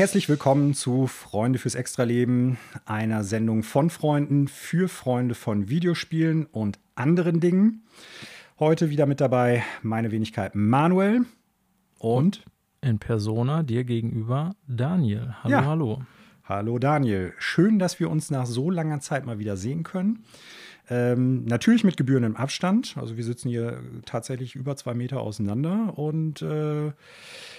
Herzlich willkommen zu Freunde fürs Extraleben, einer Sendung von Freunden für Freunde von Videospielen und anderen Dingen. Heute wieder mit dabei meine Wenigkeit Manuel und in Persona dir gegenüber Daniel. Hallo, Ja. hallo. Hallo Daniel. Schön, dass wir uns nach so langer Zeit mal wieder sehen können. Ähm, natürlich mit gebührendem Abstand. Also wir sitzen hier tatsächlich über zwei Meter auseinander und äh,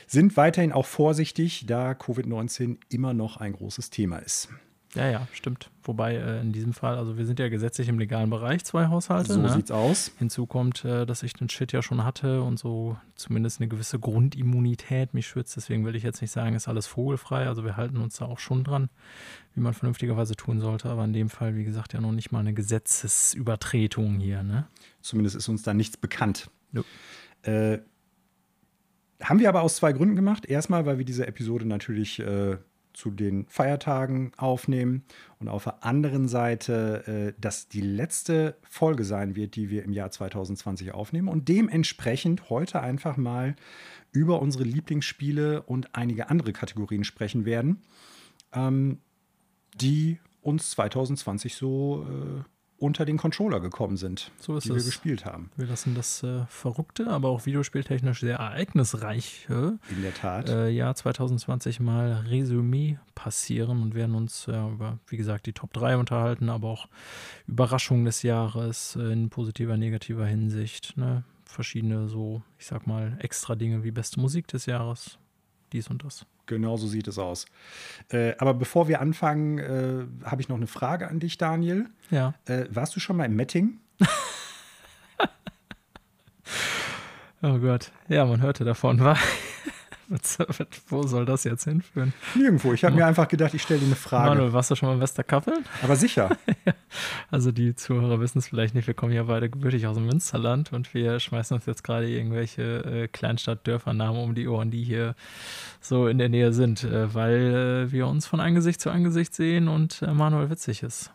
sind weiterhin auch vorsichtig, da Covid-19 immer noch ein großes Thema ist. Ja, ja, stimmt. Wobei äh, in diesem Fall, also wir sind ja gesetzlich im legalen Bereich, zwei Haushalte. So ne? sieht's aus. Hinzu kommt, äh, dass ich den Shit ja schon hatte und so zumindest eine gewisse Grundimmunität mich schützt. Deswegen will ich jetzt nicht sagen, ist alles vogelfrei. Also wir halten uns da auch schon dran, wie man vernünftigerweise tun sollte. Aber in dem Fall, wie gesagt, ja noch nicht mal eine Gesetzesübertretung hier. Ne? Zumindest ist uns da nichts bekannt. Jo. Äh, haben wir aber aus zwei Gründen gemacht. Erstmal, weil wir diese Episode natürlich äh, zu den Feiertagen aufnehmen und auf der anderen Seite, äh, dass die letzte Folge sein wird, die wir im Jahr 2020 aufnehmen und dementsprechend heute einfach mal über unsere Lieblingsspiele und einige andere Kategorien sprechen werden, ähm, die uns 2020 so äh, unter den Controller gekommen sind, So die wir es. gespielt haben. Wir lassen das äh, verrückte, aber auch videospieltechnisch sehr ereignisreiche In der Tat. äh, Jahr 2020 mal Resümee passieren und werden uns ja, über, wie gesagt, die Top 3 unterhalten, aber auch Überraschungen des Jahres äh, in positiver, negativer Hinsicht. Ne? Verschiedene so, ich sag mal, extra Dinge wie beste Musik des Jahres, dies und das. Genau so sieht es aus. Äh, aber bevor wir anfangen, äh, habe ich noch eine Frage an dich, Daniel. Ja, Äh, warst du schon mal im Metting? oh Gott. Ja, man hörte davon, war. Wo soll das jetzt hinführen? Nirgendwo. Ich habe mir einfach gedacht, ich stelle dir eine Frage. Manuel, warst du schon mal in Westerkappeln? Aber sicher. Also die Zuhörer wissen es vielleicht nicht, wir kommen ja beide gebürtig aus dem Münsterland und wir schmeißen uns jetzt gerade irgendwelche äh, Kleinstadt-Dörfernamen um die Ohren, die hier so in der Nähe sind, äh, weil äh, wir uns von Angesicht zu Angesicht sehen und äh, Manuel witzig ist.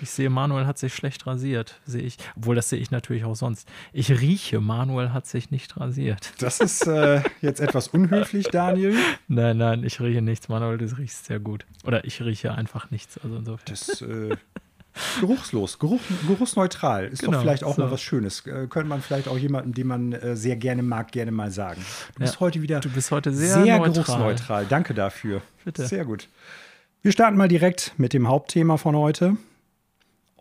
Ich sehe, Manuel hat sich schlecht rasiert, sehe ich. Obwohl, das sehe ich natürlich auch sonst. Ich rieche, Manuel hat sich nicht rasiert. Das ist äh, jetzt etwas unhöflich, Daniel. Nein, nein, ich rieche nichts. Manuel, du riechst sehr gut. Oder ich rieche einfach nichts. Also insofern. Das äh, geruchslos, Geruch, geruchsneutral. Ist Genau, doch vielleicht auch so. mal was Schönes. Äh, könnte man vielleicht auch jemandem, den man äh, sehr gerne mag, gerne mal sagen. Du bist Ja. heute wieder Du bist heute sehr, sehr, neutral. geruchsneutral. Danke dafür. Bitte. Sehr gut. Wir starten mal direkt mit dem Hauptthema von heute.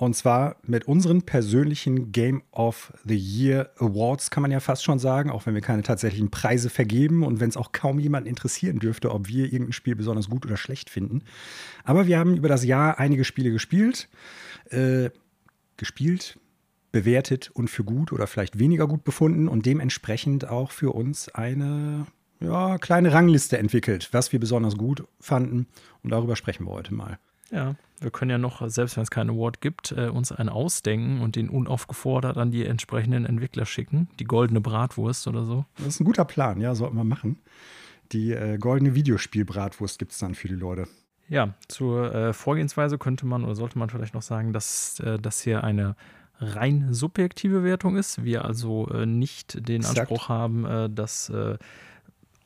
Und zwar mit unseren persönlichen Game of the Year Awards, kann man ja fast schon sagen, auch wenn wir keine tatsächlichen Preise vergeben und wenn es auch kaum jemanden interessieren dürfte, ob wir irgendein Spiel besonders gut oder schlecht finden. Aber wir haben über das Jahr einige Spiele gespielt, äh, gespielt, bewertet und für gut oder vielleicht weniger gut befunden und dementsprechend auch für uns eine ja, kleine Rangliste entwickelt, was wir besonders gut fanden. Und darüber sprechen wir heute mal. Ja, wir können ja noch, selbst wenn es keinen Award gibt, äh, uns einen ausdenken und den unaufgefordert an die entsprechenden Entwickler schicken. Die goldene Bratwurst oder so. Das ist ein guter Plan, ja, sollten wir machen. Die äh, goldene Videospielbratwurst gibt es dann für die Leute. Ja, zur äh, Vorgehensweise könnte man oder sollte man vielleicht noch sagen, dass äh, das hier eine rein subjektive Wertung ist. Wir also äh, nicht den Exakt. Anspruch haben, äh, das äh,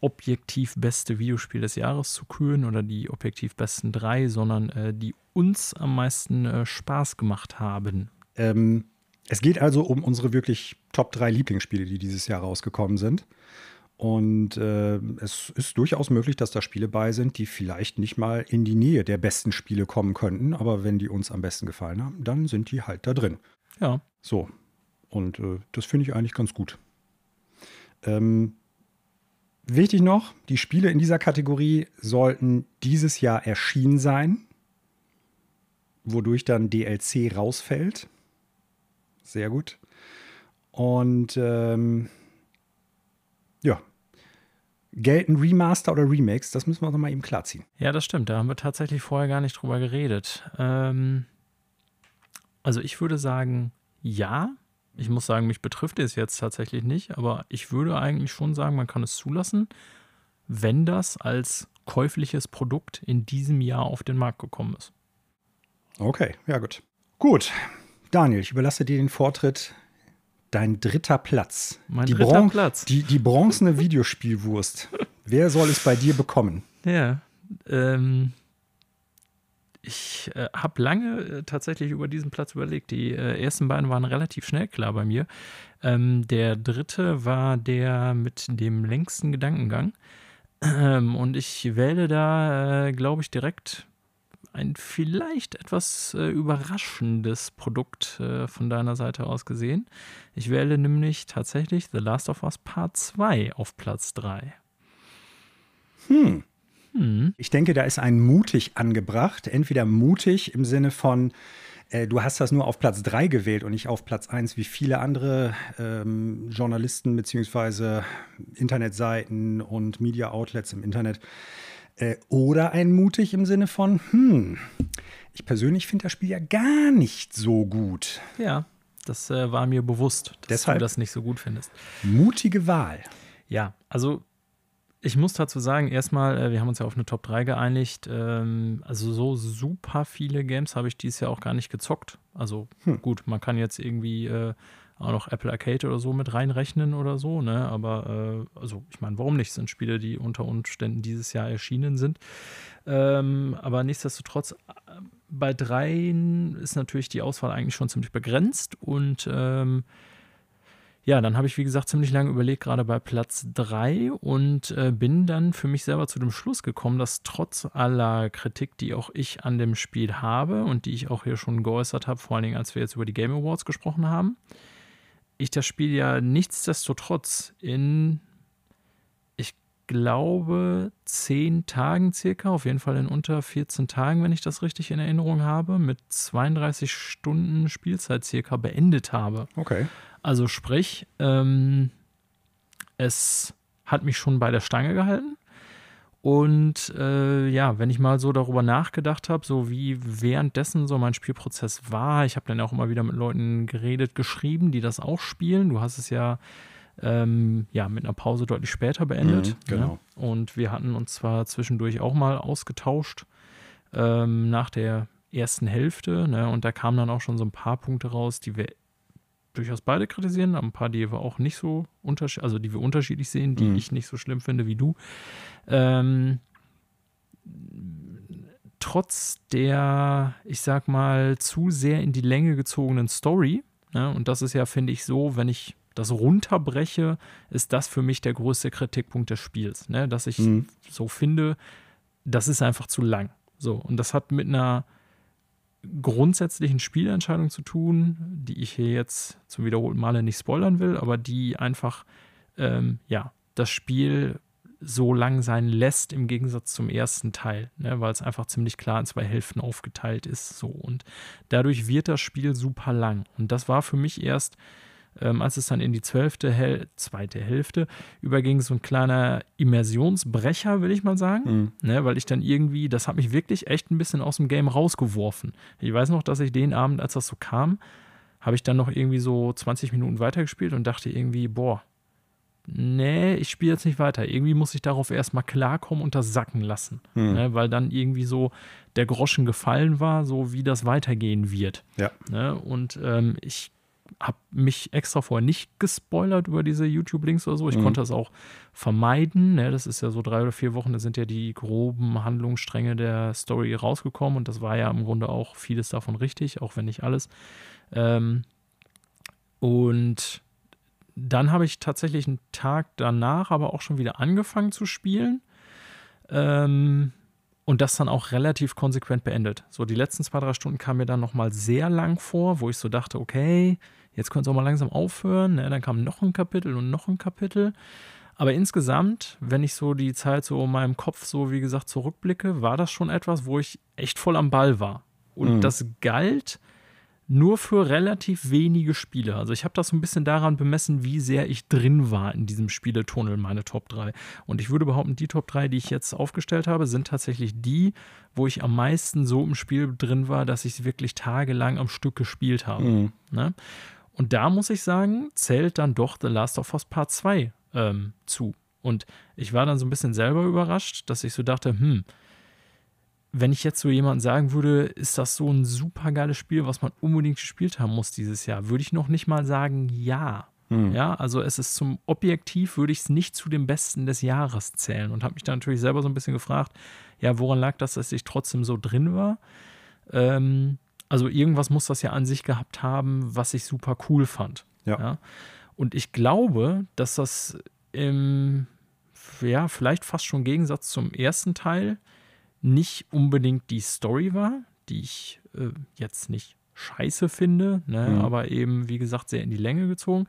objektiv beste Videospiel des Jahres zu küren oder die objektiv besten drei, sondern äh, die uns am meisten äh, Spaß gemacht haben. Ähm, es geht also um unsere wirklich Top 3 Lieblingsspiele, die dieses Jahr rausgekommen sind. Und äh, es ist durchaus möglich, dass da Spiele bei sind, die vielleicht nicht mal in die Nähe der besten Spiele kommen könnten. Aber wenn die uns am besten gefallen haben, dann sind die halt da drin. Ja, So. Und äh, das finde ich eigentlich ganz gut. Ähm, wichtig noch, die Spiele in dieser Kategorie sollten dieses Jahr erschienen sein, wodurch dann DLC rausfällt. Sehr gut. Und ähm, ja, gelten Remaster oder Remakes, das müssen wir noch mal eben klarziehen. Ja, das stimmt. Da haben wir tatsächlich vorher gar nicht drüber geredet. Ähm, also ich würde sagen, ja. Ich muss sagen, mich betrifft es jetzt tatsächlich nicht, aber ich würde eigentlich schon sagen, man kann es zulassen, wenn das als käufliches Produkt in diesem Jahr auf den Markt gekommen ist. Okay, ja gut. Gut, Daniel, ich überlasse dir den Vortritt. Dein dritter Platz. Mein die dritter Bron- Platz. Die, die bronzene Videospielwurst. Wer soll es bei dir bekommen? Ja, ähm, ich äh, habe lange äh, tatsächlich über diesen Platz überlegt. Die äh, ersten beiden waren relativ schnell klar bei mir. Ähm, der dritte war der mit dem längsten Gedankengang. Ähm, und ich wähle da, äh, glaube ich, direkt ein vielleicht etwas äh, überraschendes Produkt äh, von deiner Seite aus gesehen. Ich wähle nämlich tatsächlich The Last of Us Part 2 auf Platz 3. Hm. Hm. Ich denke, da ist ein mutig angebracht. Entweder mutig im Sinne von, äh, du hast das nur auf Platz 3 gewählt und nicht auf Platz 1 wie viele andere ähm, Journalisten bzw. Internetseiten und Media Outlets im Internet. Äh, oder ein mutig im Sinne von, hm, ich persönlich finde das Spiel ja gar nicht so gut. Ja, das äh, war mir bewusst, dass Deshalb du das nicht so gut findest. Mutige Wahl. Ja, also ich muss dazu sagen, erstmal, äh, wir haben uns ja auf eine Top 3 geeinigt. Ähm, also so super viele Games habe ich dieses Jahr auch gar nicht gezockt. Also hm. gut, man kann jetzt irgendwie äh, auch noch Apple Arcade oder so mit reinrechnen oder so, ne? Aber äh, also ich meine, warum nicht? Das sind Spiele, die unter Umständen dieses Jahr erschienen sind. Ähm, aber nichtsdestotrotz, bei dreien ist natürlich die Auswahl eigentlich schon ziemlich begrenzt und ähm, ja, dann habe ich, wie gesagt, ziemlich lange überlegt, gerade bei Platz 3 und äh, bin dann für mich selber zu dem Schluss gekommen, dass trotz aller Kritik, die auch ich an dem Spiel habe und die ich auch hier schon geäußert habe, vor allen Dingen, als wir jetzt über die Game Awards gesprochen haben, ich das Spiel ja nichtsdestotrotz in, ich glaube, zehn Tagen circa, auf jeden Fall in unter 14 Tagen, wenn ich das richtig in Erinnerung habe, mit 32 Stunden Spielzeit circa beendet habe. Okay. Also sprich, ähm, es hat mich schon bei der Stange gehalten. Und äh, ja, wenn ich mal so darüber nachgedacht habe, so wie währenddessen so mein Spielprozess war, ich habe dann auch immer wieder mit Leuten geredet, geschrieben, die das auch spielen. Du hast es ja, ähm, ja mit einer Pause deutlich später beendet. Mhm, genau. Ne? Und wir hatten uns zwar zwischendurch auch mal ausgetauscht ähm, nach der ersten Hälfte. Ne? Und da kamen dann auch schon so ein paar Punkte raus, die wir durchaus beide kritisieren, ein paar, die wir auch nicht so unterschiedlich, also die wir unterschiedlich sehen, die mhm. ich nicht so schlimm finde wie du. Ähm, trotz der, ich sag mal, zu sehr in die Länge gezogenen Story, ne, und das ist ja, finde ich, so, wenn ich das runterbreche, ist das für mich der größte Kritikpunkt des Spiels, ne, dass ich mhm. so finde, das ist einfach zu lang. So, und das hat mit einer grundsätzlichen Spielentscheidung zu tun, die ich hier jetzt zum wiederholten Male nicht spoilern will, aber die einfach, ähm, ja, das Spiel so lang sein lässt im Gegensatz zum ersten Teil, ne, weil es einfach ziemlich klar in zwei Hälften aufgeteilt ist. So und dadurch wird das Spiel super lang. Und das war für mich erst ähm, als es dann in die zwölfte, Hel zweite Hälfte überging, so ein kleiner Immersionsbrecher, will ich mal sagen. Mhm. Ne, weil ich dann irgendwie, das hat mich wirklich echt ein bisschen aus dem Game rausgeworfen. Ich weiß noch, dass ich den Abend, als das so kam, habe ich dann noch irgendwie so 20 Minuten weitergespielt und dachte irgendwie, boah, nee, ich spiele jetzt nicht weiter. Irgendwie muss ich darauf erstmal klarkommen und das sacken lassen. Mhm. Ne, weil dann irgendwie so der Groschen gefallen war, so wie das weitergehen wird. Ja. Ne, und ähm, ich habe mich extra vorher nicht gespoilert über diese YouTube-Links oder so. Ich mhm. konnte das auch vermeiden. Ne? Das ist ja so drei oder vier Wochen, da sind ja die groben Handlungsstränge der Story rausgekommen und das war ja im Grunde auch vieles davon richtig, auch wenn nicht alles. Ähm, und dann habe ich tatsächlich einen Tag danach aber auch schon wieder angefangen zu spielen. Ähm, und das dann auch relativ konsequent beendet. So, die letzten zwei, drei Stunden kamen mir dann nochmal sehr lang vor, wo ich so dachte, okay, jetzt könnte es auch mal langsam aufhören. Ne? Dann kam noch ein Kapitel und noch ein Kapitel. Aber insgesamt, wenn ich so die Zeit so in meinem Kopf so, wie gesagt, zurückblicke, war das schon etwas, wo ich echt voll am Ball war. Und mhm. das galt nur für relativ wenige Spiele. Also ich habe das so ein bisschen daran bemessen, wie sehr ich drin war in diesem Spieletunnel, meine Top 3. Und ich würde behaupten, die Top 3, die ich jetzt aufgestellt habe, sind tatsächlich die, wo ich am meisten so im Spiel drin war, dass ich es wirklich tagelang am Stück gespielt habe. Mhm. Ne? Und da muss ich sagen, zählt dann doch The Last of Us Part 2 ähm, zu. Und ich war dann so ein bisschen selber überrascht, dass ich so dachte, hm, wenn ich jetzt so jemandem sagen würde, ist das so ein super geiles Spiel, was man unbedingt gespielt haben muss dieses Jahr, würde ich noch nicht mal sagen, ja. Hm. Ja, also es ist zum Objektiv, würde ich es nicht zu dem Besten des Jahres zählen und habe mich da natürlich selber so ein bisschen gefragt, ja, woran lag das, dass ich trotzdem so drin war? Ähm, also irgendwas muss das ja an sich gehabt haben, was ich super cool fand. Ja. ja? Und ich glaube, dass das im, ja, vielleicht fast schon im Gegensatz zum ersten Teil nicht unbedingt die Story war, die ich äh, jetzt nicht scheiße finde, ne, mhm. aber eben, wie gesagt, sehr in die Länge gezogen,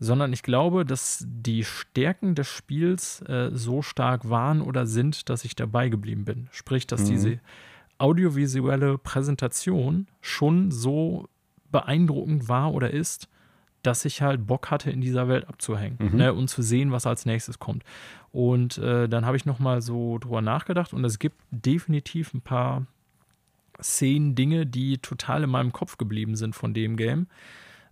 sondern ich glaube, dass die Stärken des Spiels äh, so stark waren oder sind, dass ich dabei geblieben bin. Sprich, dass mhm. diese audiovisuelle Präsentation schon so beeindruckend war oder ist, dass ich halt Bock hatte, in dieser Welt abzuhängen mhm. ne, und zu sehen, was als nächstes kommt. Und äh, dann habe ich noch mal so drüber nachgedacht und es gibt definitiv ein paar Szenen, Dinge, die total in meinem Kopf geblieben sind von dem Game,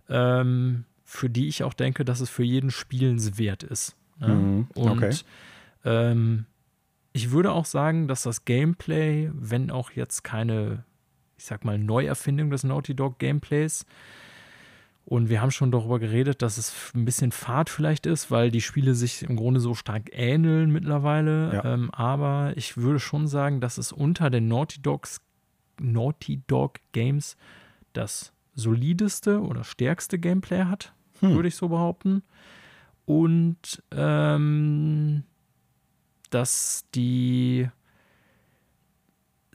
ähm, für die ich auch denke, dass es für jeden spielenswert ist. Ne? Mhm, okay. Und ähm, ich würde auch sagen, dass das Gameplay, wenn auch jetzt keine, ich sag mal, Neuerfindung des Naughty Dog Gameplays, und wir haben schon darüber geredet, dass es ein bisschen Fahrt vielleicht ist, weil die Spiele sich im Grunde so stark ähneln mittlerweile. Ja. Ähm, aber ich würde schon sagen, dass es unter den Naughty Dogs Naughty Dog Games das solideste oder stärkste Gameplay hat, hm. würde ich so behaupten. Und ähm, dass die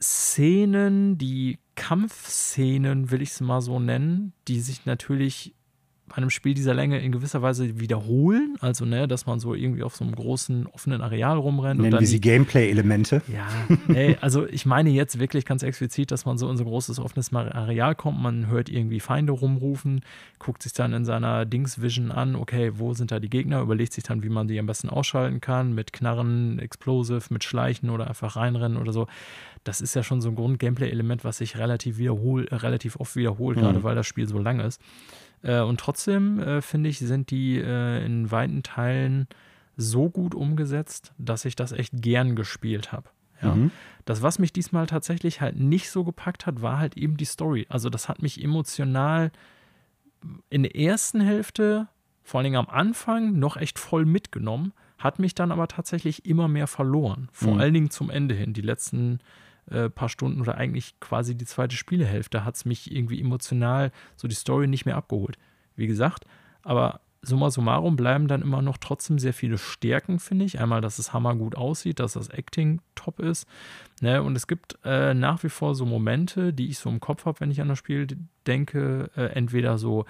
Szenen, die Kampfszenen, will ich es mal so nennen, die sich natürlich bei einem Spiel dieser Länge in gewisser Weise wiederholen. Also, ne, dass man so irgendwie auf so einem großen offenen Areal rumrennt. Nennen und dann wir sie Gameplay-Elemente. Ja, ey, also ich meine jetzt wirklich ganz explizit, dass man so in so ein großes offenes Areal kommt, man hört irgendwie Feinde rumrufen, guckt sich dann in seiner Dings-Vision an, okay, wo sind da die Gegner, überlegt sich dann, wie man die am besten ausschalten kann, mit Knarren, Explosive, mit Schleichen oder einfach reinrennen oder so. Das ist ja schon so ein Grund-Gameplay-Element, was sich relativ wiederhol, relativ oft wiederholt, mhm. gerade weil das Spiel so lang ist. Äh, und trotzdem, äh, finde ich, sind die äh, in weiten Teilen so gut umgesetzt, dass ich das echt gern gespielt habe. Ja. Mhm. Das, was mich diesmal tatsächlich halt nicht so gepackt hat, war halt eben die Story. Also, das hat mich emotional in der ersten Hälfte, vor allen Dingen am Anfang, noch echt voll mitgenommen, hat mich dann aber tatsächlich immer mehr verloren. Vor mhm. allen Dingen zum Ende hin. Die letzten äh, paar Stunden oder eigentlich quasi die zweite Spielehälfte hat es mich irgendwie emotional so die Story nicht mehr abgeholt. Wie gesagt, aber summa summarum bleiben dann immer noch trotzdem sehr viele Stärken, finde ich. Einmal, dass es hammergut aussieht, dass das Acting top ist. Ne? Und es gibt äh, nach wie vor so Momente, die ich so im Kopf habe, wenn ich an das Spiel denke. Äh, entweder so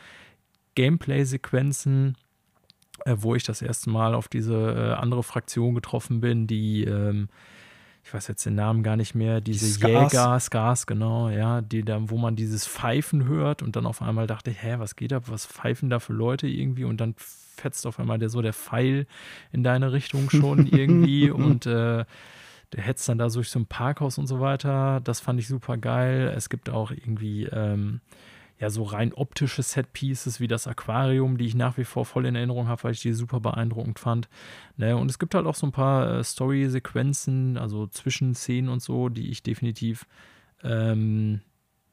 Gameplay-Sequenzen, äh, wo ich das erste Mal auf diese äh, andere Fraktion getroffen bin, die ähm, ich weiß jetzt den Namen gar nicht mehr, diese Skars. Jäger, Skars, genau, ja, die da, wo man dieses Pfeifen hört und dann auf einmal dachte ich, hä, was geht da, was pfeifen da für Leute irgendwie und dann fetzt auf einmal der so der Pfeil in deine Richtung schon irgendwie und äh, der hetzt dann da durch so ein Parkhaus und so weiter. Das fand ich super geil. Es gibt auch irgendwie ähm, ja so rein optische Set-Pieces wie das Aquarium, die ich nach wie vor voll in Erinnerung habe, weil ich die super beeindruckend fand. Ne? Und es gibt halt auch so ein paar äh, Story-Sequenzen, also Zwischenszenen und so, die ich definitiv ähm,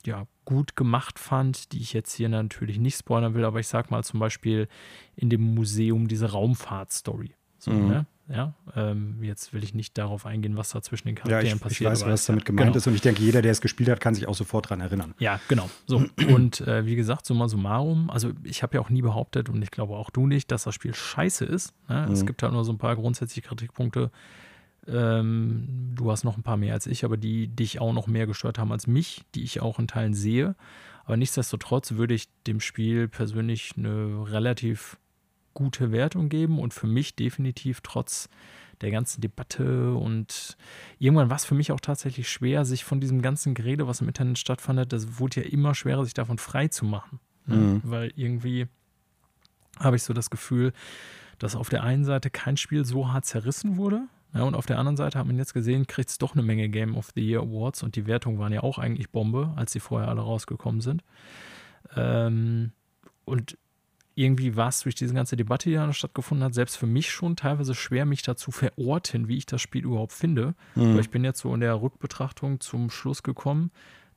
ja, gut gemacht fand, die ich jetzt hier natürlich nicht spoilern will, aber ich sag mal zum Beispiel in dem Museum diese Raumfahrt-Story. So, mhm. ne? Ja, ähm, jetzt will ich nicht darauf eingehen, was da zwischen den Charakteren ja, ich, passiert. Ich weiß, was damit gemeint genau. ist und ich denke, jeder, der es gespielt hat, kann sich auch sofort daran erinnern. Ja, genau. So und äh, wie gesagt, summa summarum, also ich habe ja auch nie behauptet und ich glaube auch du nicht, dass das Spiel scheiße ist. Ne? Mhm. Es gibt halt nur so ein paar grundsätzliche Kritikpunkte. Ähm, du hast noch ein paar mehr als ich, aber die dich auch noch mehr gestört haben als mich, die ich auch in Teilen sehe. Aber nichtsdestotrotz würde ich dem Spiel persönlich eine relativ gute Wertung geben und für mich definitiv trotz der ganzen Debatte und irgendwann war es für mich auch tatsächlich schwer, sich von diesem ganzen Gerede, was im Internet stattfand, das wurde ja immer schwerer, sich davon frei zu machen. Ne? Mhm. Weil irgendwie habe ich so das Gefühl, dass auf der einen Seite kein Spiel so hart zerrissen wurde. Ja, und auf der anderen Seite hat man jetzt gesehen, kriegt es doch eine Menge Game of the Year Awards und die Wertungen waren ja auch eigentlich Bombe, als sie vorher alle rausgekommen sind. Ähm, und irgendwie war es durch diese ganze Debatte, die da stattgefunden hat, selbst für mich schon teilweise schwer, mich dazu verorten, wie ich das Spiel überhaupt finde. Mhm. Aber ich bin jetzt so in der Rückbetrachtung zum Schluss gekommen,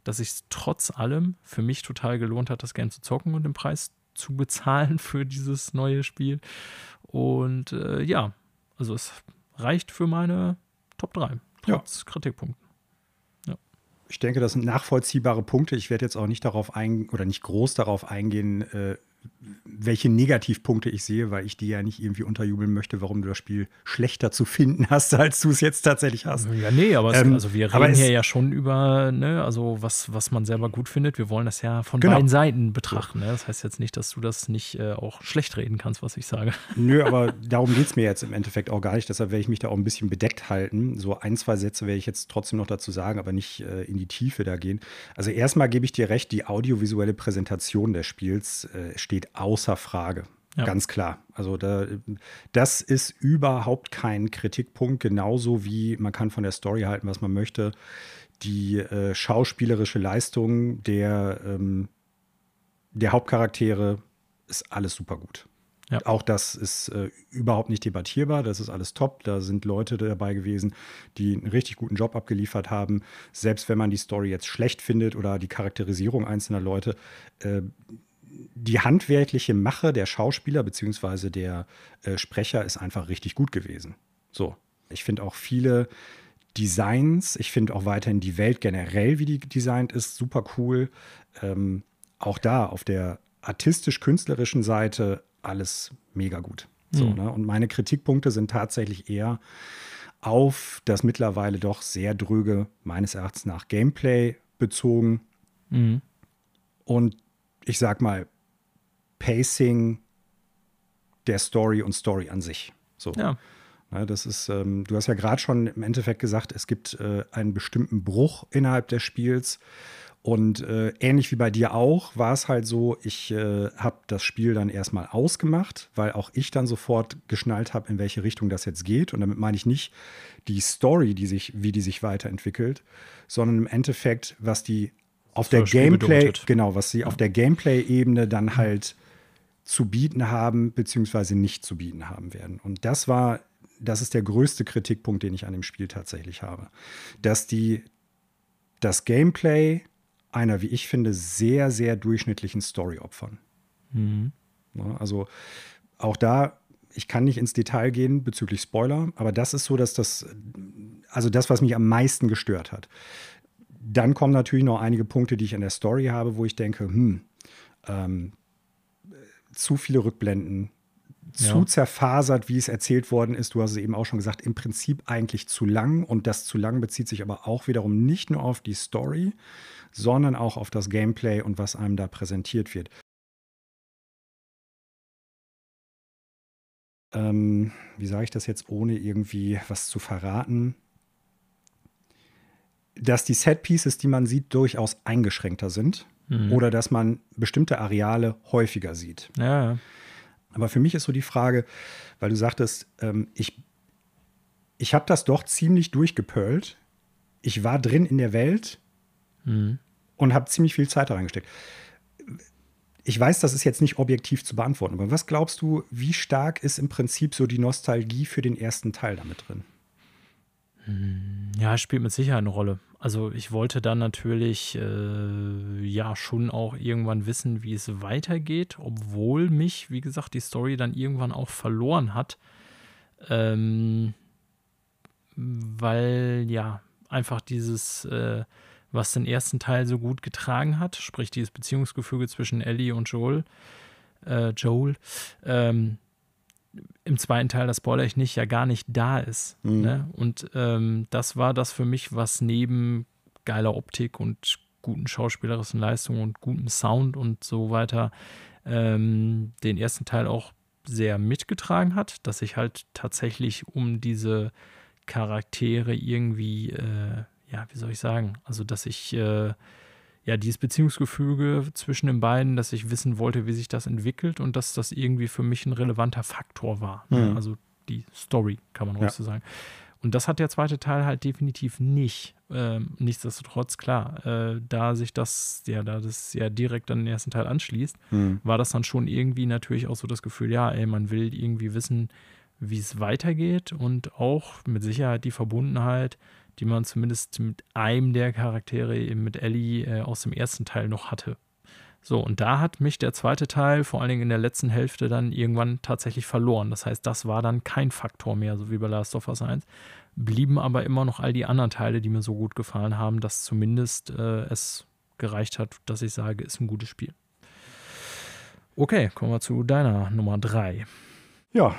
dass es trotz allem für mich total gelohnt hat, das Game zu zocken und den Preis zu bezahlen für dieses neue Spiel. Und äh, ja, also es reicht für meine Top 3, trotz ja. Kritikpunkten. Ja. Ich denke, das sind nachvollziehbare Punkte. Ich werde jetzt auch nicht darauf eingehen oder nicht groß darauf eingehen, äh, welche Negativpunkte ich sehe, weil ich dir ja nicht irgendwie unterjubeln möchte, warum du das Spiel schlechter zu finden hast, als du es jetzt tatsächlich hast. Ja, nee, aber ähm, es, also wir reden hier ja schon über, ne, also was, was man selber gut findet. Wir wollen das ja von genau. beiden Seiten betrachten. Ne? Das heißt jetzt nicht, dass du das nicht äh, auch schlecht reden kannst, was ich sage. Nö, aber darum geht es mir jetzt im Endeffekt auch gar nicht. Deshalb werde ich mich da auch ein bisschen bedeckt halten. So ein, zwei Sätze werde ich jetzt trotzdem noch dazu sagen, aber nicht äh, in die Tiefe da gehen. Also erstmal gebe ich dir recht, die audiovisuelle Präsentation des Spiels äh, steht außer Frage. Ja. Ganz klar. Also da, das ist überhaupt kein Kritikpunkt, genauso wie man kann von der Story halten, was man möchte. Die äh, schauspielerische Leistung der, ähm, der Hauptcharaktere ist alles super gut. Ja. Auch das ist äh, überhaupt nicht debattierbar. Das ist alles top. Da sind Leute dabei gewesen, die einen richtig guten Job abgeliefert haben. Selbst wenn man die Story jetzt schlecht findet oder die Charakterisierung einzelner Leute, äh, die handwerkliche Mache der Schauspieler bzw. der äh, Sprecher ist einfach richtig gut gewesen. So. Ich finde auch viele Designs, ich finde auch weiterhin die Welt generell, wie die designt ist, super cool. Ähm, auch da auf der artistisch-künstlerischen Seite alles mega gut. So, mhm. ne? Und meine Kritikpunkte sind tatsächlich eher auf das mittlerweile doch sehr dröge, meines Erachtens nach, Gameplay bezogen. Mhm. Und ich sag mal, Pacing der Story und Story an sich. So. Ja. ja das ist, ähm, du hast ja gerade schon im Endeffekt gesagt, es gibt äh, einen bestimmten Bruch innerhalb des Spiels. Und äh, ähnlich wie bei dir auch, war es halt so, ich äh, habe das Spiel dann erstmal ausgemacht, weil auch ich dann sofort geschnallt habe, in welche Richtung das jetzt geht. Und damit meine ich nicht die Story, die sich, wie die sich weiterentwickelt, sondern im Endeffekt, was die auf der Gameplay, genau, was sie ja. auf der Gameplay-Ebene dann halt zu bieten haben, beziehungsweise nicht zu bieten haben werden. Und das war, das ist der größte Kritikpunkt, den ich an dem Spiel tatsächlich habe. Dass die, das Gameplay einer, wie ich finde, sehr, sehr durchschnittlichen Story opfern. Mhm. also auch da, ich kann nicht ins Detail gehen bezüglich Spoiler, aber das ist so, dass das, also das, was mich am meisten gestört hat. Dann kommen natürlich noch einige Punkte, die ich an der Story habe, wo ich denke, hm, ähm, zu viele Rückblenden, zu ja. zerfasert, wie es erzählt worden ist. Du hast es eben auch schon gesagt, im Prinzip eigentlich zu lang. Und das zu lang bezieht sich aber auch wiederum nicht nur auf die Story, sondern auch auf das Gameplay und was einem da präsentiert wird. Ähm, wie sage ich das jetzt, ohne irgendwie was zu verraten? Dass die Set-Pieces, die man sieht, durchaus eingeschränkter sind mhm. oder dass man bestimmte Areale häufiger sieht. Ja. Aber für mich ist so die Frage, weil du sagtest, ähm, ich, ich habe das doch ziemlich durchgepölt. Ich war drin in der Welt mhm. und habe ziemlich viel Zeit da reingesteckt. Ich weiß, das ist jetzt nicht objektiv zu beantworten, aber was glaubst du, wie stark ist im Prinzip so die Nostalgie für den ersten Teil damit drin? Ja, spielt mit Sicherheit eine Rolle. Also ich wollte dann natürlich äh, ja schon auch irgendwann wissen, wie es weitergeht, obwohl mich, wie gesagt, die Story dann irgendwann auch verloren hat. Ähm, weil ja, einfach dieses, äh, was den ersten Teil so gut getragen hat, sprich dieses Beziehungsgefüge zwischen Ellie und Joel, äh, Joel, ähm, im zweiten Teil, das spoilere ich nicht, ja gar nicht da ist. Mhm. Ne? Und ähm, das war das für mich, was neben geiler Optik und guten schauspielerischen Leistungen und gutem Sound und so weiter ähm, den ersten Teil auch sehr mitgetragen hat, dass ich halt tatsächlich um diese Charaktere irgendwie, äh, ja, wie soll ich sagen, also dass ich äh, ja, dieses Beziehungsgefüge zwischen den beiden, dass ich wissen wollte, wie sich das entwickelt und dass das irgendwie für mich ein relevanter Faktor war. Ne? Mhm. Also die Story, kann man auch ja. so sagen. Und das hat der zweite Teil halt definitiv nicht. Ähm, nichtsdestotrotz, klar, äh, da sich das, ja, da das ja direkt an den ersten Teil anschließt, mhm. war das dann schon irgendwie natürlich auch so das Gefühl, ja, ey, man will irgendwie wissen, wie es weitergeht und auch mit Sicherheit die Verbundenheit die man zumindest mit einem der Charaktere, eben mit Ellie, äh, aus dem ersten Teil noch hatte. So, und da hat mich der zweite Teil, vor allen Dingen in der letzten Hälfte, dann irgendwann tatsächlich verloren. Das heißt, das war dann kein Faktor mehr, so wie bei Last of Us 1. Blieben aber immer noch all die anderen Teile, die mir so gut gefallen haben, dass zumindest äh, es gereicht hat, dass ich sage, ist ein gutes Spiel. Okay, kommen wir zu deiner Nummer 3. Ja,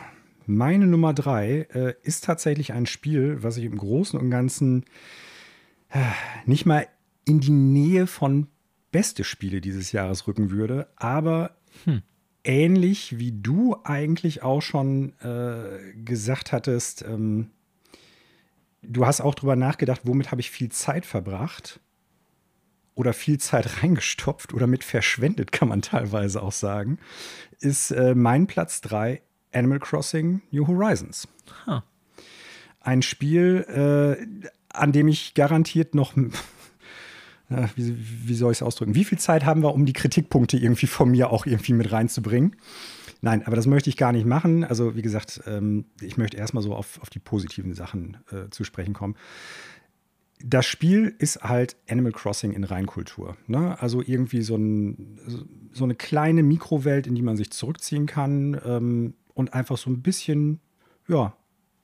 meine Nummer 3 äh, ist tatsächlich ein Spiel, was ich im Großen und Ganzen äh, nicht mal in die Nähe von beste Spiele dieses Jahres rücken würde, aber hm. ähnlich wie du eigentlich auch schon äh, gesagt hattest, ähm, du hast auch drüber nachgedacht, womit habe ich viel Zeit verbracht oder viel Zeit reingestopft oder mit verschwendet, kann man teilweise auch sagen, ist äh, mein Platz 3 Animal Crossing New Horizons. Huh. Ein Spiel, äh, an dem ich garantiert noch wie, wie soll ich es ausdrücken? Wie viel Zeit haben wir, um die Kritikpunkte irgendwie von mir auch irgendwie mit reinzubringen? Nein, aber das möchte ich gar nicht machen. Also, wie gesagt, ähm, ich möchte erstmal so auf, auf die positiven Sachen äh, zu sprechen kommen. Das Spiel ist halt Animal Crossing in Reinkultur. Ne? Also irgendwie so, ein, so, eine kleine Mikrowelt, in die man sich zurückziehen kann ähm, und einfach so ein bisschen, ja,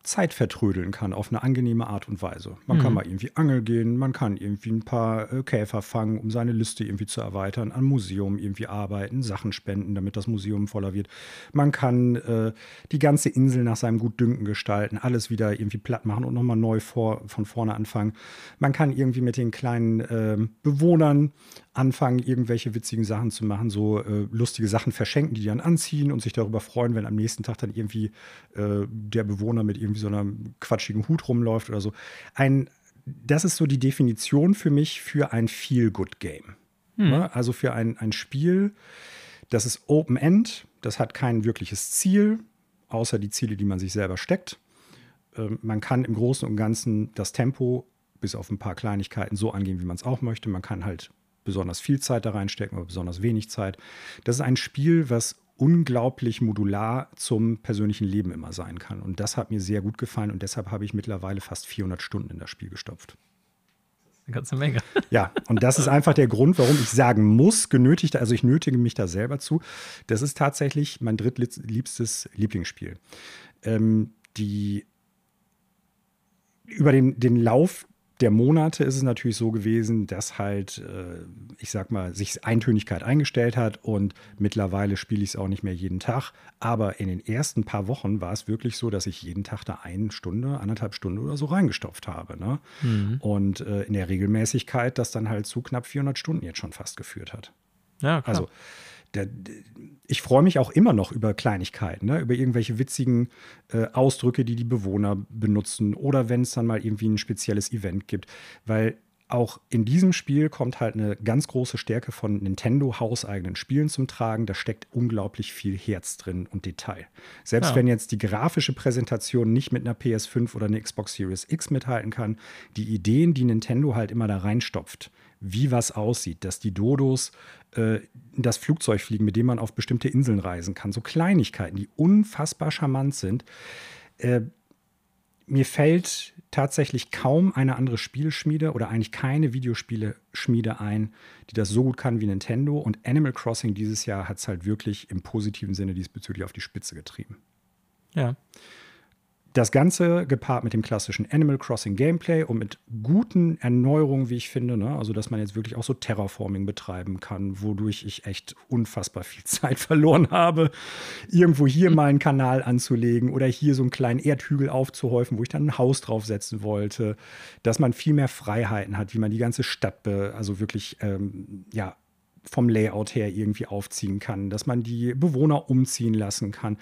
Zeit vertrödeln kann auf eine angenehme Art und Weise. Man mhm. kann mal irgendwie angeln gehen, man kann irgendwie ein paar äh, Käfer fangen, um seine Liste irgendwie zu erweitern, am Museum irgendwie arbeiten, Sachen spenden, damit das Museum voller wird. Man kann äh, die ganze Insel nach seinem Gutdünken gestalten, alles wieder irgendwie platt machen und nochmal neu vor, von vorne anfangen. Man kann irgendwie mit den kleinen äh, Bewohnern anfangen, irgendwelche witzigen Sachen zu machen, so äh, lustige Sachen verschenken, die, die dann anziehen und sich darüber freuen, wenn am nächsten Tag dann irgendwie äh, der Bewohner mit irgendwie so einem quatschigen Hut rumläuft oder so. Ein, das ist so die Definition für mich für ein Feel-Good-Game. Hm. Ne? Also für ein, ein Spiel, das ist Open-End, das hat kein wirkliches Ziel, außer die Ziele, die man sich selber steckt. Ähm, man kann im Großen und Ganzen das Tempo bis auf ein paar Kleinigkeiten so angehen, wie man es auch möchte. Man kann halt besonders viel Zeit da reinstecken oder besonders wenig Zeit. Das ist ein Spiel, was unglaublich modular zum persönlichen Leben immer sein kann. Und das hat mir sehr gut gefallen und deshalb habe ich mittlerweile fast 400 Stunden in das Spiel gestopft. Eine ganze Menge. Ja, und das ist einfach der Grund, warum ich sagen muss, genötigt, also ich nötige mich da selber zu. Das ist tatsächlich mein drittliebstes Lieblingsspiel. Ähm, die über den, den Lauf der Monate ist es natürlich so gewesen, dass halt, äh, ich sag mal, sich Eintönigkeit eingestellt hat und mittlerweile spiele ich es auch nicht mehr jeden Tag. Aber in den ersten paar Wochen war es wirklich so, dass ich jeden Tag da eine Stunde, anderthalb Stunden oder so reingestopft habe. Ne? Mhm. Und äh, in der Regelmäßigkeit das dann halt zu knapp 400 Stunden jetzt schon fast geführt hat. Ja, klar. Also der, ich freue mich auch immer noch über Kleinigkeiten, ne? über irgendwelche witzigen äh, Ausdrücke, die die Bewohner benutzen oder wenn es dann mal irgendwie ein spezielles Event gibt, weil auch in diesem Spiel kommt halt eine ganz große Stärke von Nintendo hauseigenen Spielen zum Tragen. Da steckt unglaublich viel Herz drin und Detail. Selbst ja. wenn jetzt die grafische Präsentation nicht mit einer PS5 oder einer Xbox Series X mithalten kann, die Ideen, die Nintendo halt immer da reinstopft, wie was aussieht, dass die Dodos äh, das Flugzeug fliegen, mit dem man auf bestimmte Inseln reisen kann. So Kleinigkeiten, die unfassbar charmant sind. Äh, mir fällt tatsächlich kaum eine andere Spielschmiede oder eigentlich keine Videospiele-Schmiede ein, die das so gut kann wie Nintendo. Und Animal Crossing dieses Jahr hat es halt wirklich im positiven Sinne diesbezüglich auf die Spitze getrieben. Ja das Ganze gepaart mit dem klassischen Animal Crossing Gameplay und mit guten Erneuerungen, wie ich finde, ne? also dass man jetzt wirklich auch so Terraforming betreiben kann, wodurch ich echt unfassbar viel Zeit verloren habe, irgendwo hier mal einen Kanal anzulegen oder hier so einen kleinen Erdhügel aufzuhäufen, wo ich dann ein Haus draufsetzen wollte, dass man viel mehr Freiheiten hat, wie man die ganze Stadt, also wirklich, ähm, ja, vom Layout her irgendwie aufziehen kann, dass man die Bewohner umziehen lassen kann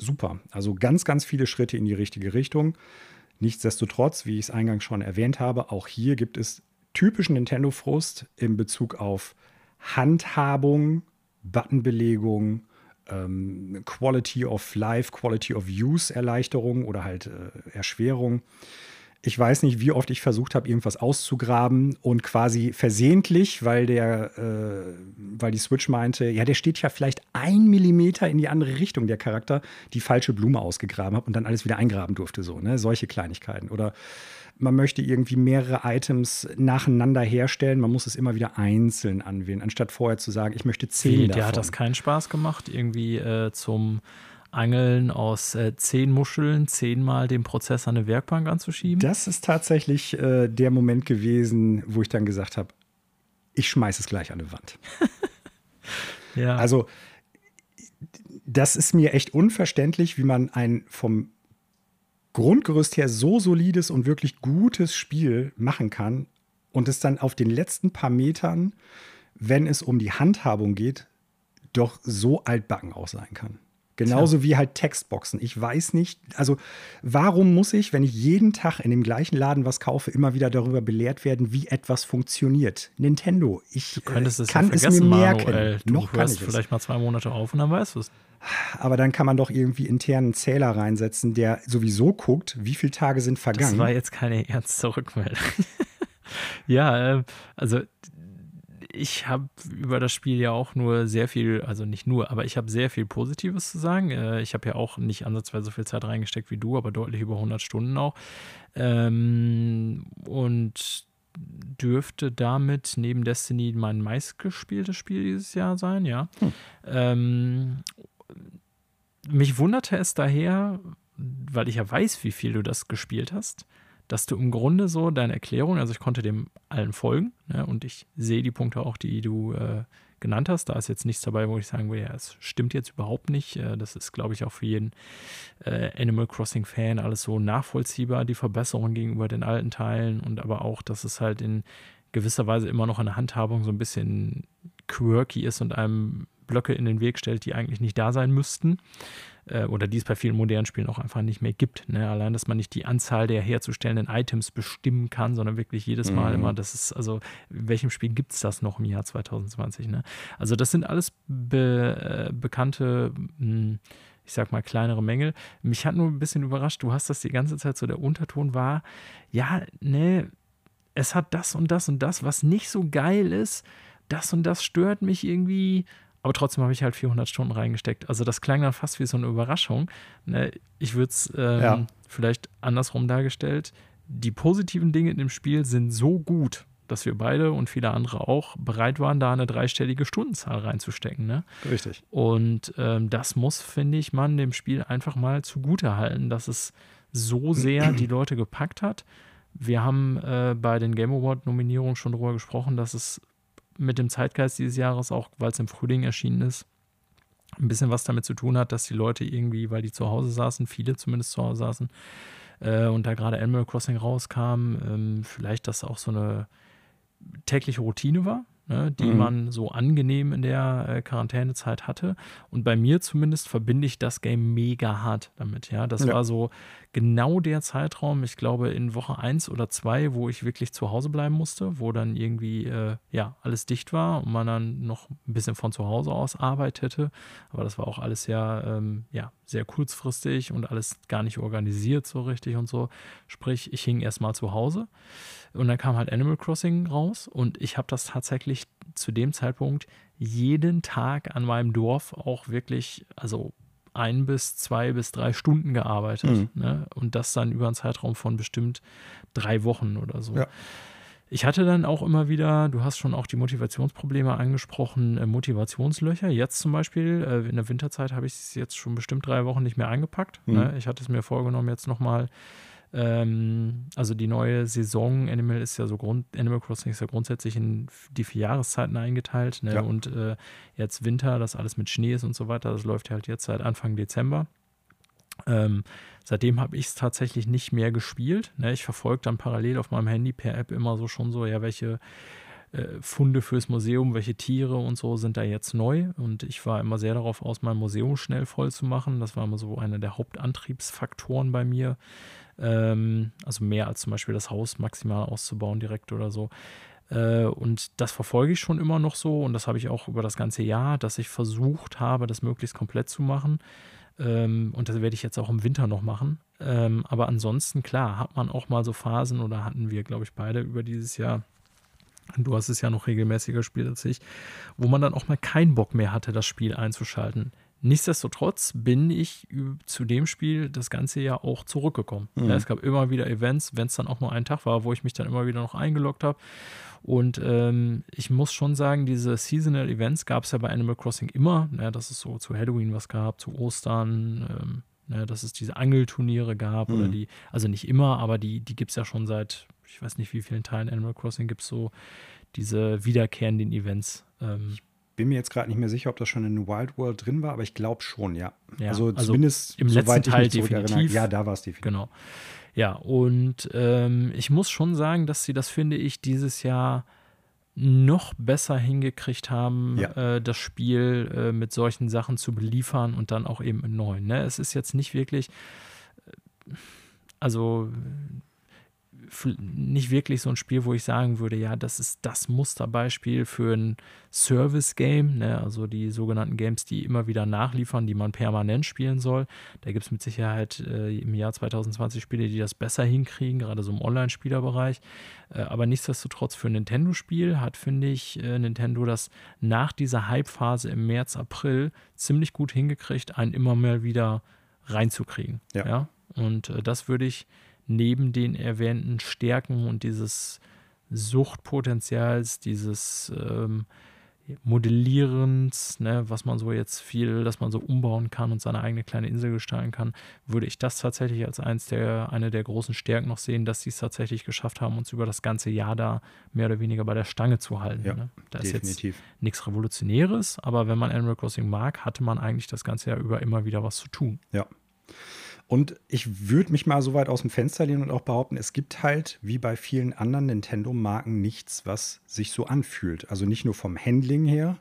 super. Also ganz, ganz viele Schritte in die richtige Richtung. Nichtsdestotrotz, wie ich es eingangs schon erwähnt habe, auch hier gibt es typischen Nintendo-Frust in Bezug auf Handhabung, Buttonbelegung, ähm, Quality of Life, Quality of Use Erleichterung oder halt äh, Erschwerung. Ich weiß nicht, wie oft ich versucht habe, irgendwas auszugraben und quasi versehentlich, weil der, äh, weil die Switch meinte, ja, der steht ja vielleicht ein Millimeter in die andere Richtung, der Charakter, die falsche Blume ausgegraben habe und dann alles wieder eingraben durfte, so, ne? Solche Kleinigkeiten. Oder man möchte irgendwie mehrere Items nacheinander herstellen, man muss es immer wieder einzeln anwählen, anstatt vorher zu sagen, ich möchte zehn Wie, davon. dir hat das keinen Spaß gemacht, irgendwie äh, zum Angeln aus äh, zehn Muscheln zehnmal den Prozess an eine Werkbank anzuschieben? Das ist tatsächlich äh, der Moment gewesen, wo ich dann gesagt habe, ich schmeiße es gleich an eine Wand. ja. Also, das ist mir echt unverständlich, wie man ein vom Grundgerüst her so solides und wirklich gutes Spiel machen kann und es dann auf den letzten paar Metern, wenn es um die Handhabung geht, doch so altbacken auch sein kann. Genauso Tja. wie halt Textboxen. Ich weiß nicht, also warum muss ich, wenn ich jeden Tag in dem gleichen Laden was kaufe, immer wieder darüber belehrt werden, wie etwas funktioniert? Nintendo, ich du könntest äh, es kann ja es mir merken. Manuel. Du Noch hörst vielleicht mal zwei Monate auf und dann weißt du es. Aber dann kann man doch irgendwie internen Zähler reinsetzen, der sowieso guckt, wie viele Tage sind vergangen. Das war jetzt keine ernste Rückmeldung. ja, äh, also ich habe über das Spiel ja auch nur sehr viel, also nicht nur, aber ich habe sehr viel Positives zu sagen. Äh, ich habe ja auch nicht ansatzweise so viel Zeit reingesteckt wie du, aber deutlich über 100 Stunden auch. Ähm, und dürfte damit neben Destiny mein meistgespieltes Spiel dieses Jahr sein, ja. Hm. Ähm, mich wunderte es daher, weil ich ja weiß, wie viel du das gespielt hast, dass du im Grunde so deine Erklärung, also ich konnte dem allen folgen ne, und ich sehe die Punkte auch, die du äh, genannt hast. Da ist jetzt nichts dabei, wo ich sagen würde, ja, es stimmt jetzt überhaupt nicht. Äh, das ist, glaube ich, auch für jeden äh, Animal Crossing-Fan alles so nachvollziehbar, die Verbesserung gegenüber den alten Teilen und aber auch, dass es halt in gewisser Weise immer noch eine Handhabung so ein bisschen quirky ist und einem Blöcke in den Weg stellt, die eigentlich nicht da sein müssten äh, oder die es bei vielen modernen Spielen auch einfach nicht mehr gibt. Ne? Allein, dass man nicht die Anzahl der herzustellenden Items bestimmen kann, sondern wirklich jedes Mal mhm. immer, das ist, also in welchem Spiel gibt es das noch im Jahr 2020? Ne? Also das sind alles be, äh, bekannte mh, hm, ich sag mal, kleinere Mängel. Mich hat nur ein bisschen überrascht, du hast das die ganze Zeit so, der Unterton war, ja, ne, es hat das und das und das, was nicht so geil ist, das und das stört mich irgendwie, aber trotzdem habe ich halt 400 Stunden reingesteckt. Also das klang dann fast wie so eine Überraschung. Ne? Ich würde es ähm, ja. vielleicht andersrum dargestellt. Die positiven Dinge in dem Spiel sind so gut, dass wir beide und viele andere auch bereit waren, da eine dreistellige Stundenzahl reinzustecken. Ne? Richtig. Und ähm, das muss, finde ich, man dem Spiel einfach mal zugute halten, dass es so sehr die Leute gepackt hat. Wir haben äh, bei den Game Award-Nominierungen schon darüber gesprochen, dass es mit dem Zeitgeist dieses Jahres, auch weil es im Frühling erschienen ist, ein bisschen was damit zu tun hat, dass die Leute irgendwie, weil die zu Hause saßen, viele zumindest zu Hause saßen, äh, und da gerade Animal Crossing rauskam, ähm, vielleicht das auch so eine tägliche Routine war ne, die mhm. man so angenehm in der äh, Quarantänezeit hatte. Und bei mir zumindest verbinde ich das Game mega hart damit. Ja, das ja. war so genau der Zeitraum, ich glaube in Woche 1 oder 2, wo ich wirklich zu Hause bleiben musste, wo dann irgendwie äh, ja alles dicht war und man dann noch ein bisschen von zu Hause aus arbeitete. Aber das war auch alles ja, ähm, ja sehr kurzfristig und alles gar nicht organisiert so richtig und so. Sprich, ich hing erstmal zu Hause. Und dann kam halt Animal Crossing raus und ich habe das tatsächlich zu dem Zeitpunkt jeden Tag an meinem Dorf auch wirklich, also ein bis zwei bis drei Stunden gearbeitet. Mhm. Ne? Und das dann über einen Zeitraum von bestimmt drei Wochen oder so. Ja. Ich hatte dann auch immer wieder, du hast schon auch die Motivationsprobleme angesprochen, äh, Motivationslöcher. Jetzt zum Beispiel, äh, in der Winterzeit habe ich es jetzt schon bestimmt drei Wochen nicht mehr eingepackt. Mhm. Ne? Ich hatte es mir vorgenommen, jetzt nochmal ähm, also die neue Saison Animal ist ja so Grund, Animal Crossing ist ja grundsätzlich in die vier Jahreszeiten eingeteilt. Ne? Ja. Und äh, jetzt Winter, das alles mit Schnee ist und so weiter, das läuft halt jetzt seit Anfang Dezember. Ähm, seitdem habe ich es tatsächlich nicht mehr gespielt. Ne? Ich verfolge dann parallel auf meinem Handy per App immer so schon so, ja, welche äh, Funde fürs Museum, welche Tiere und so sind da jetzt neu. Und ich war immer sehr darauf aus, mein Museum schnell voll zu machen. Das war immer so einer der Hauptantriebsfaktoren bei mir. Ähm, also mehr als zum Beispiel das Haus maximal auszubauen direkt oder so. Äh, und das verfolge ich schon immer noch so und das habe ich auch über das ganze Jahr, dass ich versucht habe, das möglichst komplett zu machen. Ähm, und das werde ich jetzt auch im Winter noch machen. Ähm, aber ansonsten, klar, hat man auch mal so Phasen oder hatten wir, glaube ich, beide über dieses Jahr. Du hast es ja noch regelmäßiger gespielt als ich, wo man dann auch mal keinen Bock mehr hatte, das Spiel einzuschalten. Nichtsdestotrotz bin ich zu dem Spiel das ganze Jahr auch zurückgekommen. Mhm. Es gab immer wieder Events, wenn es dann auch nur ein Tag war, wo ich mich dann immer wieder noch eingeloggt habe. Und ähm, ich muss schon sagen, diese Seasonal Events gab es ja bei Animal Crossing immer. Ja, dass es so zu Halloween was gab, zu Ostern, ähm, ja, dass es diese Angelturniere gab mhm. oder die, also nicht immer, aber die, die gibt es ja schon seit, ich weiß nicht wie vielen Teilen Animal Crossing gibt es so diese wiederkehrenden Events. Ähm, ich bin mir jetzt gerade nicht mehr sicher, ob das schon in Wild World drin war, aber ich glaube schon, ja. ja also, also, zumindest im letzten Teil definitiv. Ja, da war es definitiv. Genau. Ja, und ähm, ich muss schon sagen, dass sie das, finde ich, dieses Jahr noch besser hingekriegt haben, ja. äh, das Spiel äh, mit solchen Sachen zu beliefern und dann auch eben neuen. Ne? Es ist jetzt nicht wirklich, äh, also nicht wirklich so ein Spiel, wo ich sagen würde, ja, das ist das Musterbeispiel für ein Service-Game, ne? also die sogenannten Games, die immer wieder nachliefern, die man permanent spielen soll. Da gibt es mit Sicherheit äh, im Jahr 2020 Spiele, die das besser hinkriegen, gerade so im Online-Spielerbereich. Äh, aber nichtsdestotrotz für ein Nintendo-Spiel hat, finde ich, äh, Nintendo das nach dieser Hype-Phase im März, April ziemlich gut hingekriegt, einen immer mehr wieder reinzukriegen. Ja. ja? Und äh, das würde ich neben den erwähnten Stärken und dieses Suchtpotenzials, dieses ähm, Modellierens, ne, was man so jetzt viel, dass man so umbauen kann und seine eigene kleine Insel gestalten kann, würde ich das tatsächlich als eins der, eine der großen Stärken noch sehen, dass sie es tatsächlich geschafft haben, uns über das ganze Jahr da mehr oder weniger bei der Stange zu halten. Ja, ne? Da definitiv. ist jetzt nichts Revolutionäres, aber wenn man Animal Crossing mag, hatte man eigentlich das ganze Jahr über immer wieder was zu tun. Ja. Und ich würde mich mal so weit aus dem Fenster lehnen und auch behaupten, es gibt halt, wie bei vielen anderen Nintendo-Marken, nichts, was sich so anfühlt. Also nicht nur vom Handling her,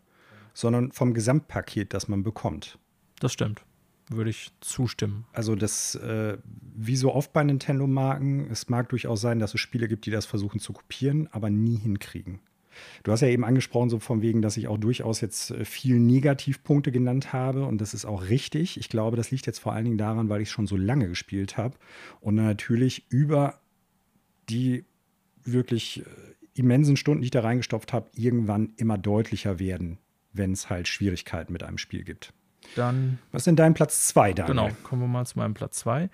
sondern vom Gesamtpaket, das man bekommt. Das stimmt. Würde ich zustimmen. Also das, äh, wie so oft bei Nintendo-Marken, es mag durchaus sein, dass es Spiele gibt, die das versuchen zu kopieren, aber nie hinkriegen. Du hast ja eben angesprochen, so von wegen, dass ich auch durchaus jetzt äh, viel Negativpunkte genannt habe und das ist auch richtig. Ich glaube, das liegt jetzt vor allen Dingen daran, weil ich schon so lange gespielt habe und natürlich über die wirklich äh, immensen Stunden, die ich da reingestopft habe, irgendwann immer deutlicher werden, wenn es halt Schwierigkeiten mit einem Spiel gibt. Dann. Was ist denn dein Platz 2, Daniel? Genau, kommen wir mal zu meinem Platz 2.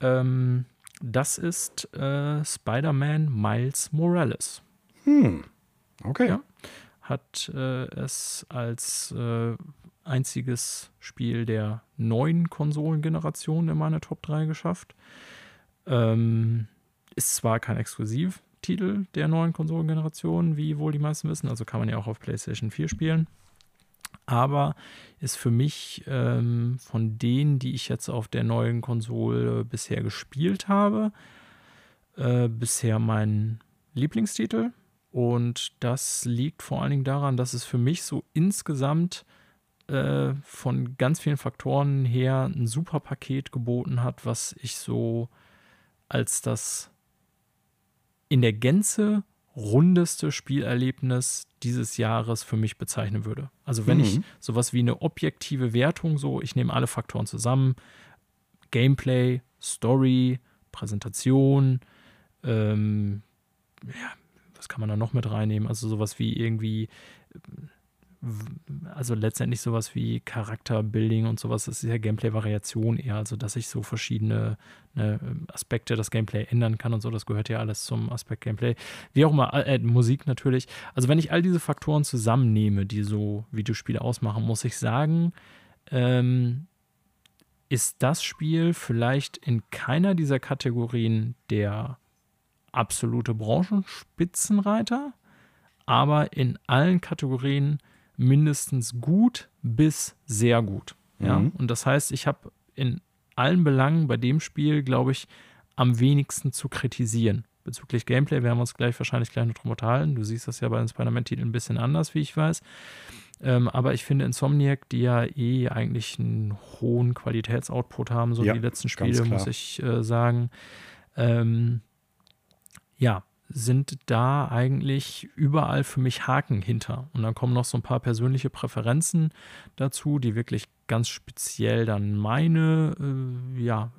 Ähm, das ist äh, Spider-Man Miles Morales. Hm. Okay. Ja, hat äh, es als äh, einziges Spiel der neuen Konsolengeneration in meine Top 3 geschafft. Ähm, ist zwar kein Exklusivtitel der neuen Konsolengeneration, wie wohl die meisten wissen, also kann man ja auch auf PlayStation 4 spielen. Aber ist für mich ähm, von denen, die ich jetzt auf der neuen Konsole bisher gespielt habe, äh, bisher mein Lieblingstitel. Und das liegt vor allen Dingen daran, dass es für mich so insgesamt äh, von ganz vielen Faktoren her ein super Paket geboten hat, was ich so als das in der Gänze rundeste Spielerlebnis dieses Jahres für mich bezeichnen würde. Also wenn mhm. ich sowas wie eine objektive Wertung, so ich nehme alle Faktoren zusammen, Gameplay, Story, Präsentation, ähm, ja, was kann man da noch mit reinnehmen? Also sowas wie irgendwie, also letztendlich sowas wie Charakterbuilding und sowas, das ist ja Gameplay-Variation eher, also dass ich so verschiedene ne, Aspekte das Gameplay ändern kann und so, das gehört ja alles zum Aspekt Gameplay. Wie auch immer, äh, Musik natürlich. Also wenn ich all diese Faktoren zusammennehme, die so Videospiele ausmachen, muss ich sagen, ähm, ist das Spiel vielleicht in keiner dieser Kategorien der absolute Branchenspitzenreiter, aber in allen Kategorien mindestens gut bis sehr gut. Ja? Mhm. Und das heißt, ich habe in allen Belangen bei dem Spiel, glaube ich, am wenigsten zu kritisieren. Bezüglich Gameplay werden wir uns gleich wahrscheinlich gleich noch drum unterhalten. Du siehst das ja bei den Spider-Man-Titeln ein bisschen anders, wie ich weiß. Ähm, aber ich finde Insomniac, die ja eh eigentlich einen hohen Qualitätsoutput haben, so ja, die letzten Spiele, muss ich äh, sagen, ähm, ja, sind da eigentlich überall für mich Haken hinter. Und dann kommen noch so ein paar persönliche Präferenzen dazu, die wirklich ganz speziell dann meine, äh, ja,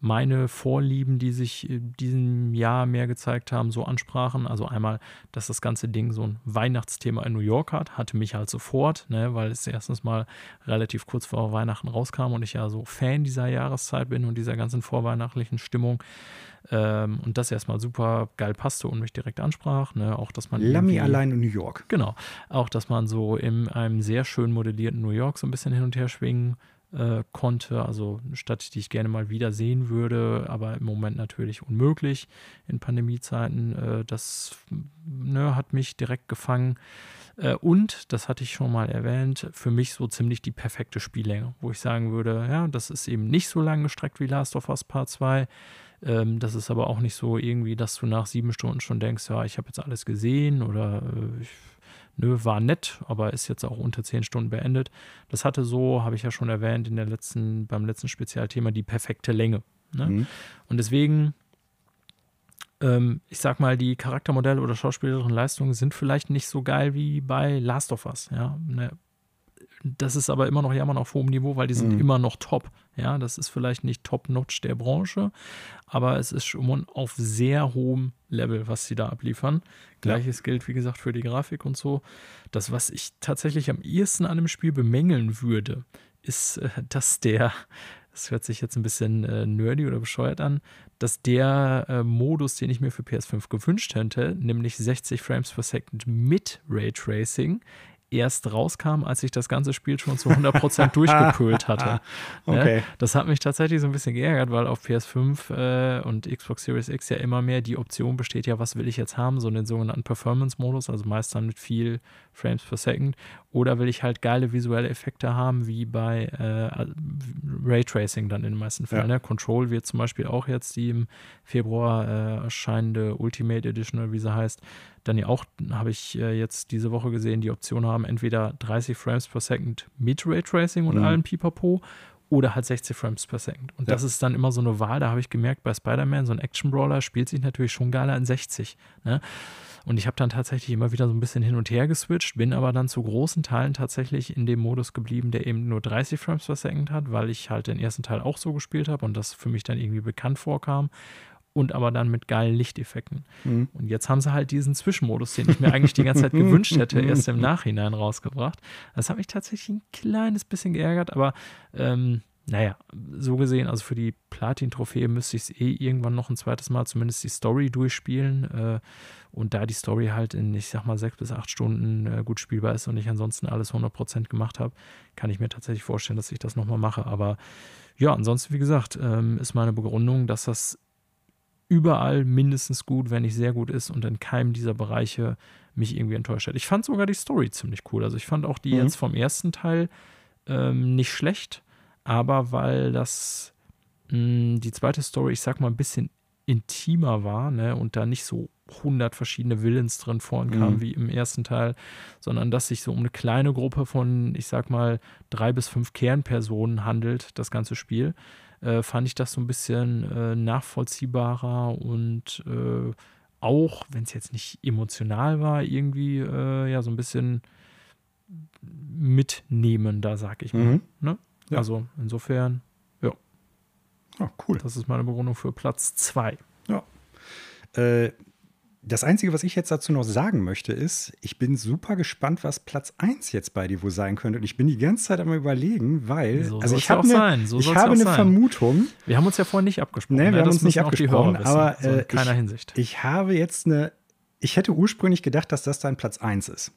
meine Vorlieben, die sich in diesem Jahr mehr gezeigt haben, so ansprachen. Also einmal, dass das ganze Ding so ein Weihnachtsthema in New York hat, hatte mich halt sofort, ne, weil es erstens mal relativ kurz vor Weihnachten rauskam und ich ja so Fan dieser Jahreszeit bin und dieser ganzen vorweihnachtlichen Stimmung. Ähm, und das erstmal super geil passte und mich direkt ansprach. Ne? Auch, dass man. Lammy allein in New York. Genau. Auch, dass man so in einem sehr schön modellierten New York so ein bisschen hin und her schwingen äh, konnte. Also eine Stadt, die ich gerne mal wieder sehen würde, aber im Moment natürlich unmöglich in Pandemiezeiten. Äh, das ne, hat mich direkt gefangen. Äh, und, das hatte ich schon mal erwähnt, für mich so ziemlich die perfekte Spiellänge, wo ich sagen würde, ja, das ist eben nicht so lang gestreckt wie Last of Us Part 2. Ähm, das ist aber auch nicht so irgendwie, dass du nach sieben Stunden schon denkst, ja, ich habe jetzt alles gesehen oder äh, ich, nö, war nett, aber ist jetzt auch unter zehn Stunden beendet. Das hatte so, habe ich ja schon erwähnt, in der letzten, beim letzten Spezialthema die perfekte Länge. Ne? Mhm. Und deswegen ähm, ich sag mal, die Charaktermodelle oder schauspielerischen Leistungen sind vielleicht nicht so geil wie bei Last of Us. Ja, ne, das ist aber immer noch ja immer auf hohem Niveau, weil die sind mhm. immer noch top. Ja, das ist vielleicht nicht top-notch der Branche, aber es ist schon auf sehr hohem Level, was sie da abliefern. Gleiches ja. gilt, wie gesagt, für die Grafik und so. Das, was ich tatsächlich am ehesten an dem Spiel bemängeln würde, ist, äh, dass der, das hört sich jetzt ein bisschen äh, nerdy oder bescheuert an, dass der äh, Modus, den ich mir für PS5 gewünscht hätte, nämlich 60 Frames per Second mit Raytracing, erst rauskam, als ich das ganze Spiel schon zu 100% durchgepölt hatte. okay. Ja, das hat mich tatsächlich so ein bisschen geärgert, weil auf PS5 äh, und Xbox Series X ja immer mehr die Option besteht, ja, was will ich jetzt haben, so den sogenannten Performance-Modus, also meist dann mit viel Frames per Second. Oder will ich halt geile visuelle Effekte haben, wie bei äh, Raytracing dann in den meisten Fällen. Ja. Ne? Control wird zum Beispiel auch jetzt die im Februar äh, erscheinende Ultimate Edition, oder wie sie heißt, dann ja auch, habe ich äh, jetzt diese Woche gesehen, die Option haben, entweder 30 Frames per Second mit Raytracing und mhm. allen Pipapo oder halt 60 Frames per Second. Und ja. das ist dann immer so eine Wahl, da habe ich gemerkt, bei Spider-Man, so ein Action-Brawler spielt sich natürlich schon geiler in 60. Ne? Und ich habe dann tatsächlich immer wieder so ein bisschen hin und her geswitcht, bin aber dann zu großen Teilen tatsächlich in dem Modus geblieben, der eben nur 30 Frames per Second hat, weil ich halt den ersten Teil auch so gespielt habe und das für mich dann irgendwie bekannt vorkam und aber dann mit geilen Lichteffekten. Mhm. Und jetzt haben sie halt diesen Zwischenmodus, den ich mir eigentlich die ganze Zeit gewünscht hätte, erst im Nachhinein rausgebracht. Das hat mich tatsächlich ein kleines bisschen geärgert, aber ähm, naja, so gesehen, also für die Platin-Trophäe müsste ich es eh irgendwann noch ein zweites Mal zumindest die Story durchspielen. Äh, und da die Story halt in, ich sag mal, sechs bis acht Stunden äh, gut spielbar ist und ich ansonsten alles 100% gemacht habe, kann ich mir tatsächlich vorstellen, dass ich das nochmal mache. Aber ja, ansonsten, wie gesagt, ähm, ist meine Begründung, dass das überall mindestens gut, wenn nicht sehr gut ist und in keinem dieser Bereiche mich irgendwie enttäuscht hat. Ich fand sogar die Story ziemlich cool. Also ich fand auch die mhm. jetzt vom ersten Teil ähm, nicht schlecht, aber weil das mh, hm, die zweite Story, ich sag mal, ein bisschen intimer war ne, und da nicht so 100 verschiedene Villains drin vorkamen mhm. wie im ersten Teil, sondern dass sich so um eine kleine Gruppe von, ich sag mal, drei bis fünf Kernpersonen handelt, das ganze Spiel äh, fand ich das so ein bisschen äh, nachvollziehbarer und äh, auch, wenn es jetzt nicht emotional war, irgendwie äh, ja so ein bisschen mitnehmender, sag ich mal. Mhm. Ne? Ja. Also insofern, ja. Oh, cool. Das ist meine Begründung für Platz 2. Ja. Äh, das Einzige, was ich jetzt dazu noch sagen möchte, ist, ich bin super gespannt, was Platz 1 jetzt bei dir wohl sein könnte. Und ich bin die ganze Zeit am überlegen, weil so also ich habe eine, so ich habe eine sein. Vermutung. Wir haben uns ja vorhin nicht abgesprochen. Nee, wir ja, haben uns nicht abgesprochen, aber so in keiner ich, Hinsicht. Ich habe jetzt eine, ich hätte ursprünglich gedacht, dass das dein Platz 1 ist.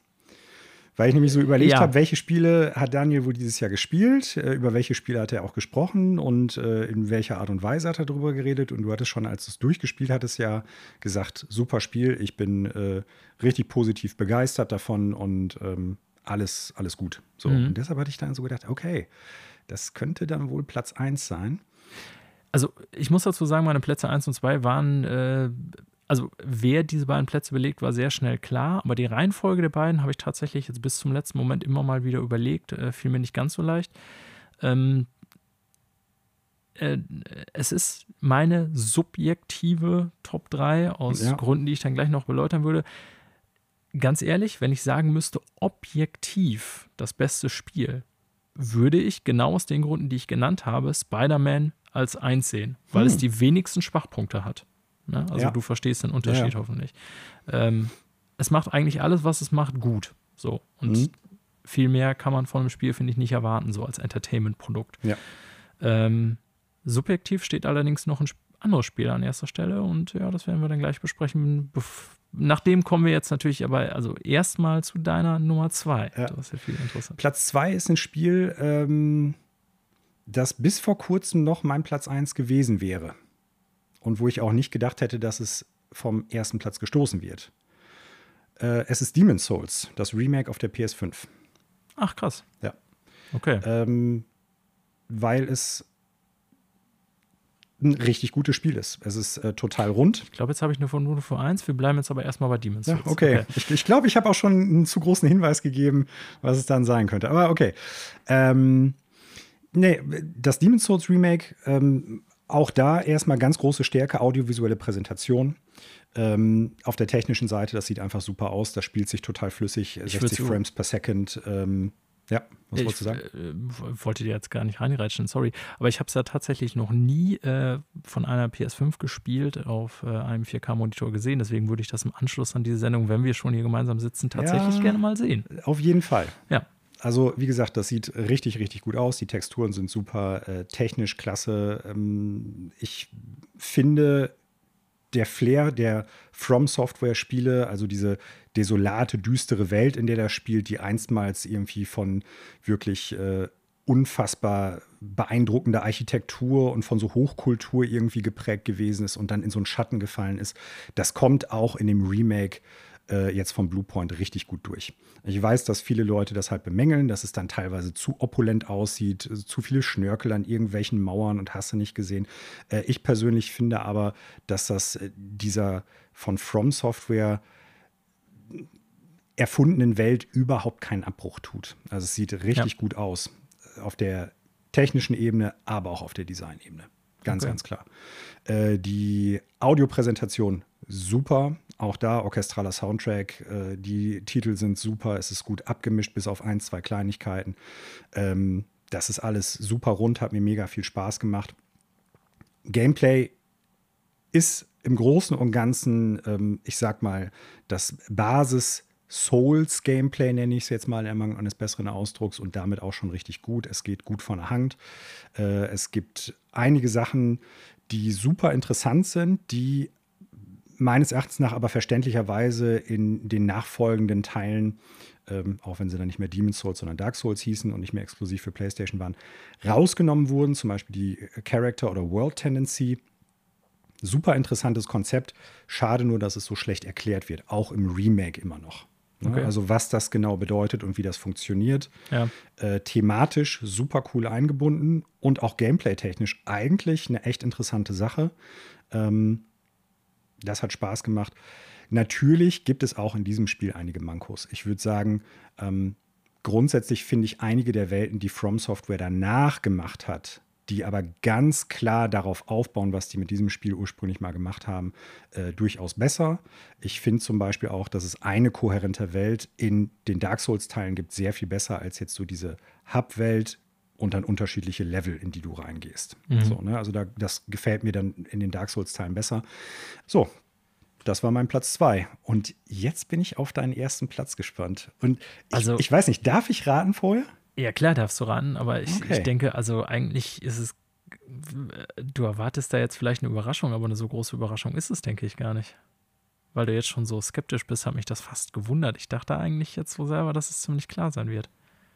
Weil ich nämlich so überlegt ja. habe, welche Spiele hat Daniel wohl dieses Jahr gespielt, äh, über welche Spiele hat er auch gesprochen und äh, in welcher Art und Weise hat er darüber geredet. Und du hattest schon, als du es durchgespielt hattest, ja gesagt, super Spiel, ich bin äh, richtig positiv begeistert davon und ähm, alles, alles gut. So. Mhm. Und deshalb hatte ich dann so gedacht, okay, das könnte dann wohl Platz 1 sein. Also ich muss dazu sagen, meine Plätze 1 und 2 waren äh, also wer diese beiden Plätze belegt, war sehr schnell klar. Aber die Reihenfolge der beiden habe ich tatsächlich jetzt bis zum letzten Moment immer mal wieder überlegt. Äh, fiel mir nicht ganz so leicht. Ähm, äh, es ist meine subjektive Top 3 aus ja. Gründen, die ich dann gleich noch beleuchten würde. Ganz ehrlich, wenn ich sagen müsste, objektiv das beste Spiel, würde ich genau aus den Gründen, die ich genannt habe, Spider-Man als eins sehen, weil hm. es die wenigsten Schwachpunkte hat. Ne? Also ja. du verstehst den Unterschied ja. hoffentlich. Ähm, es macht eigentlich alles, was es macht, gut. So. Und hm. viel mehr kann man von einem Spiel, finde ich, nicht erwarten, so als Entertainment-Produkt. Ja. Ähm, subjektiv steht allerdings noch ein anderes Spiel an erster Stelle und ja, das werden wir dann gleich besprechen. Nachdem kommen wir jetzt natürlich aber also erstmal zu deiner Nummer zwei. Ja. Das ist ja viel interessant. Platz zwei ist ein Spiel, ähm, das bis vor kurzem noch mein Platz eins gewesen wäre. Und wo ich auch nicht gedacht hätte, dass es vom ersten Platz gestoßen wird. Äh, es ist Demon's Souls, das Remake auf der PS5. Ach, krass. Ja. Okay. Ähm, weil es ein richtig gutes Spiel ist. Es ist äh, total rund. Ich glaube, jetzt habe ich nur von Note für 1. Wir bleiben jetzt aber erstmal bei Demon's Souls. Ja, okay. okay. Ich glaube, ich, glaub, ich habe auch schon einen zu großen Hinweis gegeben, was es dann sein könnte. Aber okay. Ähm, nee, das Demon's Souls Remake, ähm, auch da erstmal ganz große Stärke, audiovisuelle Präsentation. Ähm, auf der technischen Seite, das sieht einfach super aus. Das spielt sich total flüssig, 60 Frames per Second. Ähm, ja, was ich, wolltest du sagen? Äh, wollte dir jetzt gar nicht reinreitschen, sorry. Aber ich habe es ja tatsächlich noch nie äh, von einer PS5 gespielt, auf äh, einem 4K-Monitor gesehen. Deswegen würde ich das im Anschluss an diese Sendung, wenn wir schon hier gemeinsam sitzen, tatsächlich ja, gerne mal sehen. Auf jeden Fall. Ja. Also, wie gesagt, das sieht richtig, richtig gut aus. Die Texturen sind super, äh, technisch klasse. Ähm, ich finde, der Flair der From Software Spiele, also diese desolate, düstere Welt, in der das spielt, die einstmals irgendwie von wirklich äh, unfassbar beeindruckender Architektur und von so Hochkultur irgendwie geprägt gewesen ist und dann in so einen Schatten gefallen ist. Das kommt auch in dem Remake äh, jetzt vom Bluepoint richtig gut durch. Ich weiß, dass viele Leute das halt bemängeln, dass es dann teilweise zu opulent aussieht, zu viele Schnörkel an irgendwelchen Mauern und hast du nicht gesehen. Äh, ich persönlich finde aber, dass das äh, dieser von From Software erfundenen Welt überhaupt keinen Abbruch tut. Also es sieht richtig ja. gut aus. Auf der technischen Ebene, aber auch auf der Designebene. Ganz, okay. ganz klar. Äh, die Audiopräsentation super. Auch da orchestraler Soundtrack. Äh, die Titel sind super. Es ist gut abgemischt, bis auf ein, zwei Kleinigkeiten. Ähm, das ist alles super rund, hat mir mega viel Spaß gemacht. Gameplay ist im Großen und Ganzen, ähm, ich sag mal, das Basis- Souls-Gameplay, nenne ich es jetzt mal, im eines besseren Ausdrucks und damit auch schon richtig gut. Es geht gut von der Hand. Äh, es gibt einige Sachen, die super interessant sind, die meines Erachtens nach aber verständlicherweise in den nachfolgenden Teilen, ähm, auch wenn sie dann nicht mehr Demon's Souls, sondern Dark Souls hießen und nicht mehr exklusiv für PlayStation waren, rausgenommen wurden. Zum Beispiel die Character- oder World-Tendency. Super interessantes Konzept. Schade nur, dass es so schlecht erklärt wird, auch im Remake immer noch. Ne? Okay. Also was das genau bedeutet und wie das funktioniert. Ja. Äh, thematisch super cool eingebunden und auch gameplay-technisch eigentlich eine echt interessante Sache. Ähm, das hat Spaß gemacht. Natürlich gibt es auch in diesem Spiel einige Mankos. Ich würde sagen, ähm, grundsätzlich finde ich einige der Welten, die From Software danach gemacht hat, die aber ganz klar darauf aufbauen, was die mit diesem Spiel ursprünglich mal gemacht haben, äh, durchaus besser. Ich finde zum Beispiel auch, dass es eine kohärente Welt in den Dark Souls-Teilen gibt, sehr viel besser als jetzt so diese Hub-Welt und dann unterschiedliche Level, in die du reingehst. Mhm. So, ne? Also da, das gefällt mir dann in den Dark Souls-Teilen besser. So, das war mein Platz zwei. Und jetzt bin ich auf deinen ersten Platz gespannt. Und ich, also, ich weiß nicht, darf ich raten vorher? Ja, klar darfst du raten, aber ich, okay. ich denke, also eigentlich ist es, du erwartest da jetzt vielleicht eine Überraschung, aber eine so große Überraschung ist es, denke ich, gar nicht. Weil du jetzt schon so skeptisch bist, hat mich das fast gewundert. Ich dachte eigentlich jetzt so selber, dass es ziemlich klar sein wird.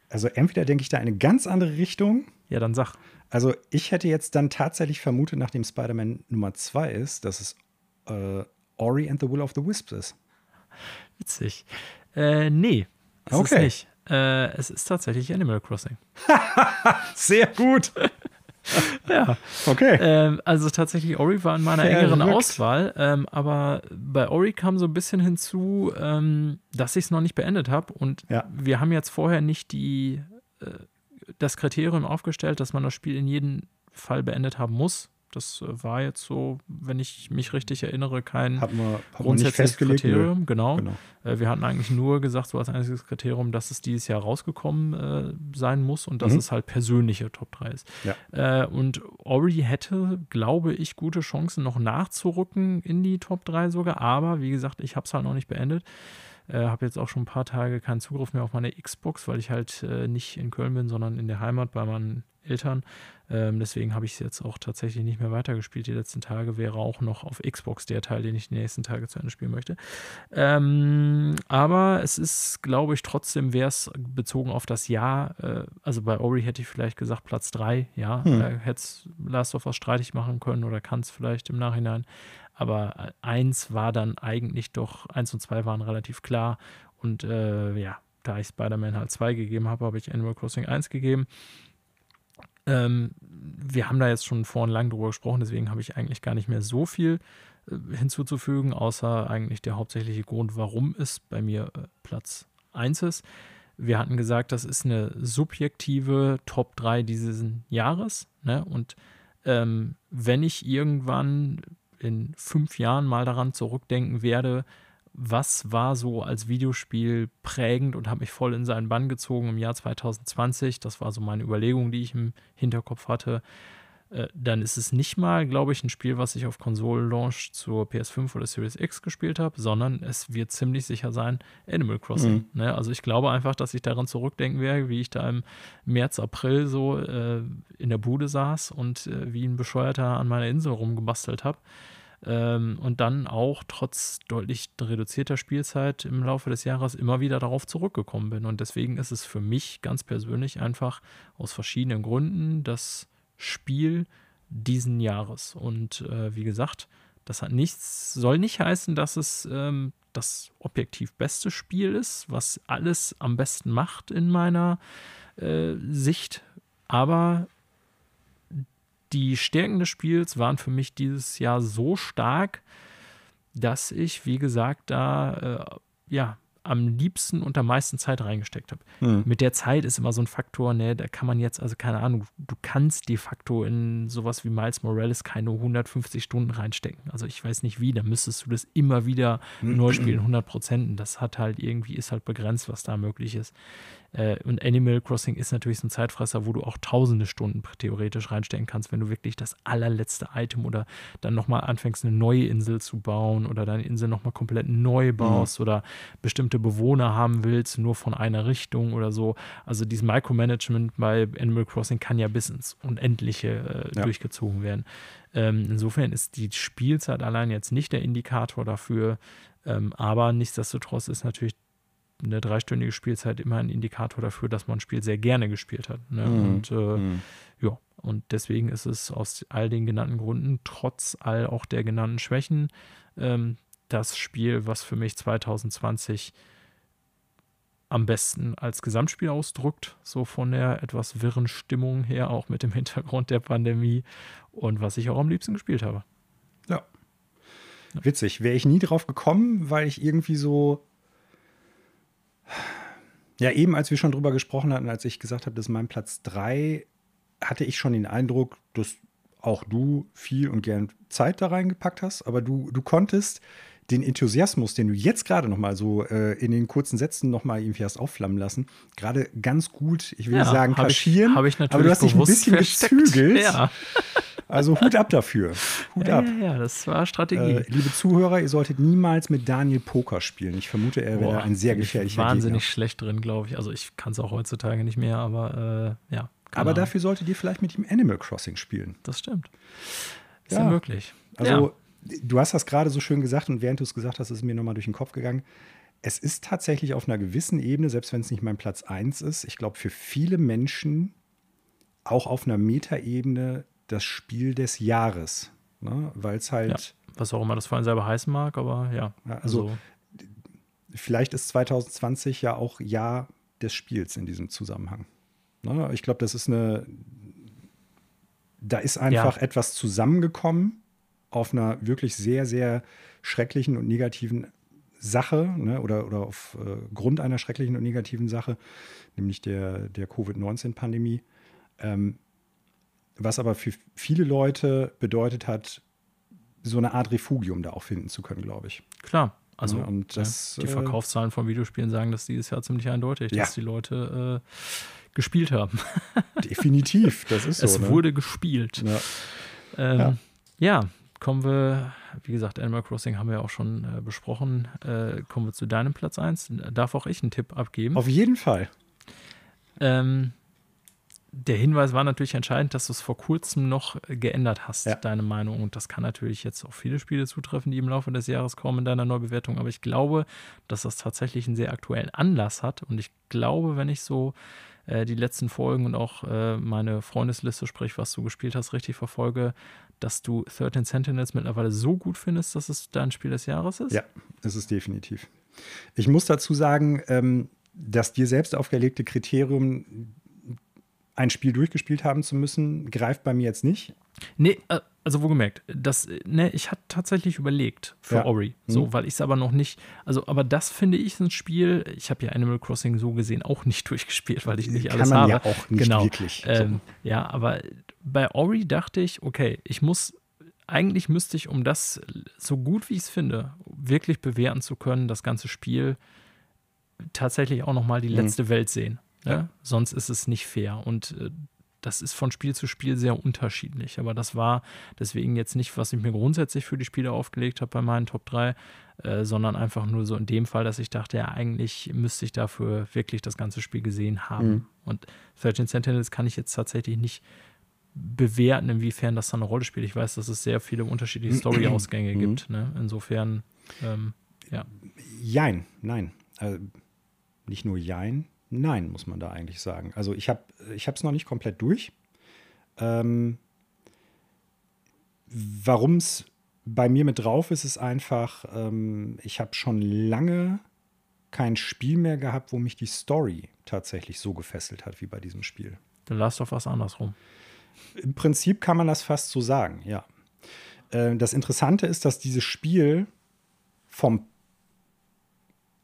Also entweder denke ich da eine ganz andere Richtung. Ja, dann sag. Also ich hätte jetzt dann tatsächlich vermutet, nachdem Spider-Man Nummer 2 ist, dass es äh, Ori and the Will of the Wisps ist. Witzig. Äh, nee, es okay. ist nicht. Äh, es ist tatsächlich Animal Crossing. Sehr gut. ja. Okay. Ähm, also tatsächlich, Ori war in meiner Verrückt. engeren Auswahl, ähm, aber bei Ori kam so ein bisschen hinzu, ähm, dass ich es noch nicht beendet habe und ja. wir haben jetzt vorher nicht die, äh, das Kriterium aufgestellt, dass man das Spiel in jedem Fall beendet haben muss. Das äh, war jetzt so, wenn ich mich richtig erinnere, kein hat man, hat grundsätzliches Kriterium. Genau. genau. Äh, wir hatten eigentlich nur gesagt, so als einziges Kriterium, dass es dieses Jahr rausgekommen äh, sein muss und dass mhm. es halt persönliche Top 3 ist. Ja. Äh, und Ori hätte, glaube ich, gute Chancen noch nachzurücken in die Top 3 sogar. Aber wie gesagt, ich habe es halt noch nicht beendet. Äh, habe jetzt auch schon ein paar Tage keinen Zugriff mehr auf meine Xbox, weil ich halt äh, nicht in Köln bin, sondern in der Heimat bei meinen Eltern. Ähm, deswegen habe ich es jetzt auch tatsächlich nicht mehr weitergespielt. Die letzten Tage wäre auch noch auf Xbox der Teil, den ich die nächsten Tage zu Ende spielen möchte. Ähm, aber es ist, glaube ich, trotzdem wäre es bezogen auf das Jahr. Äh, also bei Ori hätte ich vielleicht gesagt Platz 3. Ja, hm. äh, hätte es Last of Us streitig machen können oder kann es vielleicht im Nachhinein. Aber eins war dann eigentlich doch, eins und zwei waren relativ klar. Und äh, ja, da ich Spider-Man halt 2 gegeben habe, habe ich Animal Crossing 1 gegeben. Ähm, wir haben da jetzt schon vorhin lang drüber gesprochen, deswegen habe ich eigentlich gar nicht mehr so viel äh, hinzuzufügen, außer eigentlich der hauptsächliche Grund, warum es bei mir äh, Platz 1 ist. Wir hatten gesagt, das ist eine subjektive Top 3 dieses Jahres. Ne? Und ähm, wenn ich irgendwann in fünf Jahren mal daran zurückdenken werde, was war so als Videospiel prägend und habe mich voll in seinen Bann gezogen im Jahr 2020. Das war so meine Überlegung, die ich im Hinterkopf hatte. Äh, dann ist es nicht mal, glaube ich, ein Spiel, was ich auf Konsole-Launch zur PS5 oder Series X gespielt habe, sondern es wird ziemlich sicher sein Animal Crossing. Mhm. Ne? Also ich glaube einfach, dass ich daran zurückdenken werde, wie ich da im März, April so äh, in der Bude saß und äh, wie ein Bescheuerter an meiner Insel rumgebastelt habe. Ähm, und dann auch trotz deutlich reduzierter Spielzeit im Laufe des Jahres immer wieder darauf zurückgekommen bin. Und deswegen ist es für mich ganz persönlich einfach aus verschiedenen Gründen das Spiel diesen Jahres. Und äh, wie gesagt, das hat nichts, soll nicht heißen, dass es ähm, das objektiv beste Spiel ist, was alles am besten macht in meiner äh, Sicht. Aber die Stärken des Spiels waren für mich dieses Jahr so stark, dass ich, wie gesagt, da äh, ja am liebsten und am meisten Zeit reingesteckt habe. Mhm. Mit der Zeit ist immer so ein Faktor, ne, da kann man jetzt, also keine Ahnung, du kannst de facto in sowas wie Miles Morales keine 150 Stunden reinstecken. Also ich weiß nicht wie, da müsstest du das immer wieder mhm. neu spielen, 100 Prozent. Das hat halt irgendwie, ist halt begrenzt, was da möglich ist. Äh, und Animal Crossing ist natürlich so ein Zeitfresser, wo du auch tausende Stunden theoretisch reinstecken kannst, wenn du wirklich das allerletzte Item oder dann nochmal anfängst, eine neue Insel zu bauen oder deine Insel nochmal komplett neu mhm. baust mhm. oder bestimmte Bewohner haben willst, nur von einer Richtung oder so. Also dieses Micromanagement bei Animal Crossing kann ja bis ins Unendliche äh, ja. durchgezogen werden. Ähm, insofern ist die Spielzeit allein jetzt nicht der Indikator dafür, ähm, aber nichtsdestotrotz ist natürlich eine dreistündige Spielzeit immer ein Indikator dafür, dass man ein Spiel sehr gerne gespielt hat. Ne? Mhm. Und äh, mhm. ja, und deswegen ist es aus all den genannten Gründen, trotz all auch der genannten Schwächen, ähm, das Spiel, was für mich 2020 am besten als Gesamtspiel ausdrückt, so von der etwas wirren Stimmung her, auch mit dem Hintergrund der Pandemie und was ich auch am liebsten gespielt habe. Ja. Witzig. Wäre ich nie drauf gekommen, weil ich irgendwie so ja, eben als wir schon drüber gesprochen hatten, als ich gesagt habe, das ist mein Platz 3, hatte ich schon den Eindruck, dass auch du viel und gern Zeit da reingepackt hast, aber du, du konntest den Enthusiasmus, den du jetzt gerade noch mal so äh, in den kurzen Sätzen noch mal irgendwie hast aufflammen lassen, gerade ganz gut, ich will ja, sagen, kaschieren, hab ich, hab ich aber du hast dich ein bisschen versteckt. gezügelt. Ja. Also Hut ab dafür. Hut ja, ab. Ja, ja, das war Strategie. Äh, liebe Zuhörer, ihr solltet niemals mit Daniel Poker spielen. Ich vermute, er wäre ein sehr gefährlicher wahnsinnig Gegner. schlecht drin, glaube ich. Also ich kann es auch heutzutage nicht mehr, aber äh, ja. Aber Ahnung. dafür solltet ihr vielleicht mit ihm Animal Crossing spielen. Das stimmt. Ist ja, ja möglich. Also du hast das gerade so schön gesagt und während du es gesagt hast, ist es mir nochmal durch den Kopf gegangen. Es ist tatsächlich auf einer gewissen Ebene, selbst wenn es nicht mein Platz 1 ist, ich glaube, für viele Menschen auch auf einer Metaebene das Spiel des Jahres. Ne? Weil es halt. Ja, was auch immer das vor allem selber heißen mag, aber ja. also, also, vielleicht ist 2020 ja auch Jahr des Spiels in diesem Zusammenhang. Ne? Ich glaube, das ist eine. Da ist einfach ja. etwas zusammengekommen auf einer wirklich sehr, sehr schrecklichen und negativen Sache ne, oder, oder auf äh, Grund einer schrecklichen und negativen Sache, nämlich der, der Covid-19-Pandemie. Ähm, was aber für viele Leute bedeutet hat, so eine Art Refugium da auch finden zu können, glaube ich. Klar. Also Ja, und das, ja, die äh, Verkaufszahlen von Videospielen sagen das dieses Jahr ziemlich eindeutig, dass die Leute äh, gespielt haben. Definitiv, das ist so. es ne? wurde gespielt. Ja. Ähm, Ja. ja. kommen wir, wie gesagt, Animal Crossing haben wir auch schon äh, besprochen. Äh, kommen wir zu deinem Platz 1. Darf auch ich einen Tipp abgeben? Auf jeden Fall. Ähm, der Hinweis war natürlich entscheidend, dass du es vor kurzem noch äh, geändert hast, Ja. deine Meinung. Und das kann natürlich jetzt auf viele Spiele zutreffen, die im Laufe des Jahres kommen in deiner Neubewertung. Aber ich glaube, dass das tatsächlich einen sehr aktuellen Anlass hat. Und ich glaube, wenn ich so äh, die letzten Folgen und auch äh, meine Freundesliste, sprich, was du gespielt hast, richtig verfolge, dass du 13 Sentinels mittlerweile so gut findest, dass es dein Spiel des Jahres ist. Ja, ist es definitiv. Ich muss dazu sagen, ähm, das dir selbst aufgelegte Kriterium, ein Spiel durchgespielt haben zu müssen, greift bei mir jetzt nicht. Nee, äh, also wohlgemerkt, das, ne, ich hatte tatsächlich überlegt für Ja. Ori, so, Mhm. weil ich es aber noch nicht, also, aber das finde ich ein Spiel, ich habe ja Animal Crossing so gesehen auch nicht durchgespielt, weil ich nicht Kann alles man habe. ja auch nicht genau. wirklich. So. Ähm, ja, aber bei Ori dachte ich, okay, ich muss, eigentlich müsste ich, um das so gut wie ich es finde, wirklich bewerten zu können, das ganze Spiel tatsächlich auch nochmal die Mhm. letzte Welt sehen. Ne? Ja. Sonst ist es nicht fair. Und äh, das ist von Spiel zu Spiel sehr unterschiedlich. Aber das war deswegen jetzt nicht, was ich mir grundsätzlich für die Spiele aufgelegt habe bei meinen Top 3, äh, sondern einfach nur so in dem Fall, dass ich dachte, ja, eigentlich müsste ich dafür wirklich das ganze Spiel gesehen haben. Mhm. Und 13 Sentinels kann ich jetzt tatsächlich nicht bewerten, inwiefern das da eine Rolle spielt. Ich weiß, dass es sehr viele unterschiedliche Story-Ausgänge Mhm. gibt. Ne? Insofern, ähm, ja. Jein, nein. Also, nicht nur Jein, nein, muss man da eigentlich sagen. Also ich habe es noch nicht komplett durch. Ähm, Warum es bei mir mit drauf ist, ist einfach, ähm, ich habe schon lange kein Spiel mehr gehabt, wo mich die Story tatsächlich so gefesselt hat wie bei diesem Spiel. The Last of Us andersrum. Im Prinzip kann man das fast so sagen, ja. Äh, Das Interessante ist, dass dieses Spiel vom,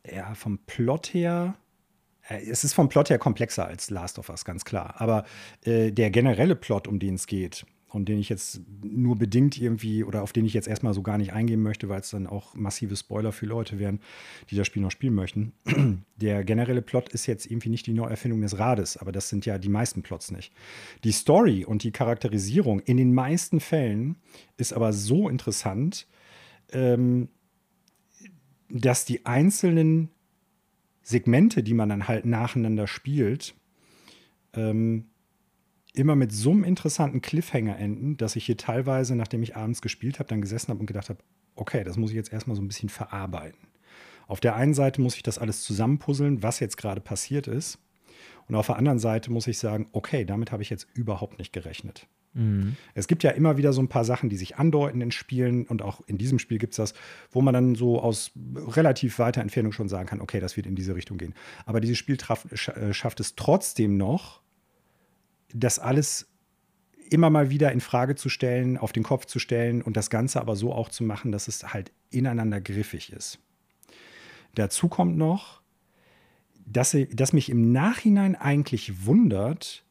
ja, vom Plot her, es ist vom Plot her komplexer als Last of Us, ganz klar. Aber äh, der generelle Plot, um den es geht, und den ich jetzt nur bedingt irgendwie oder auf den ich jetzt erstmal so gar nicht eingehen möchte, weil es dann auch massive Spoiler für Leute wären, die das Spiel noch spielen möchten. Der generelle Plot ist jetzt irgendwie nicht die Neuerfindung des Rades, aber das sind ja die meisten Plots nicht. Die Story und die Charakterisierung in den meisten Fällen ist aber so interessant, ähm, dass die einzelnen Segmente, die man dann halt nacheinander spielt, ähm, immer mit so einem interessanten Cliffhanger enden, dass ich hier teilweise, nachdem ich abends gespielt habe, dann gesessen habe und gedacht habe, okay, das muss ich jetzt erstmal so ein bisschen verarbeiten. Auf der einen Seite muss ich das alles zusammenpuzzeln, was jetzt gerade passiert ist. Und auf der anderen Seite muss ich sagen, okay, damit habe ich jetzt überhaupt nicht gerechnet. Mhm. Es gibt ja immer wieder so ein paar Sachen, die sich andeuten in Spielen und auch in diesem Spiel gibt es das, wo man dann so aus relativ weiter Entfernung schon sagen kann, okay, das wird in diese Richtung gehen. Aber dieses Spiel traf, äh, schafft es trotzdem noch, das alles immer mal wieder in Frage zu stellen, auf den Kopf zu stellen und das Ganze aber so auch zu machen, dass es halt ineinander griffig ist. Dazu kommt noch, dass, dass mich im Nachhinein eigentlich wundert,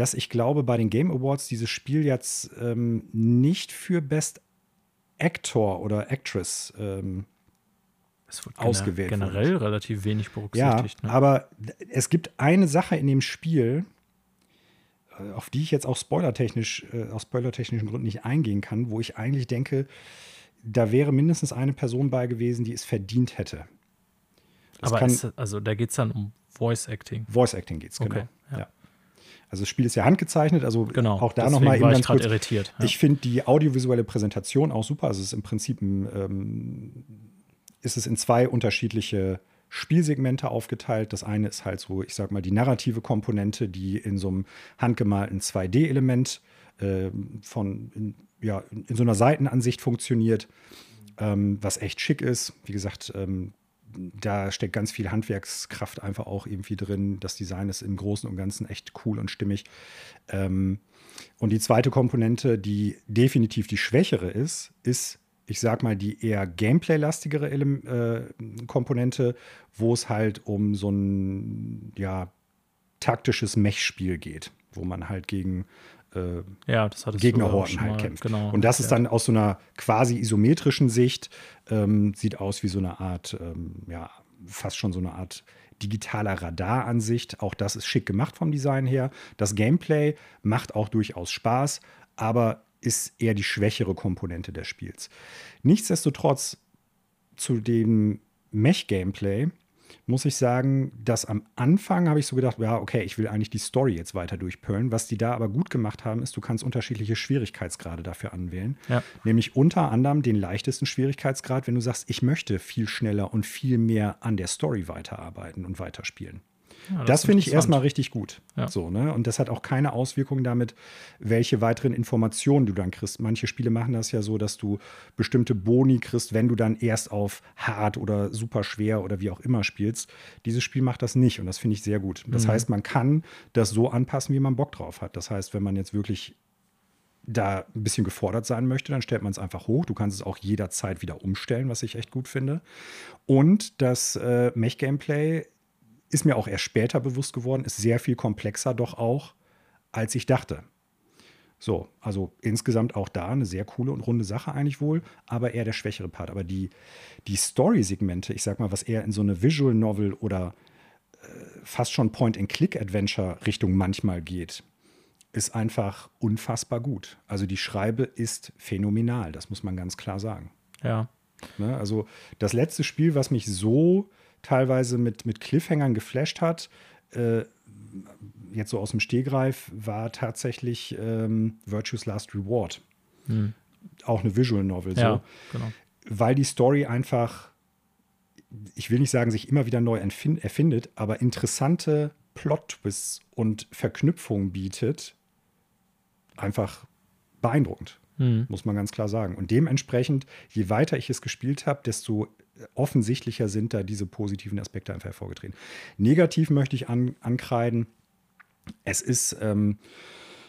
dass ich glaube, bei den Game Awards dieses Spiel jetzt ähm, nicht für Best Actor oder Actress ähm, Es wird Ausgewählt generell relativ wenig ja, berücksichtigt. ne? aber es gibt eine Sache in dem Spiel, äh, auf die ich jetzt auch spoilertechnisch, äh, aus spoilertechnischen Gründen nicht eingehen kann, wo ich eigentlich denke, da wäre mindestens eine Person bei gewesen, die es verdient hätte. Es aber kann- es, also da geht es dann um Voice Acting. Voice Acting geht's, genau. Okay, ja. ja. Also das Spiel ist ja handgezeichnet, also Genau. auch da nochmal eben war ich ganz kurz. irritiert. Ja. Ich finde die audiovisuelle Präsentation auch super. Also es ist im Prinzip ein, ähm, ist es in zwei unterschiedliche Spielsegmente aufgeteilt. Das eine ist halt so, ich sag mal, die narrative Komponente, die in so einem handgemalten 2D-Element äh, von in, ja, in so einer Seitenansicht funktioniert, ähm, was echt schick ist. Wie gesagt, ähm, da steckt ganz viel Handwerkskraft einfach auch irgendwie drin. Das Design ist im Großen und Ganzen echt cool und stimmig. Ähm, und die zweite Komponente, die definitiv die schwächere ist, ist, ich sag mal, die eher Gameplay-lastigere äh, Komponente, wo es halt um so ein ja, taktisches Mech-Spiel geht, wo man halt gegen äh, ja, Gegnerhorten halt kämpft. Genau, und das ja. ist dann aus so einer quasi isometrischen Sicht, ähm, sieht aus wie so eine Art, ähm, ja, fast schon so eine Art digitaler Radaransicht. Auch das ist schick gemacht vom Design her. Das Gameplay macht auch durchaus Spaß, aber ist eher die schwächere Komponente des Spiels. Nichtsdestotrotz zu dem Mech-Gameplay muss ich sagen, dass am Anfang habe ich so gedacht, ja, okay, ich will eigentlich die Story jetzt weiter durchpölen. Was die da aber gut gemacht haben, ist, du kannst unterschiedliche Schwierigkeitsgrade dafür anwählen. Ja. Nämlich unter anderem den leichtesten Schwierigkeitsgrad, wenn du sagst, ich möchte viel schneller und viel mehr an der Story weiterarbeiten und weiterspielen. Ja, das, das finde ich erstmal richtig gut. Ja. So, ne? Und das hat auch keine Auswirkungen damit, welche weiteren Informationen du dann kriegst. Manche Spiele machen das ja so, dass du bestimmte Boni kriegst, wenn du dann erst auf hart oder super schwer oder wie auch immer spielst. Dieses Spiel macht das nicht und das finde ich sehr gut. Das mhm. heißt, man kann das so anpassen, wie man Bock drauf hat. Das heißt, wenn man jetzt wirklich da ein bisschen gefordert sein möchte, dann stellt man es einfach hoch. Du kannst es auch jederzeit wieder umstellen, was ich echt gut finde. Und das äh, Mech-Gameplay ist mir auch erst später bewusst geworden, ist sehr viel komplexer doch auch, als ich dachte. So, also insgesamt auch da eine sehr coole und runde Sache eigentlich wohl, aber eher der schwächere Part. Aber die, die Story-Segmente, ich sag mal, was eher in so eine Visual Novel oder äh, fast schon Point-and-Click-Adventure-Richtung manchmal geht, ist einfach unfassbar gut. Also die Schreibe ist phänomenal, das muss man ganz klar sagen. Ja. Ne, also das letzte Spiel, was mich so teilweise mit, mit Cliffhangern geflasht hat, äh, jetzt so aus dem Stehgreif, war tatsächlich ähm, Virtue's Last Reward. Hm. Auch eine Visual Novel. Ja, so. genau. Weil die Story einfach, ich will nicht sagen, sich immer wieder neu erfindet, aber interessante Plot-Twists und Verknüpfungen bietet. Einfach beeindruckend, hm. muss man ganz klar sagen. Und dementsprechend, je weiter ich es gespielt habe, desto offensichtlicher sind da diese positiven Aspekte einfach hervorgetreten. Negativ möchte ich an, ankreiden, es ist ähm,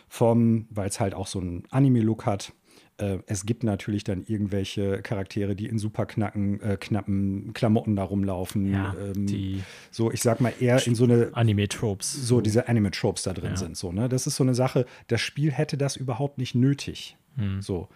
vom, weil es halt auch so einen Anime-Look hat, äh, es gibt natürlich dann irgendwelche Charaktere, die in super knacken, äh, knappen Klamotten da rumlaufen. Ja, ähm, die so, ich sag mal, eher in so eine Anime-Tropes. So, diese Anime-Tropes da drin ja. sind. So, ne? Das ist so eine Sache, das Spiel hätte das überhaupt nicht nötig. Hm. So.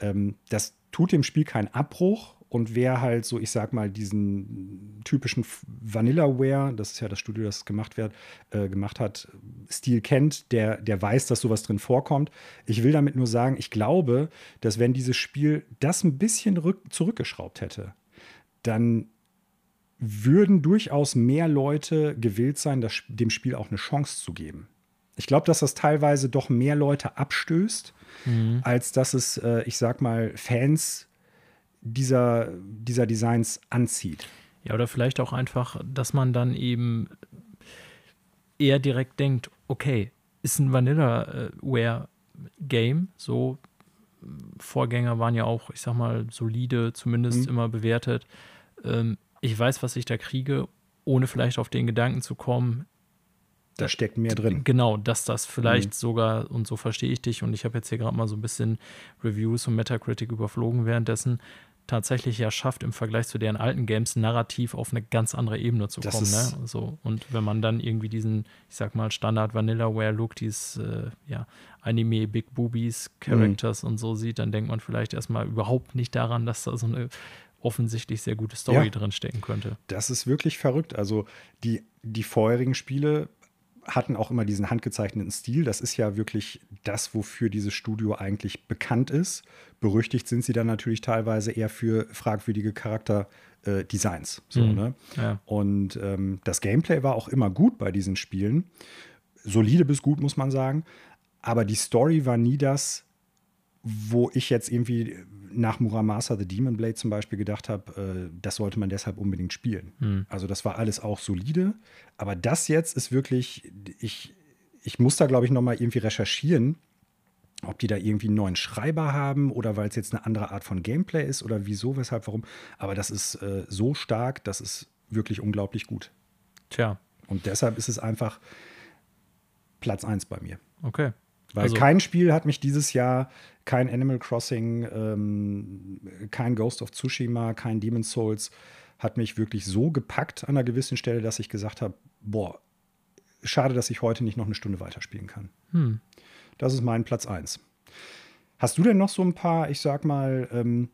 Ähm, das tut dem Spiel keinen Abbruch und wer halt so, ich sag mal, diesen typischen Vanillaware, das ist ja das Studio, das gemacht wird, äh, gemacht hat, Stil kennt, der, der weiß, dass sowas drin vorkommt. Ich will damit nur sagen, ich glaube, dass wenn dieses Spiel das ein bisschen zurückgeschraubt hätte, dann würden durchaus mehr Leute gewillt sein, das, dem Spiel auch eine Chance zu geben. Ich glaube, dass das teilweise doch mehr Leute abstößt, mhm. als dass es, äh, ich sag mal, Fans dieser, dieser Designs anzieht. Ja, oder vielleicht auch einfach, dass man dann eben eher direkt denkt, okay, ist ein Vanillaware-Game, so Vorgänger waren ja auch, ich sag mal, solide, zumindest mhm. immer bewertet. Ähm, ich weiß, was ich da kriege, ohne vielleicht auf den Gedanken zu kommen, da steckt mehr drin. Genau, dass das vielleicht mhm. sogar, und so verstehe ich dich, und ich habe jetzt hier gerade mal so ein bisschen Reviews und Metacritic überflogen währenddessen, tatsächlich ja schafft, im Vergleich zu deren alten Games narrativ auf eine ganz andere Ebene zu das kommen. Ne? So, und wenn man dann irgendwie diesen, ich sag mal, Standard Vanillaware-Look, dieses äh, ja, Anime Big Boobies Characters mhm. und so sieht, dann denkt man vielleicht erstmal überhaupt nicht daran, dass da so eine offensichtlich sehr gute Story ja, drin stecken könnte. Das ist wirklich verrückt. Also die, die vorherigen Spiele hatten auch immer diesen handgezeichneten Stil. Das ist ja wirklich das, wofür dieses Studio eigentlich bekannt ist. Berüchtigt sind sie dann natürlich teilweise eher für fragwürdige Charakterdesigns. Äh, so, mhm. ne? ja. Und ähm, das Gameplay war auch immer gut bei diesen Spielen. Solide bis gut, muss man sagen. Aber die Story war nie das, wo ich jetzt irgendwie nach Muramasa The Demon Blade zum Beispiel gedacht habe, äh, das sollte man deshalb unbedingt spielen. Mhm. Also das war alles auch solide, aber das jetzt ist wirklich, ich, ich muss da glaube ich noch mal irgendwie recherchieren, ob die da irgendwie einen neuen Schreiber haben oder weil es jetzt eine andere Art von Gameplay ist oder wieso, weshalb, warum. Aber das ist äh, so stark, das ist wirklich unglaublich gut. Tja. Und deshalb ist es einfach Platz 1 bei mir. Okay. Weil also, kein Spiel hat mich dieses Jahr, kein Animal Crossing, ähm, kein Ghost of Tsushima, kein Demon's Souls, hat mich wirklich so gepackt an einer gewissen Stelle, dass ich gesagt habe, boah, schade, dass ich heute nicht noch eine Stunde weiterspielen kann. Hm. Das ist mein Platz 1. Hast du denn noch so ein paar, ich sag mal, ähm,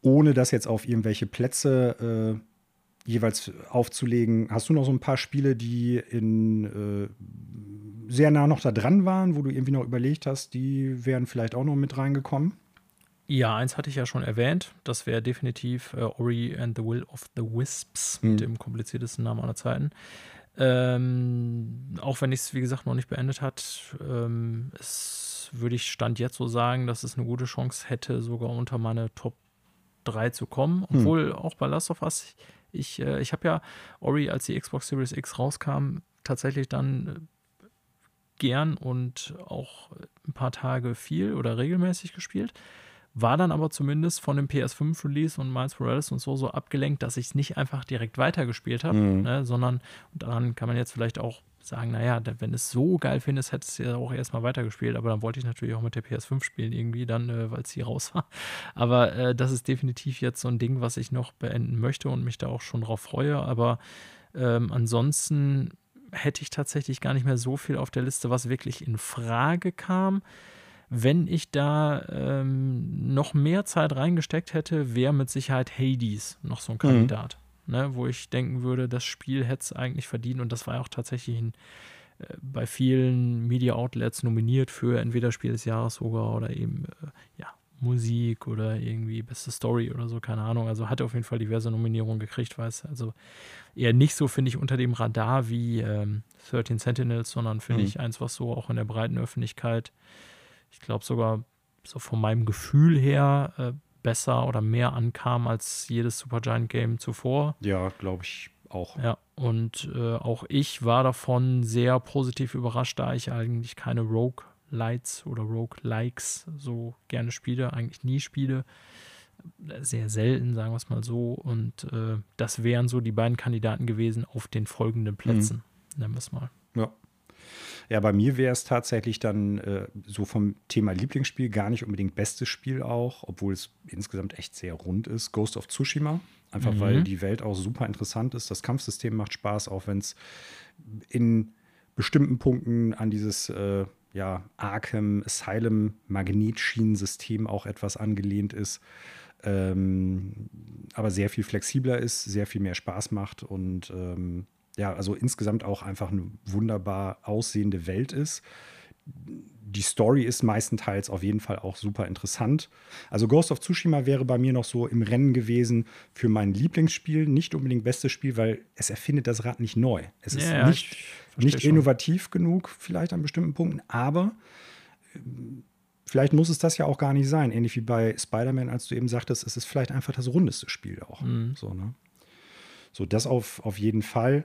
ohne das jetzt auf irgendwelche Plätze äh, jeweils aufzulegen, hast du noch so ein paar Spiele, die in äh, sehr nah noch da dran waren, wo du irgendwie noch überlegt hast, die wären vielleicht auch noch mit reingekommen? Ja, eins hatte ich ja schon erwähnt. Das wäre definitiv äh, Ori and the Will of the Wisps, mhm. mit dem kompliziertesten Namen aller Zeiten. Ähm, auch wenn ich es, wie gesagt, noch nicht beendet hat, ähm, würde ich Stand jetzt so sagen, dass es eine gute Chance hätte, sogar unter meine Top 3 zu kommen. Hm. Obwohl hm. auch bei Last of Us, ich, äh, ich habe ja Ori, als die Xbox Series X rauskam, tatsächlich dann äh, gern und auch ein paar Tage viel oder regelmäßig gespielt. War dann aber zumindest von dem PS5-Release und Miles Morales und so so abgelenkt, dass ich es nicht einfach direkt weitergespielt habe, mhm. ne, sondern daran kann man jetzt vielleicht auch sagen, naja, wenn es so geil findest, hättest du ja auch erstmal weitergespielt, aber dann wollte ich natürlich auch mit der PS5 spielen irgendwie dann, äh, weil es hier raus war. Aber äh, das ist definitiv jetzt so ein Ding, was ich noch beenden möchte und mich da auch schon drauf freue, aber ähm, ansonsten hätte ich tatsächlich gar nicht mehr so viel auf der Liste, was wirklich in Frage kam. Wenn ich da ähm, noch mehr Zeit reingesteckt hätte, wäre mit Sicherheit Hades noch so ein mhm. Kandidat. Mhm ne, wo ich denken würde, das Spiel hätte es eigentlich verdient und das war ja auch tatsächlich ein, äh, bei vielen Media Outlets nominiert für entweder Spiel des Jahres sogar oder eben äh, ja, Musik oder irgendwie beste Story oder so, keine Ahnung. Also hat er auf jeden Fall diverse Nominierungen gekriegt, weiß also eher nicht so, finde ich, unter dem Radar wie ähm, 13 Sentinels, sondern finde mhm. ich eins, was so auch in der breiten Öffentlichkeit, ich glaube sogar so von meinem Gefühl her, äh, besser oder mehr ankam als jedes Supergiant Game zuvor. Ja, glaube ich auch. Ja, und äh, auch ich war davon sehr positiv überrascht, da ich eigentlich keine Rogue Lights oder Rogue Likes so gerne spiele, eigentlich nie spiele. Sehr selten, sagen wir es mal so. Und äh, das wären so die beiden Kandidaten gewesen auf den folgenden Plätzen, mhm. nennen wir es mal. Ja. Ja, bei mir wäre es tatsächlich dann äh, so vom Thema Lieblingsspiel gar nicht unbedingt bestes Spiel auch, obwohl es insgesamt echt sehr rund ist. Ghost of Tsushima. Einfach mhm. weil die Welt auch super interessant ist. Das Kampfsystem macht Spaß, auch wenn es in bestimmten Punkten an dieses äh, ja, Arkham Asylum Magnetschienensystem auch etwas angelehnt ist. Ähm, aber sehr viel flexibler ist, sehr viel mehr Spaß macht und ähm, ja, also insgesamt auch einfach eine wunderbar aussehende Welt ist. Die Story ist meistenteils auf jeden Fall auch super interessant. Also Ghost of Tsushima wäre bei mir noch so im Rennen gewesen für mein Lieblingsspiel. Nicht unbedingt bestes Spiel, weil es erfindet das Rad nicht neu. Es ist ja, nicht, nicht innovativ genug, vielleicht an bestimmten Punkten, aber äh, vielleicht muss es das ja auch gar nicht sein. Ähnlich wie bei Spider-Man, als du eben sagtest, es ist vielleicht einfach das rundeste Spiel auch. Mhm. So, ne? so, das auf, auf jeden Fall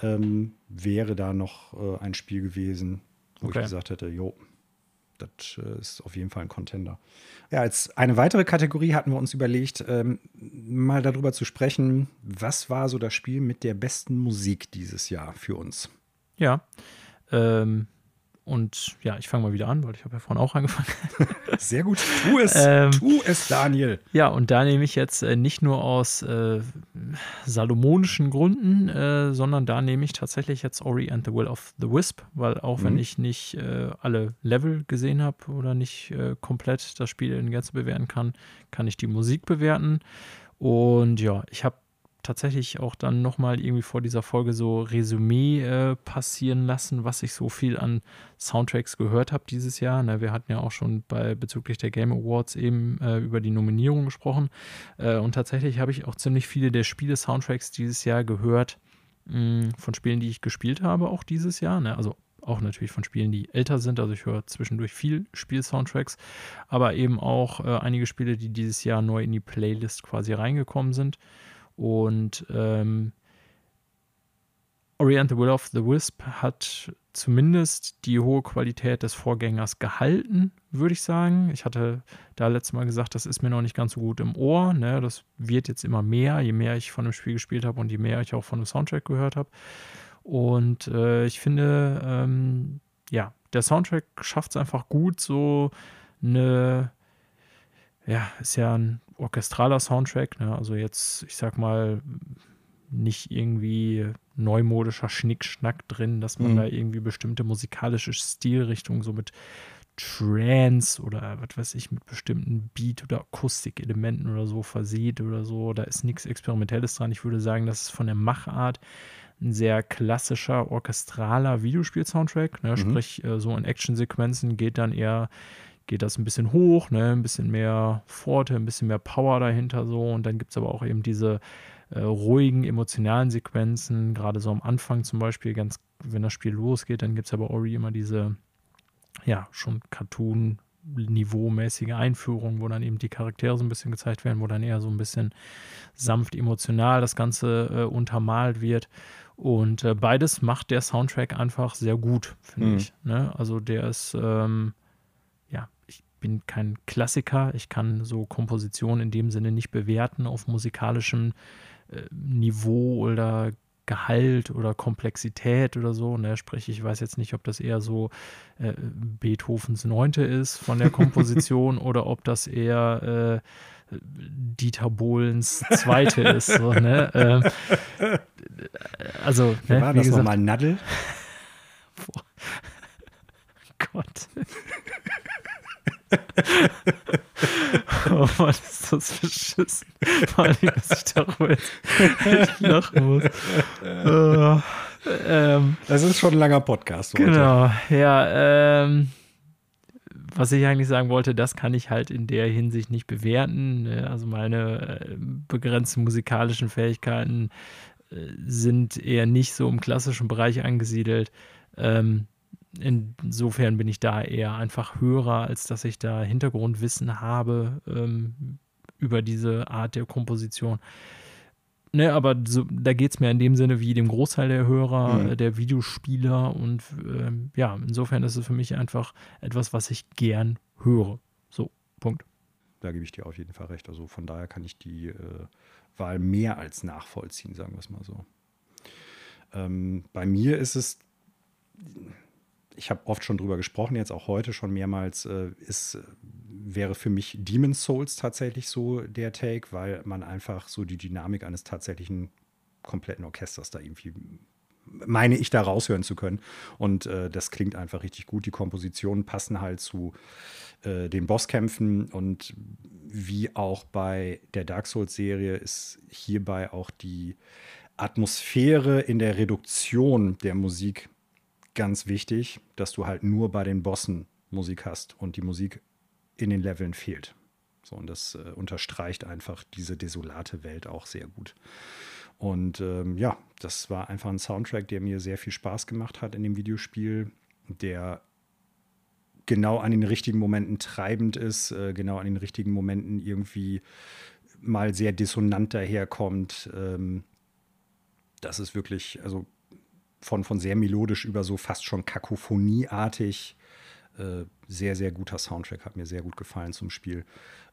ähm, wäre da noch äh, ein Spiel gewesen, wo okay. ich gesagt hätte, jo, das äh, ist auf jeden Fall ein Contender. Ja, als eine weitere Kategorie hatten wir uns überlegt, ähm, mal darüber zu sprechen, was war so das Spiel mit der besten Musik dieses Jahr für uns? Ja, ähm, und ja, ich fange mal wieder an, weil ich habe ja vorhin auch angefangen. Sehr gut. Tu es. Ähm, tu es, Daniel. Ja, und da nehme ich jetzt äh, nicht nur aus äh, salomonischen Gründen, äh, sondern da nehme ich tatsächlich jetzt Ori and the Will of the Wisp, weil auch mhm. wenn ich nicht äh, alle Level gesehen habe oder nicht äh, komplett das Spiel in Gänze bewerten kann, kann ich die Musik bewerten. Und ja, ich habe tatsächlich auch dann nochmal irgendwie vor dieser Folge so Resümee äh, passieren lassen, was ich so viel an Soundtracks gehört habe dieses Jahr. Na, wir hatten ja auch schon bei bezüglich der Game Awards eben äh, über die Nominierung gesprochen. Äh, und tatsächlich habe ich auch ziemlich viele der Spiele-Soundtracks dieses Jahr gehört, mh, hm, von Spielen, die ich gespielt habe, auch dieses Jahr. Ne? Also auch natürlich von Spielen, die älter sind. Also ich höre zwischendurch viel Spiel-Soundtracks, aber eben auch äh, einige Spiele, die dieses Jahr neu in die Playlist quasi reingekommen sind. Und ähm, Orient the Will of the Wisp hat zumindest die hohe Qualität des Vorgängers gehalten, würde ich sagen. Ich hatte da letztes Mal gesagt, das ist mir noch nicht ganz so gut im Ohr. Ne? Das wird jetzt immer mehr, je mehr ich von dem Spiel gespielt habe und je mehr ich auch von dem Soundtrack gehört habe. Und äh, ich finde, ähm, ja, der Soundtrack schafft es einfach gut, so eine, ja, ist ja ein orchestraler Soundtrack, ne? also jetzt, ich sag mal, nicht irgendwie neumodischer Schnickschnack drin, dass man mhm. da irgendwie bestimmte musikalische Stilrichtungen so mit Trance oder was weiß ich, mit bestimmten Beat- oder Akustikelementen oder so versieht oder so. Da ist nichts Experimentelles dran. Ich würde sagen, das ist von der Machart ein sehr klassischer, orchestraler Videospiel-Soundtrack. Ne? Mhm. Sprich, äh, so in Actionsequenzen geht dann eher, geht das ein bisschen hoch, ne? ein bisschen mehr Forte, ein bisschen mehr Power dahinter so. Und dann gibt es aber auch eben diese äh, ruhigen, emotionalen Sequenzen, gerade so am Anfang zum Beispiel, ganz, wenn das Spiel losgeht, dann gibt es aber Ori immer diese, ja, schon Cartoon- niveaumäßige Einführung, wo dann eben die Charaktere so ein bisschen gezeigt werden, wo dann eher so ein bisschen sanft emotional das Ganze äh, untermalt wird. Und äh, beides macht der Soundtrack einfach sehr gut, finde mhm. ich. Ne? Also der ist, ähm, ja, bin kein Klassiker. Ich kann so Kompositionen in dem Sinne nicht bewerten auf musikalischem äh, Niveau oder Gehalt oder Komplexität oder so. Ne? Sprich, ich weiß jetzt nicht, ob das eher so äh, Beethovens Neunte ist von der Komposition oder ob das eher äh, Dieter Bohlens Zweite ist. So, ne? ähm, also, ne, war das nochmal Nadel? Boah. Gott. Oh Mann, ist das beschissen. Vor allem, dass ich darüber jetzt lachen muss. Uh, ähm, das ist schon ein langer Podcast. Heute. Genau, ja. Ähm, was ich eigentlich sagen wollte, das kann ich halt in der Hinsicht nicht bewerten. Ne? Also meine äh, begrenzten musikalischen Fähigkeiten äh, sind eher nicht so im klassischen Bereich angesiedelt. Ähm, insofern bin ich da eher einfach Hörer, als dass ich da Hintergrundwissen habe ähm, über diese Art der Komposition. Ne, aber so, da geht es mir in dem Sinne wie dem Großteil der Hörer, mhm. der Videospieler und ähm, ja, insofern ist es für mich einfach etwas, was ich gern höre. So, Punkt. Da gebe ich dir auf jeden Fall recht. Also von daher kann ich die äh, Wahl mehr als nachvollziehen, sagen wir es mal so. Ähm, bei mir ist es ich habe oft schon drüber gesprochen, jetzt auch heute schon mehrmals, äh, ist, wäre für mich Demon's Souls tatsächlich so der Take, weil man einfach so die Dynamik eines tatsächlichen kompletten Orchesters da irgendwie meine ich da raushören zu können. Und äh, das klingt einfach richtig gut. Die Kompositionen passen halt zu äh, den Bosskämpfen und wie auch bei der Dark Souls-Serie ist hierbei auch die Atmosphäre in der Reduktion der Musik ganz wichtig, dass du halt nur bei den Bossen Musik hast und die Musik in den Leveln fehlt. So, und das äh, unterstreicht einfach diese desolate Welt auch sehr gut. Und ähm, ja, das war einfach ein Soundtrack, der mir sehr viel Spaß gemacht hat in dem Videospiel, der genau an den richtigen Momenten treibend ist, äh, genau an den richtigen Momenten irgendwie mal sehr dissonant daherkommt. Ähm, das ist wirklich, also von, von sehr melodisch über so fast schon Kakophonieartig. Äh, sehr, sehr guter Soundtrack, hat mir sehr gut gefallen zum Spiel.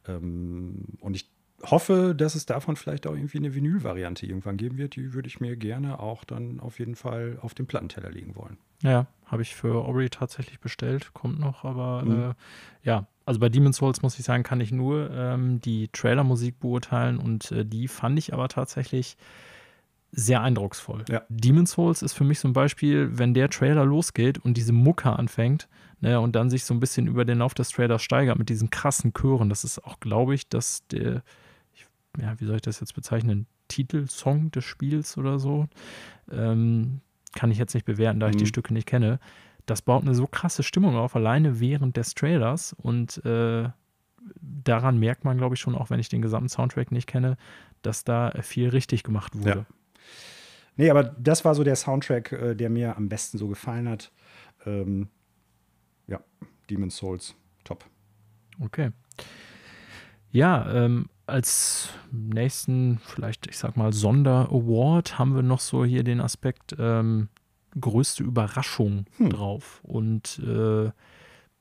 Ähm, und ich hoffe, dass es davon vielleicht auch irgendwie eine Vinyl-Variante irgendwann geben wird. Die würde ich mir gerne auch dann auf jeden Fall auf den Plattenteller legen wollen. Ja, habe ich für Ori tatsächlich bestellt, kommt noch, aber mhm. äh, ja, also bei Demon's Souls muss ich sagen, kann ich nur ähm, die Trailer-Musik beurteilen und äh, die fand ich aber tatsächlich sehr eindrucksvoll. Ja. Demon's Souls ist für mich so ein Beispiel, wenn der Trailer losgeht und diese Mucke anfängt ne, und dann sich so ein bisschen über den Lauf des Trailers steigert mit diesen krassen Chören. Das ist auch, glaube ich, dass der, ich, ja, wie soll ich das jetzt bezeichnen, Titelsong des Spiels oder so. Ähm, kann ich jetzt nicht bewerten, da ich die mhm. Stücke nicht kenne. Das baut eine so krasse Stimmung auf, alleine während des Trailers und äh, daran merkt man, glaube ich, schon, auch wenn ich den gesamten Soundtrack nicht kenne, dass da viel richtig gemacht wurde. Ja. Nee, aber das war so der Soundtrack, äh, der mir am besten so gefallen hat. Ähm, ja, Demon's Souls, top. Okay. Ja, ähm, als nächsten, vielleicht, ich sag mal, Sonder-Award haben wir noch so hier den Aspekt ähm, größte Überraschung hm. drauf. Und äh,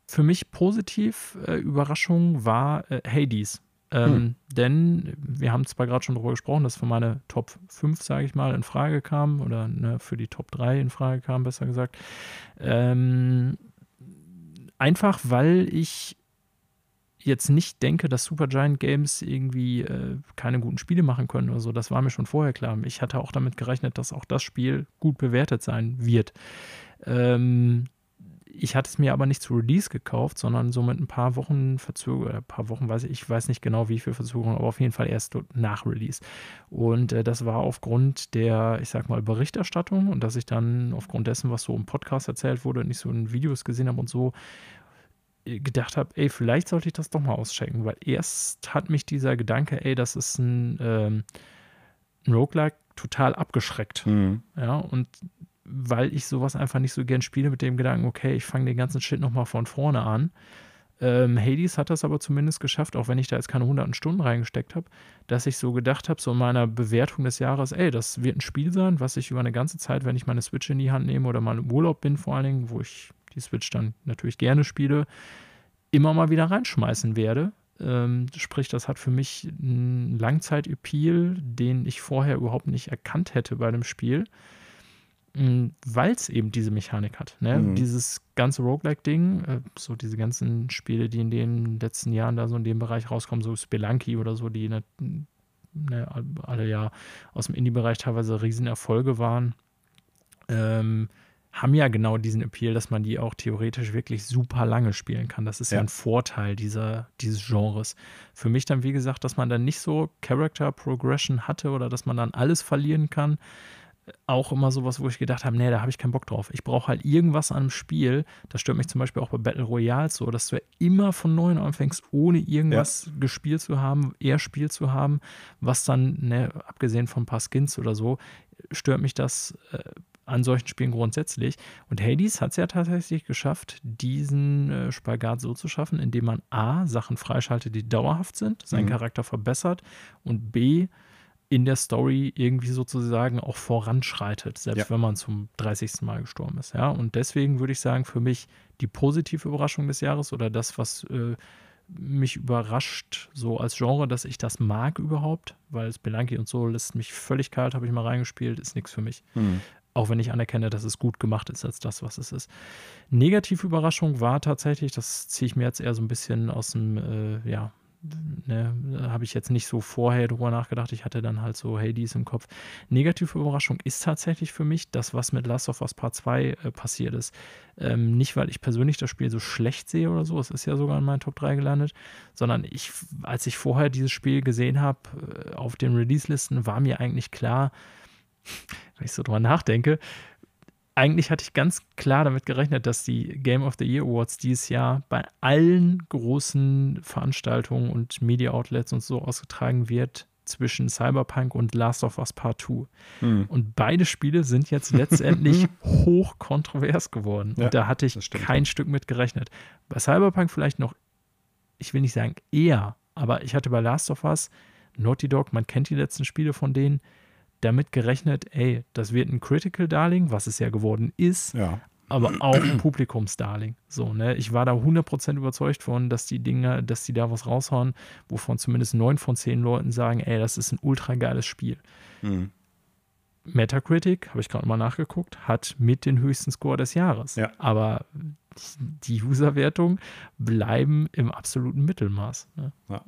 für mich positiv äh, Überraschung war äh, Hades. Ähm, hm. Denn wir haben zwar gerade schon darüber gesprochen, dass für meine Top 5, sage ich mal, in Frage kam oder ne, für die Top 3 in Frage kam, besser gesagt. Ähm, einfach weil ich jetzt nicht denke, dass Supergiant Games irgendwie äh, keine guten Spiele machen können oder so. Das war mir schon vorher klar. Ich hatte auch damit gerechnet, dass auch das Spiel gut bewertet sein wird. Ähm, ich hatte es mir aber nicht zu Release gekauft, sondern so mit ein paar Wochen Verzögerung, ein paar Wochen weiß ich, ich weiß nicht genau wie viel Verzögerung, aber auf jeden Fall erst nach Release. Und äh, das war aufgrund der, ich sag mal, Berichterstattung und dass ich dann aufgrund dessen, was so im Podcast erzählt wurde, nicht so in Videos gesehen habe und so, äh, gedacht habe, ey, vielleicht sollte ich das doch mal auschecken, weil erst hat mich dieser Gedanke, ey, das ist ein, ähm, ein Roguelike total abgeschreckt. Mhm. Ja, und weil ich sowas einfach nicht so gern spiele mit dem Gedanken, okay, ich fange den ganzen Shit nochmal von vorne an. Ähm, Hades hat das aber zumindest geschafft, auch wenn ich da jetzt keine hunderten Stunden reingesteckt habe, dass ich so gedacht habe, so in meiner Bewertung des Jahres, ey, das wird ein Spiel sein, was ich über eine ganze Zeit, wenn ich meine Switch in die Hand nehme oder mal im Urlaub bin vor allen Dingen, wo ich die Switch dann natürlich gerne spiele, immer mal wieder reinschmeißen werde. Ähm, sprich, das hat für mich einen Langzeit-Appeal, den ich vorher überhaupt nicht erkannt hätte bei dem Spiel. Mm, weil es eben diese Mechanik hat. Ne? Mhm. Dieses ganze Roguelike-Ding, äh, so diese ganzen Spiele, die in den letzten Jahren da so in dem Bereich rauskommen, so Spelunky oder so, die ne, ne, alle ja aus dem Indie-Bereich teilweise Riesenerfolge waren, ähm, haben ja genau diesen Appeal, dass man die auch theoretisch wirklich super lange spielen kann. Das ist ja, ja ein Vorteil dieser, dieses Genres. Für mich dann, wie gesagt, dass man dann nicht so Character Progression hatte oder dass man dann alles verlieren kann, auch immer sowas, wo ich gedacht habe, nee, da habe ich keinen Bock drauf. Ich brauche halt irgendwas an einem Spiel. Das stört mich zum Beispiel auch bei Battle Royale so, dass du ja immer von neuem anfängst, ohne irgendwas ja. gespielt zu haben, eher Spiel zu haben, was dann, ne, abgesehen von ein paar Skins oder so, stört mich das äh, an solchen Spielen grundsätzlich. Und Hades hat es ja tatsächlich geschafft, diesen äh, Spagat so zu schaffen, indem man A, Sachen freischaltet, die dauerhaft sind, seinen mhm. Charakter verbessert und B, in der Story irgendwie sozusagen auch voranschreitet, selbst ja. wenn man zum 30. Mal gestorben ist. Ja, und deswegen würde ich sagen, für mich die positive Überraschung des Jahres oder das, was äh, mich überrascht, so als Genre, dass ich das mag überhaupt, weil Spelunky und so lässt mich völlig kalt, habe ich mal reingespielt, ist nichts für mich. Mhm. Auch wenn ich anerkenne, dass es gut gemacht ist als das, was es ist. Negative Überraschung war tatsächlich, das ziehe ich mir jetzt eher so ein bisschen aus dem, äh, ja, ne, habe ich jetzt nicht so vorher drüber nachgedacht. Ich hatte dann halt so Hades im Kopf. Negative Überraschung ist tatsächlich für mich das, was mit Last of Us Part 2 äh, passiert ist. Ähm, nicht, weil ich persönlich das Spiel so schlecht sehe oder so, es ist ja sogar in meinen Top 3 gelandet, sondern ich, als ich vorher dieses Spiel gesehen habe äh, auf den Release-Listen, war mir eigentlich klar, wenn ich so drüber nachdenke, eigentlich hatte ich ganz klar damit gerechnet, dass die Game of the Year Awards dieses Jahr bei allen großen Veranstaltungen und Media Outlets und so ausgetragen wird zwischen Cyberpunk und Last of Us Part 2. Hm. Und beide Spiele sind jetzt letztendlich hoch kontrovers geworden. Ja, und da hatte ich kein Stück mit gerechnet. Bei Cyberpunk vielleicht noch, ich will nicht sagen eher, aber ich hatte bei Last of Us Naughty Dog, man kennt die letzten Spiele von denen, damit gerechnet, ey, das wird ein Critical Darling, was es ja geworden ist, ja. aber auch ein Publikumsdarling. So, ne? Ich war da 100% überzeugt von, dass die Dinge, dass die da was raushauen, wovon zumindest neun von zehn Leuten sagen, ey, das ist ein ultra geiles Spiel. Mhm. Metacritic, habe ich gerade mal nachgeguckt, hat mit den höchsten Score des Jahres. Ja. Aber die Userwertungen bleiben im absoluten Mittelmaß. Ne? Ja.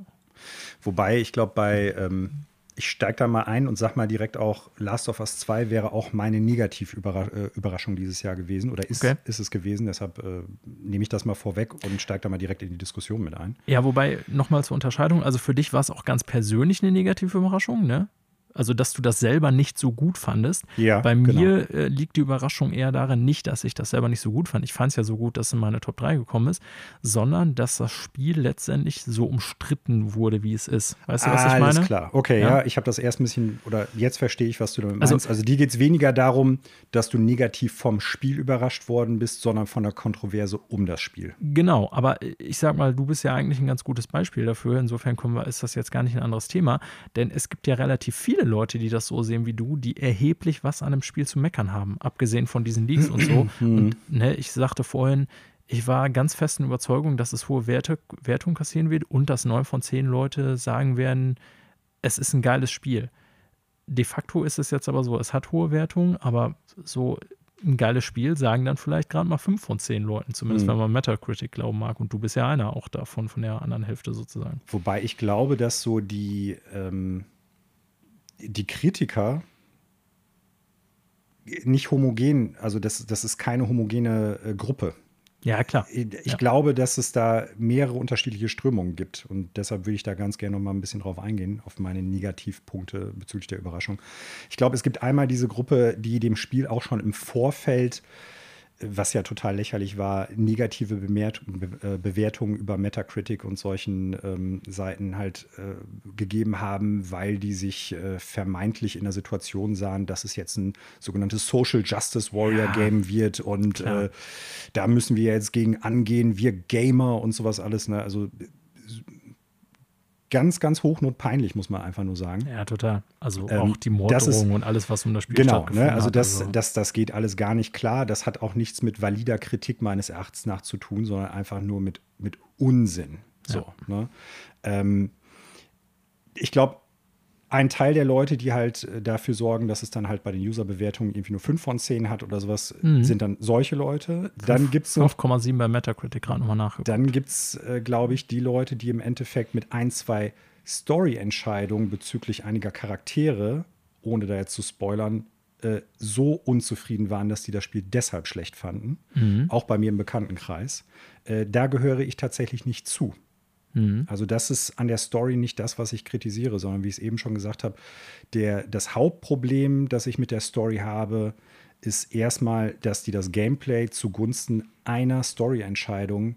Wobei, ich glaube, bei ähm, ich steige da mal ein und sag mal direkt auch, Last of Us 2 wäre auch meine Negativüberraschung äh, dieses Jahr gewesen oder ist, okay. ist es gewesen. Deshalb äh, nehme ich das mal vorweg und steige da mal direkt in die Diskussion mit ein. Ja, wobei, nochmal zur Unterscheidung, also für dich war es auch ganz persönlich eine negative Überraschung, ne? Also, dass du das selber nicht so gut fandest. Ja, Bei mir genau. äh, liegt die Überraschung eher darin, nicht, dass ich das selber nicht so gut fand. Ich fand es ja so gut, dass es in meine Top 3 gekommen ist, sondern dass das Spiel letztendlich so umstritten wurde, wie es ist. Weißt du, was ah, ich meine? Alles klar. Okay, ja, ja ich habe das erst ein bisschen, oder jetzt verstehe ich, was du damit also meinst. Also, also dir geht es weniger darum, dass du negativ vom Spiel überrascht worden bist, sondern von der Kontroverse um das Spiel. Genau, aber ich sag mal, du bist ja eigentlich ein ganz gutes Beispiel dafür. Insofern wir, ist das jetzt gar nicht ein anderes Thema, denn es gibt ja relativ viele viele Leute, die das so sehen wie du, die erheblich was an einem Spiel zu meckern haben, abgesehen von diesen Leaks und so. und ne, ich sagte vorhin, ich war ganz festen Überzeugung, dass es hohe Werte, Wertung kassieren wird und dass neun von zehn Leute sagen werden, es ist ein geiles Spiel. De facto ist es jetzt aber so, es hat hohe Wertung, aber so ein geiles Spiel sagen dann vielleicht gerade mal fünf von zehn Leuten, zumindest mhm. wenn man Metacritic glauben mag. Und du bist ja einer auch davon, von der anderen Hälfte sozusagen. Wobei ich glaube, dass so die, ähm, die Kritiker nicht homogen, also das, das ist keine homogene äh, Gruppe. Ja, klar. Ich ja. glaube, dass es da mehrere unterschiedliche Strömungen gibt. Und deshalb würde ich da ganz gerne noch mal ein bisschen drauf eingehen, auf meine Negativpunkte bezüglich der Überraschung. Ich glaube, es gibt einmal diese Gruppe, die dem Spiel auch schon im Vorfeld was ja total lächerlich war, negative Bemerkt Be äh, Bewertungen über Metacritic und solchen ähm, Seiten halt äh, gegeben haben, weil die sich äh, vermeintlich in der Situation sahen, dass es jetzt ein sogenanntes Social Justice Warrior ja, Game wird und äh, da müssen wir jetzt gegen angehen, wir Gamer und sowas alles. Ne? Also ganz, ganz hochnotpeinlich, muss man einfach nur sagen. Ja, total. Also ähm, auch die Morddrohung und alles, was um das Spiel genau, ne, also das, also das, das geht alles gar nicht klar. Das hat auch nichts mit valider Kritik meines Erachtens nach zu tun, sondern einfach nur mit, mit Unsinn. So, ja. ne? ähm, ich glaube, ein Teil der Leute, die halt äh, dafür sorgen, dass es dann halt bei den User-Bewertungen irgendwie nur 5 von 10 hat oder sowas, mhm. sind dann solche Leute. Dann gibt es 5,7 bei Metacritic gerade nochmal nachgeguckt. Dann gibt es, äh, glaube ich, die Leute, die im Endeffekt mit ein, zwei Story-Entscheidungen bezüglich einiger Charaktere, ohne da jetzt zu spoilern, äh, so unzufrieden waren, dass die das Spiel deshalb schlecht fanden. Mhm. Auch bei mir im Bekanntenkreis. Äh, da gehöre ich tatsächlich nicht zu. Mhm. Also das ist an der Story nicht das, was ich kritisiere, sondern wie ich es eben schon gesagt habe, der, das Hauptproblem, das ich mit der Story habe, ist erstmal, dass die das Gameplay zugunsten einer Story-Entscheidung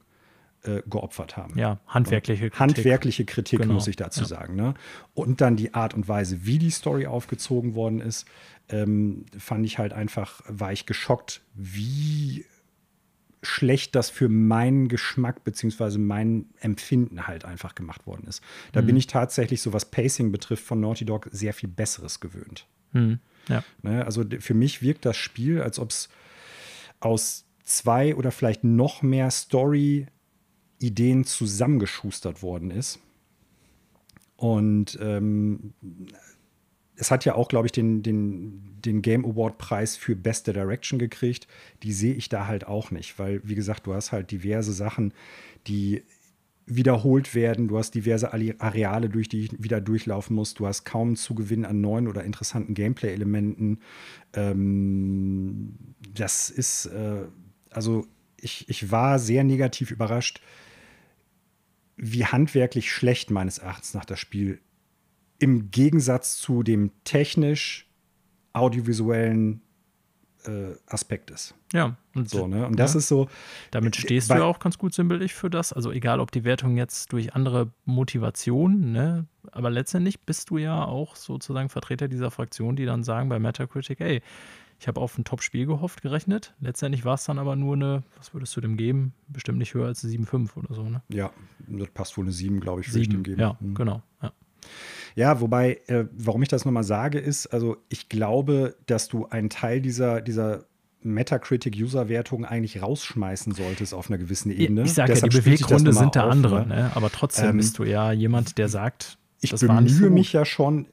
äh, geopfert haben. Ja, handwerkliche Kritik. Handwerkliche Kritik, genau. muss ich dazu ja. sagen. Ne? Und dann die Art und Weise, wie die Story aufgezogen worden ist, ähm, fand ich halt einfach, war ich geschockt, wie schlecht das für meinen Geschmack bzw. mein Empfinden halt einfach gemacht worden ist. Da mhm. bin ich tatsächlich, so was Pacing betrifft, von Naughty Dog sehr viel Besseres gewöhnt. Mhm. Ja. Ne, also für mich wirkt das Spiel, als ob es aus zwei oder vielleicht noch mehr Story-Ideen zusammengeschustert worden ist. Und ähm, es hat ja auch, glaube ich, den, den, den Game Award-Preis für Beste Direction gekriegt. Die sehe ich da halt auch nicht, weil, wie gesagt, du hast halt diverse Sachen, die wiederholt werden. Du hast diverse Areale, durch die ich wieder durchlaufen muss. Du hast kaum Zugewinn an neuen oder interessanten Gameplay-Elementen. Ähm, das ist, äh, also ich, ich war sehr negativ überrascht, wie handwerklich schlecht meines Erachtens nach das Spiel im Gegensatz zu dem technisch audiovisuellen äh, Aspekt ist. Ja, und, so, ne? und das ja. ist so. Damit stehst du ja auch ganz gut sinnbildlich für das. Also egal, ob die Wertung jetzt durch andere Motivationen, ne? aber letztendlich bist du ja auch sozusagen Vertreter dieser Fraktion, die dann sagen bei Metacritic, ey, ich habe auf ein Top-Spiel gehofft, gerechnet. Letztendlich war es dann aber nur eine, was würdest du dem geben? Bestimmt nicht höher als eine 7,5 oder so, ne? Ja, das passt wohl eine 7, glaube ich, würde ich dem geben. Ja, mhm. genau. Ja. Ja, wobei, äh, warum ich das nochmal sage, ist, also ich glaube, dass du einen Teil dieser, dieser Metacritic-User-Wertung eigentlich rausschmeißen solltest auf einer gewissen Ebene. Ich sage ja, die Beweggründe sind da andere, ne? aber trotzdem ähm, bist du ja jemand, der sagt, ich bemühe so mich ja schon,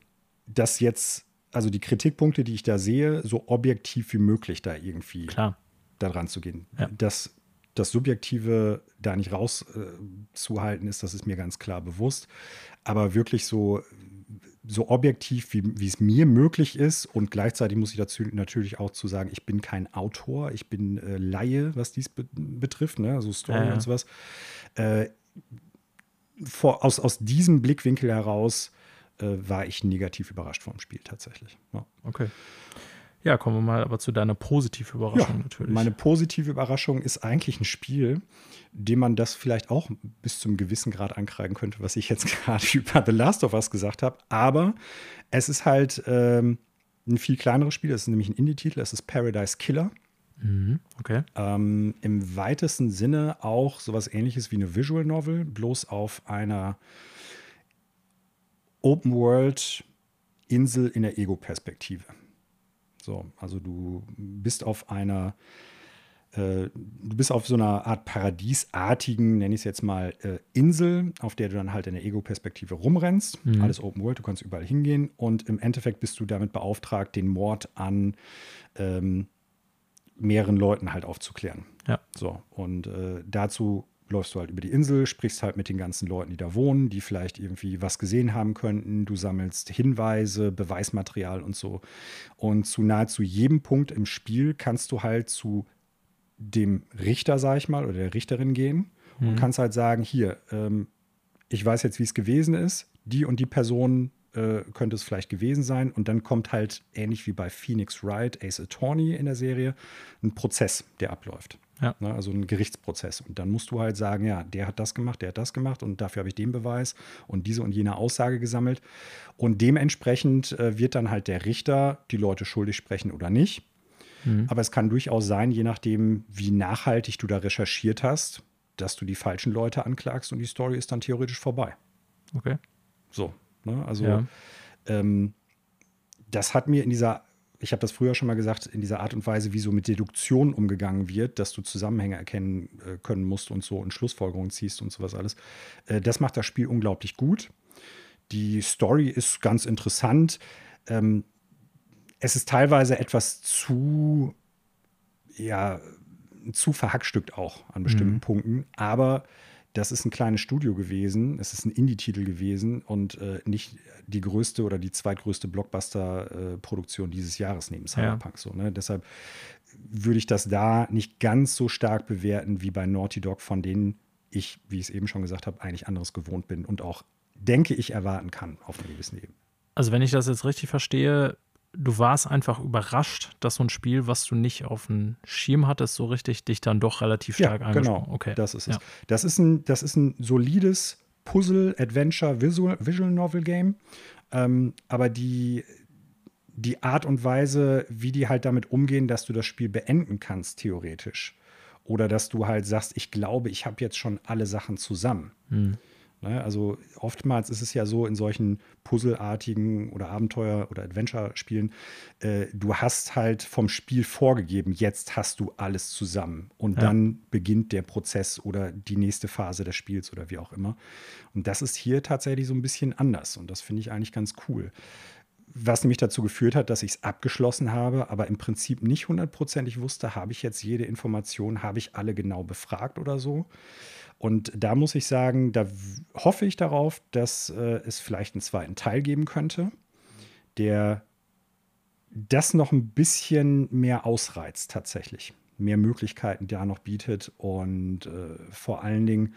dass jetzt, also die Kritikpunkte, die ich da sehe, so objektiv wie möglich da irgendwie Klar. da dran zu gehen. Ja. Das, das Subjektive da nicht rauszuhalten äh, ist, das ist mir ganz klar bewusst. Aber wirklich so so objektiv, wie, wie es mir möglich ist. Und gleichzeitig muss ich dazu natürlich auch zu sagen, ich bin kein Autor, ich bin äh, Laie, was dies be betrifft, ne? also Story ja. und sowas. Äh, vor, aus, aus diesem Blickwinkel heraus äh, war ich negativ überrascht vom Spiel tatsächlich. Ja. Okay. Ja, kommen wir mal aber zu deiner positiven Überraschung ja, natürlich. Meine positive Überraschung ist eigentlich ein Spiel, dem man das vielleicht auch bis zum gewissen Grad ankreiden könnte, was ich jetzt gerade über The Last of Us gesagt habe. Aber es ist halt ähm, ein viel kleineres Spiel. Es ist nämlich ein Indie-Titel. Es ist Paradise Killer. Mhm, okay. Ähm, Im weitesten Sinne auch sowas ähnliches wie eine Visual Novel, bloß auf einer Open World Insel in der Ego-Perspektive. So, also du bist auf einer äh, du bist auf so einer Art paradiesartigen, nenne ich es jetzt mal, äh, Insel, auf der du dann halt in der Ego-Perspektive rumrennst. Mhm. Alles Open World, du kannst überall hingehen und im Endeffekt bist du damit beauftragt, den Mord an ähm, mehreren Leuten halt aufzuklären. Ja. So, und äh, dazu läufst du halt über die Insel, sprichst halt mit den ganzen Leuten, die da wohnen, die vielleicht irgendwie was gesehen haben könnten. Du sammelst Hinweise, Beweismaterial und so. Und zu nahezu jedem Punkt im Spiel kannst du halt zu dem Richter, sag ich mal, oder der Richterin gehen mhm. und kannst halt sagen, hier, ähm, ich weiß jetzt, wie es gewesen ist. Die und die Person äh, könnte es vielleicht gewesen sein. Und dann kommt halt, ähnlich wie bei Phoenix Wright, Ace Attorney in der Serie, ein Prozess, der abläuft. Ja. Ne, also ein Gerichtsprozess. Und dann musst du halt sagen, ja, der hat das gemacht, der hat das gemacht und dafür habe ich den Beweis und diese und jene Aussage gesammelt. Und dementsprechend äh, wird dann halt der Richter die Leute schuldig sprechen oder nicht. Mhm. Aber es kann durchaus sein, je nachdem, wie nachhaltig du da recherchiert hast, dass du die falschen Leute anklagst und die Story ist dann theoretisch vorbei. Okay. So. Ne? Also ja. ähm, das hat mir in dieser ich habe das früher schon mal gesagt, in dieser Art und Weise, wie so mit Deduktion umgegangen wird, dass du Zusammenhänge erkennen äh, können musst und so und Schlussfolgerungen ziehst und sowas alles. Äh, das macht das Spiel unglaublich gut. Die Story ist ganz interessant. Ähm, es ist teilweise etwas zu, ja, zu verhackstückt auch an bestimmten mhm. Punkten, aber das ist ein kleines Studio gewesen, es ist ein Indie-Titel gewesen und äh, nicht die größte oder die zweitgrößte Blockbuster-Produktion dieses Jahres neben Cyberpunk. Ja. So, ne? Deshalb würde ich das da nicht ganz so stark bewerten wie bei Naughty Dog, von denen ich, wie ich es eben schon gesagt habe, eigentlich anderes gewohnt bin und auch, denke ich, erwarten kann auf einem gewissen Ebene. Also wenn ich das jetzt richtig verstehe, du warst einfach überrascht, dass so ein Spiel, was du nicht auf dem Schirm hattest, so richtig dich dann doch relativ stark ja, genau. Okay. Das ist es. Ja. Das ist ein, das ist ein solides Puzzle, Adventure, Visual, Visual Novel Game. Ähm, aber die, die Art und Weise, wie die halt damit umgehen, dass du das Spiel beenden kannst, theoretisch. Oder dass du halt sagst, ich glaube, ich habe jetzt schon alle Sachen zusammen. Hm. Ne? Also oftmals ist es ja so in solchen Puzzleartigen oder Abenteuer- oder Adventure-Spielen, äh, du hast halt vom Spiel vorgegeben, jetzt hast du alles zusammen. Und ja. dann beginnt der Prozess oder die nächste Phase des Spiels oder wie auch immer. Und das ist hier tatsächlich so ein bisschen anders. Und das finde ich eigentlich ganz cool was nämlich dazu geführt hat, dass ich es abgeschlossen habe, aber im Prinzip nicht hundertprozentig wusste, habe ich jetzt jede Information, habe ich alle genau befragt oder so. Und da muss ich sagen, da hoffe ich darauf, dass äh, es vielleicht einen zweiten Teil geben könnte, der das noch ein bisschen mehr ausreizt tatsächlich. Mehr Möglichkeiten da noch bietet und äh, vor allen Dingen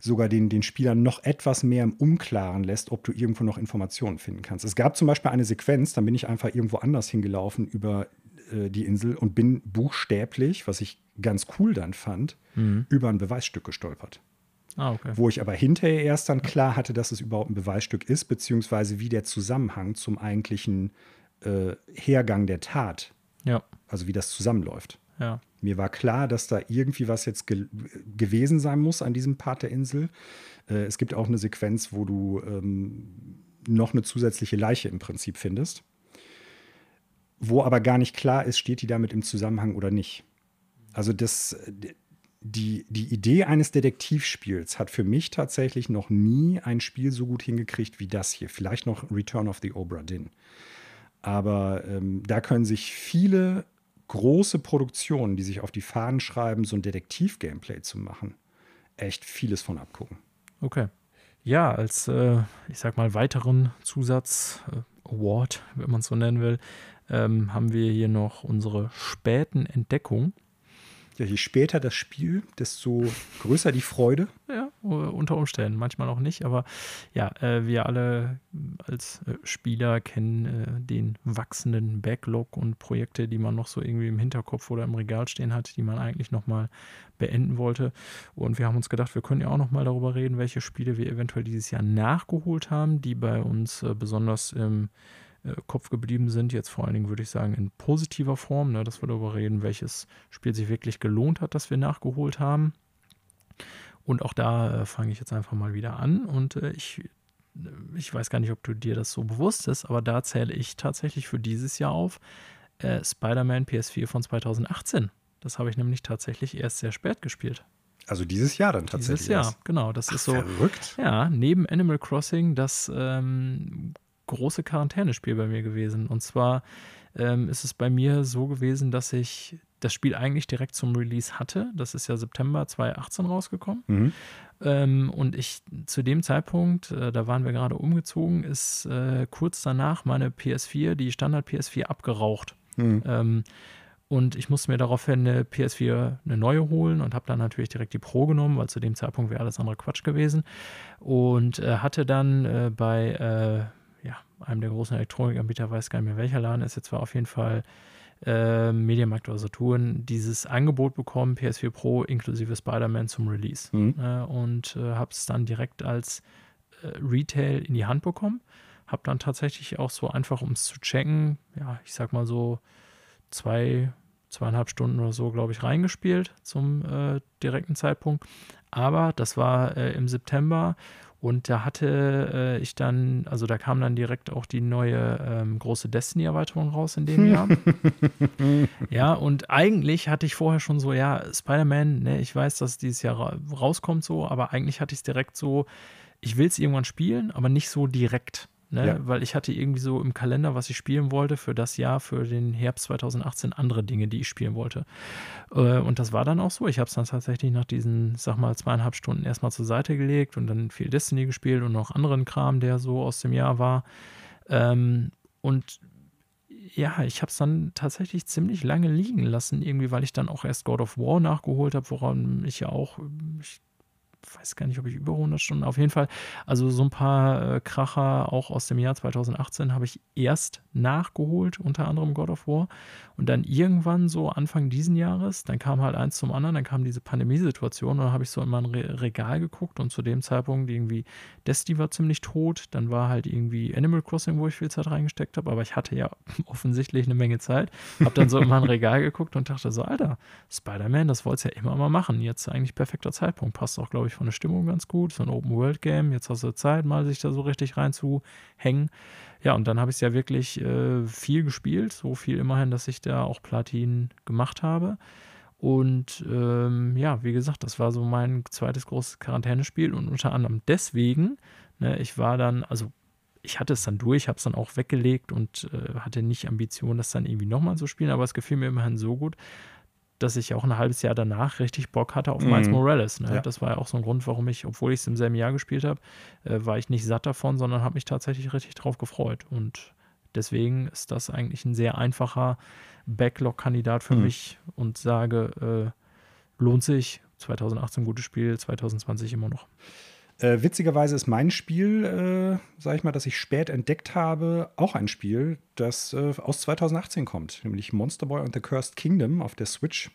sogar den, den Spielern noch etwas mehr im Unklaren lässt, ob du irgendwo noch Informationen finden kannst. Es gab zum Beispiel eine Sequenz, da bin ich einfach irgendwo anders hingelaufen über äh, die Insel und bin buchstäblich, was ich ganz cool dann fand, mhm. über ein Beweisstück gestolpert. Ah, okay. Wo ich aber hinterher erst dann klar hatte, dass es überhaupt ein Beweisstück ist, beziehungsweise wie der Zusammenhang zum eigentlichen äh, Hergang der Tat, ja. also wie das zusammenläuft. Ja. Mir war klar, dass da irgendwie was jetzt ge gewesen sein muss an diesem Part der Insel. Äh, es gibt auch eine Sequenz, wo du ähm, noch eine zusätzliche Leiche im Prinzip findest, wo aber gar nicht klar ist, steht die damit im Zusammenhang oder nicht. Also das, die, die Idee eines Detektivspiels hat für mich tatsächlich noch nie ein Spiel so gut hingekriegt wie das hier. Vielleicht noch Return of the Obra Dinn. Aber ähm, da können sich viele große Produktionen, die sich auf die Fahnen schreiben, so ein Detektiv-Gameplay zu machen, echt vieles von abgucken. Okay. Ja, als, äh, ich sag mal, weiteren Zusatz, äh, Award, wenn man es so nennen will, ähm, haben wir hier noch unsere späten Entdeckungen. Ja, je später das Spiel, desto größer die Freude. Ja, unter Umständen, manchmal auch nicht. Aber ja, äh, wir alle als äh, Spieler kennen äh, den wachsenden Backlog und Projekte, die man noch so irgendwie im Hinterkopf oder im Regal stehen hat, die man eigentlich nochmal beenden wollte. Und wir haben uns gedacht, wir können ja auch nochmal darüber reden, welche Spiele wir eventuell dieses Jahr nachgeholt haben, die bei uns besonders im äh, Kopf geblieben sind. Jetzt vor allen Dingen würde ich sagen in positiver Form, ne, dass wir darüber reden, welches Spiel sich wirklich gelohnt hat, dass wir nachgeholt haben. Und auch da äh, fange ich jetzt einfach mal wieder an und äh, ich äh, ich weiß gar nicht, ob du dir das so bewusst ist, aber da zähle ich tatsächlich für dieses Jahr auf äh, Spider-Man PS4 von 2018. Das habe ich nämlich tatsächlich erst sehr spät gespielt. Also dieses Jahr dann tatsächlich. Dieses Jahr, erst. genau. Das Ach, ist so. Verrückt. Ja, neben Animal Crossing das ähm, große Quarantänespiel bei mir gewesen. Und zwar ähm, ist es bei mir so gewesen, dass ich das Spiel eigentlich direkt zum Release hatte. Das ist ja September 2018 rausgekommen. Mhm. Ähm, und ich zu dem Zeitpunkt, äh, da waren wir gerade umgezogen, ist äh, kurz danach meine PS4, die Standard PS4, abgeraucht. Mhm. Ähm, und ich musste mir daraufhin eine PS4 eine neue holen und habe dann natürlich direkt die Pro genommen, weil zu dem Zeitpunkt wäre alles andere Quatsch gewesen. Und äh, hatte dann äh, bei äh, ja, einem der großen Elektronikanbieter, weiß gar nicht mehr welcher Laden ist, jetzt war auf jeden Fall äh, Mediamarkt oder Saturn, dieses Angebot bekommen, PS4 Pro inklusive Spider-Man zum Release. Mhm. Äh, und äh, habe es dann direkt als äh, Retail in die Hand bekommen. Habe dann tatsächlich auch so einfach, um es zu checken, ja, ich sag mal so zwei, zweieinhalb Stunden oder so, glaube ich, reingespielt zum äh, direkten Zeitpunkt. Aber das war äh, im September und da hatte äh, ich dann, also da kam dann direkt auch die neue ähm, große Destiny-Erweiterung raus in dem Jahr. ja, und eigentlich hatte ich vorher schon so, ja, Spider-Man, ne, ich weiß, dass dieses Jahr ra rauskommt so, aber eigentlich hatte ich es direkt so, ich will es irgendwann spielen, aber nicht so direkt. Ne? Ja. Weil ich hatte irgendwie so im Kalender, was ich spielen wollte für das Jahr, für den Herbst 2018, andere Dinge, die ich spielen wollte. Äh, und das war dann auch so. Ich habe es dann tatsächlich nach diesen, sag mal, zweieinhalb Stunden erstmal zur Seite gelegt und dann viel Destiny gespielt und noch anderen Kram, der so aus dem Jahr war. Ähm, und ja, ich habe es dann tatsächlich ziemlich lange liegen lassen, irgendwie, weil ich dann auch erst God of War nachgeholt habe, woran ich ja auch, ich weiß gar nicht, ob ich über 100 Stunden, auf jeden Fall, also so ein paar äh, Kracher auch aus dem Jahr 2018 habe ich erst nachgeholt, unter anderem God of War. Und dann irgendwann so Anfang diesen Jahres, dann kam halt eins zum anderen, dann kam diese Pandemiesituation und dann habe ich so in mein Re Regal geguckt und zu dem Zeitpunkt irgendwie Destiny war ziemlich tot, dann war halt irgendwie Animal Crossing, wo ich viel Zeit reingesteckt habe, aber ich hatte ja offensichtlich eine Menge Zeit, habe dann so in mein Regal geguckt und dachte so, Alter, Spider-Man, das wolltest du ja immer mal machen, jetzt eigentlich perfekter Zeitpunkt, passt auch, glaube ich, von der Stimmung ganz gut, so ein Open-World-Game, jetzt hast du Zeit, mal sich da so richtig reinzuhängen. Ja, und dann habe ich es ja wirklich äh, viel gespielt, so viel immerhin, dass ich da auch Platin gemacht habe. Und ähm, ja, wie gesagt, das war so mein zweites großes Quarantänespiel und unter anderem deswegen, ne, ich war dann, also ich hatte es dann durch, habe es dann auch weggelegt und äh, hatte nicht Ambition, das dann irgendwie nochmal zu spielen, aber es gefiel mir immerhin so gut, dass ich auch ein halbes Jahr danach richtig Bock hatte auf Miles Mhm. Morales. Ne? Ja. Das war ja auch so ein Grund, warum ich, obwohl ich es im selben Jahr gespielt habe, äh, war ich nicht satt davon, sondern habe mich tatsächlich richtig drauf gefreut. Und deswegen ist das eigentlich ein sehr einfacher Backlog-Kandidat für Mhm. mich und sage, äh, lohnt sich. 2018 gutes Spiel, 2020 immer noch. Äh, witzigerweise ist mein Spiel, äh, sag ich mal, das ich spät entdeckt habe, auch ein Spiel, das äh, aus 2018 kommt, nämlich Monster Boy and the Cursed Kingdom auf der Switch.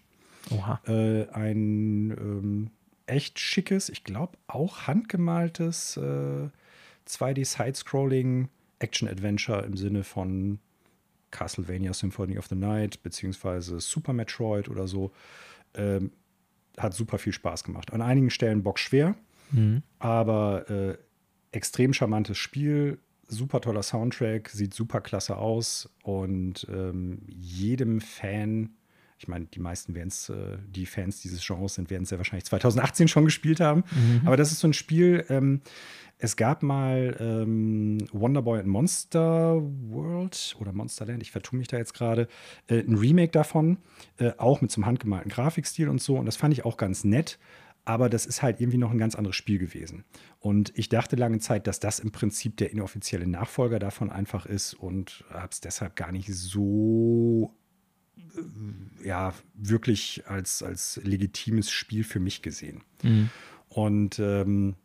Oha. Äh, ein ähm, echt schickes, ich glaube auch handgemaltes äh, 2D-Side-Scrolling Action-Adventure im Sinne von Castlevania Symphony of the Night beziehungsweise Super Metroid oder so. Ähm, hat super viel Spaß gemacht. An einigen Stellen bockschwer, Mhm. aber äh, extrem charmantes Spiel, super toller Soundtrack, sieht super klasse aus und ähm, jedem Fan, ich meine, die meisten werden es, äh, die Fans dieses Genres sind, werden es ja wahrscheinlich 2018 schon gespielt haben. Aber das ist so ein Spiel, ähm, es gab mal ähm, Wonderboy and Monster World oder Monsterland, ich vertue mich da jetzt gerade, äh, ein Remake davon, äh, auch mit so einem handgemalten Grafikstil und so. Und das fand ich auch ganz nett. Aber das ist halt irgendwie noch ein ganz anderes Spiel gewesen. Und ich dachte lange Zeit, dass das im Prinzip der inoffizielle Nachfolger davon einfach ist und habe es deshalb gar nicht so äh, ja, wirklich als, als legitimes Spiel für mich gesehen. Mhm. Und ähm,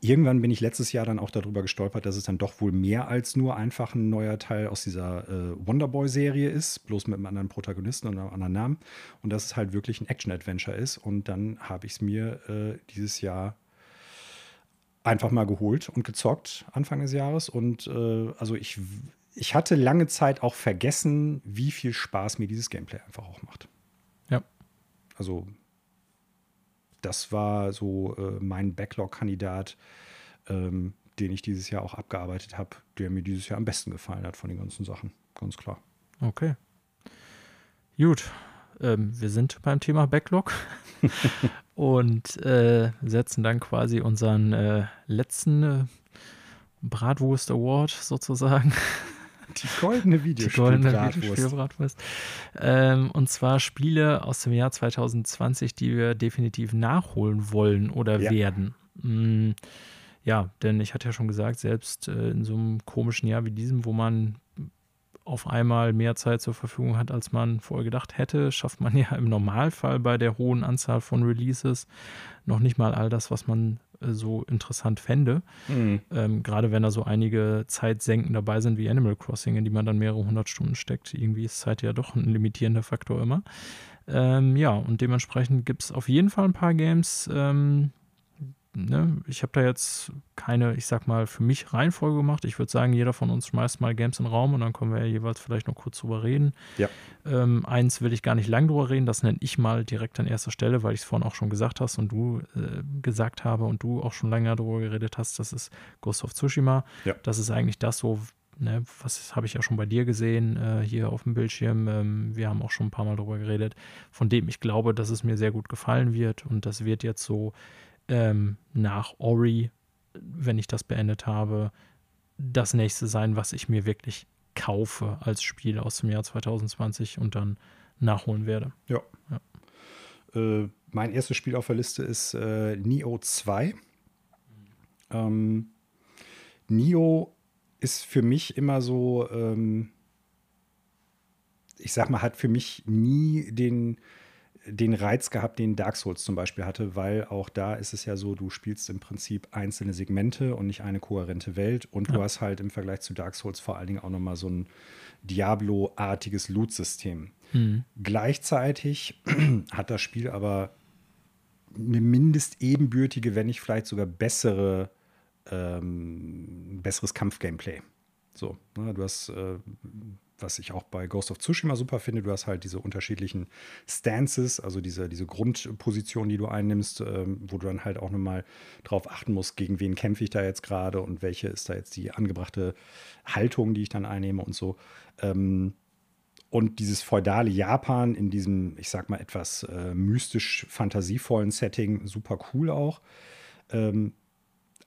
irgendwann bin ich letztes Jahr dann auch darüber gestolpert, dass es dann doch wohl mehr als nur einfach ein neuer Teil aus dieser äh, Wonderboy-Serie ist, bloß mit einem anderen Protagonisten und einem anderen Namen. Und dass es halt wirklich ein Action-Adventure ist. Und dann habe ich es mir äh, dieses Jahr einfach mal geholt und gezockt Anfang des Jahres. Und äh, also ich, ich hatte lange Zeit auch vergessen, wie viel Spaß mir dieses Gameplay einfach auch macht. Ja. Also das war so äh, mein Backlog-Kandidat, ähm, den ich dieses Jahr auch abgearbeitet habe, der mir dieses Jahr am besten gefallen hat von den ganzen Sachen. Ganz klar. Okay. Gut. Ähm, wir sind beim Thema Backlog und äh, setzen dann quasi unseren äh, letzten äh, Bratwurst Award sozusagen Die goldene Videospielbratwurst. Ähm, und zwar Spiele aus dem Jahr 2020, die wir definitiv nachholen wollen oder ja. werden. Mm, ja, denn ich hatte ja schon gesagt, selbst äh, in so einem komischen Jahr wie diesem, wo man auf einmal mehr Zeit zur Verfügung hat, als man vorher gedacht hätte, schafft man ja im Normalfall bei der hohen Anzahl von Releases noch nicht mal all das, was man so interessant fände. Mhm. Ähm, gerade wenn da so einige Zeitsenken dabei sind wie Animal Crossing, in die man dann mehrere hundert Stunden steckt. Irgendwie ist Zeit ja doch ein limitierender Faktor immer. Ähm, ja, und dementsprechend gibt es auf jeden Fall ein paar Games, ähm, ne, ich habe da jetzt keine, ich sag mal, für mich Reihenfolge gemacht. Ich würde sagen, jeder von uns schmeißt mal Games in den Raum und dann können wir ja jeweils vielleicht noch kurz drüber reden. Ja. Ähm, eins will ich gar nicht lang drüber reden, das nenne ich mal direkt an erster Stelle, weil ich es vorhin auch schon gesagt hast und du äh, gesagt habe und du auch schon länger darüber geredet hast, das ist Ghost of Tsushima. Ja. Das ist eigentlich das so, Ne, was habe ich ja schon bei dir gesehen, äh, hier auf dem Bildschirm. Ähm, wir haben auch schon ein paar Mal darüber geredet, von dem ich glaube, dass es mir sehr gut gefallen wird. Und das wird jetzt so ähm, nach Ori, wenn ich das beendet habe, das nächste sein, was ich mir wirklich kaufe als Spiel aus dem Jahr 2020 und dann nachholen werde. Ja. ja. Äh, mein erstes Spiel auf der Liste ist äh, Nio 2. Ähm, Nio ist für mich immer so, ähm, ich sag mal, hat für mich nie den, den Reiz gehabt, den Dark Souls zum Beispiel hatte, weil auch da ist es ja so, du spielst im Prinzip einzelne Segmente und nicht eine kohärente Welt und ja. du hast halt im Vergleich zu Dark Souls vor allen Dingen auch nochmal so ein Diablo-artiges Loot-System. Mhm. Gleichzeitig hat das Spiel aber eine mindestebenbürtige, wenn nicht vielleicht sogar bessere, ähm, besseres Kampfgameplay. So, ne, du hast äh, was ich auch bei Ghost of Tsushima super finde, du hast halt diese unterschiedlichen Stances, also diese, diese Grundposition, die du einnimmst, ähm, wo du dann halt auch nochmal drauf achten musst, gegen wen kämpfe ich da jetzt gerade und welche ist da jetzt die angebrachte Haltung, die ich dann einnehme und so. Ähm, und dieses feudale Japan in diesem, ich sag mal, etwas äh, mystisch fantasievollen Setting, super cool auch. Ähm,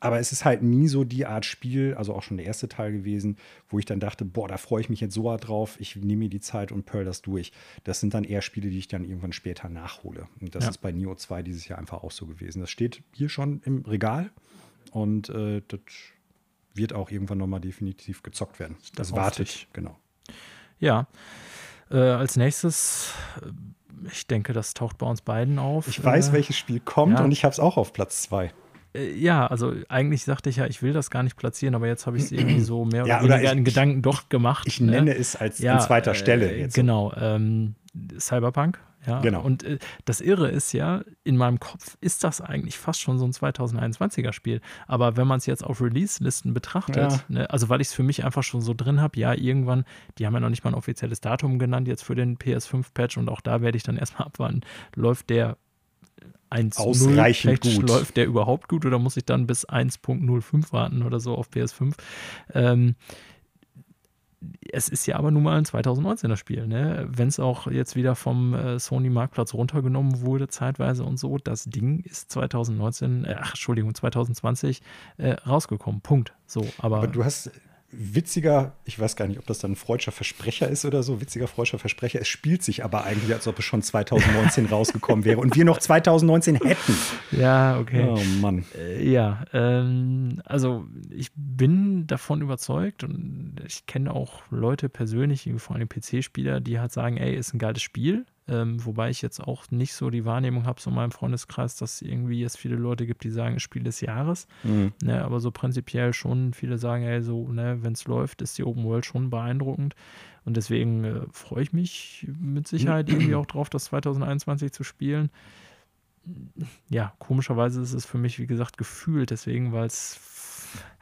aber es ist halt nie so die Art Spiel, also auch schon der erste Teil gewesen, wo ich dann dachte, boah, da freue ich mich jetzt so hart drauf, ich nehme mir die Zeit und pearl das durch. Das sind dann eher Spiele, die ich dann irgendwann später nachhole. Und das ja. ist bei Neo 2 dieses Jahr einfach auch so gewesen. Das steht hier schon im Regal und äh, das wird auch irgendwann nochmal definitiv gezockt werden. Das, das wartet, genau. Ja. Äh, als nächstes, äh, ich denke, das taucht bei uns beiden auf. Ich weiß, äh, welches Spiel kommt ja. und ich habe es auch auf Platz 2. Äh, ja, also eigentlich sagte ich ja, ich will das gar nicht platzieren, aber jetzt habe ich es irgendwie so mehr ja, oder weniger in Gedanken doch gemacht. Ich nenne ne? es als ja, an zweiter äh, Stelle. Jetzt genau, ähm, Cyberpunk. Ja, genau. Und äh, das Irre ist ja, in meinem Kopf ist das eigentlich fast schon so ein 2021er Spiel. Aber wenn man es jetzt auf Release-Listen betrachtet, ja. ne, also weil ich es für mich einfach schon so drin habe, ja, irgendwann, die haben ja noch nicht mal ein offizielles Datum genannt jetzt für den PS5-Patch und auch da werde ich dann erstmal abwarten, läuft der 1.0 gut. läuft der überhaupt gut oder muss ich dann bis 1.05 warten oder so auf PS5? Ähm, es ist ja aber nun mal ein 2019er Spiel, ne? Wenn es auch jetzt wieder vom äh, Sony-Marktplatz runtergenommen wurde, zeitweise und so, das Ding ist 2019, äh, ach, Entschuldigung, 2020 äh, rausgekommen. Punkt. So, aber, aber du hast witziger, ich weiß gar nicht, ob das dann ein freudscher Versprecher ist oder so, witziger freudscher Versprecher. Es spielt sich aber eigentlich, als ob es schon 2019 rausgekommen wäre und wir noch 2019 hätten. Ja, okay. Oh Mann. Äh, ja, ähm, also ich bin davon überzeugt und ich kenne auch Leute persönlich, vor allem PC-Spieler, die halt sagen, ey, ist ein geiles Spiel. Ähm, wobei ich jetzt auch nicht so die Wahrnehmung habe, so in meinem Freundeskreis, dass irgendwie es viele Leute gibt, die sagen, Spiel des Jahres. Mhm. Ne, aber so prinzipiell schon, viele sagen, ey, so, ne, wenn es läuft, ist die Open World schon beeindruckend. Und deswegen äh, freue ich mich mit Sicherheit irgendwie auch drauf, das 2021 zu spielen. Ja, komischerweise ist es für mich, wie gesagt, gefühlt, deswegen, weil es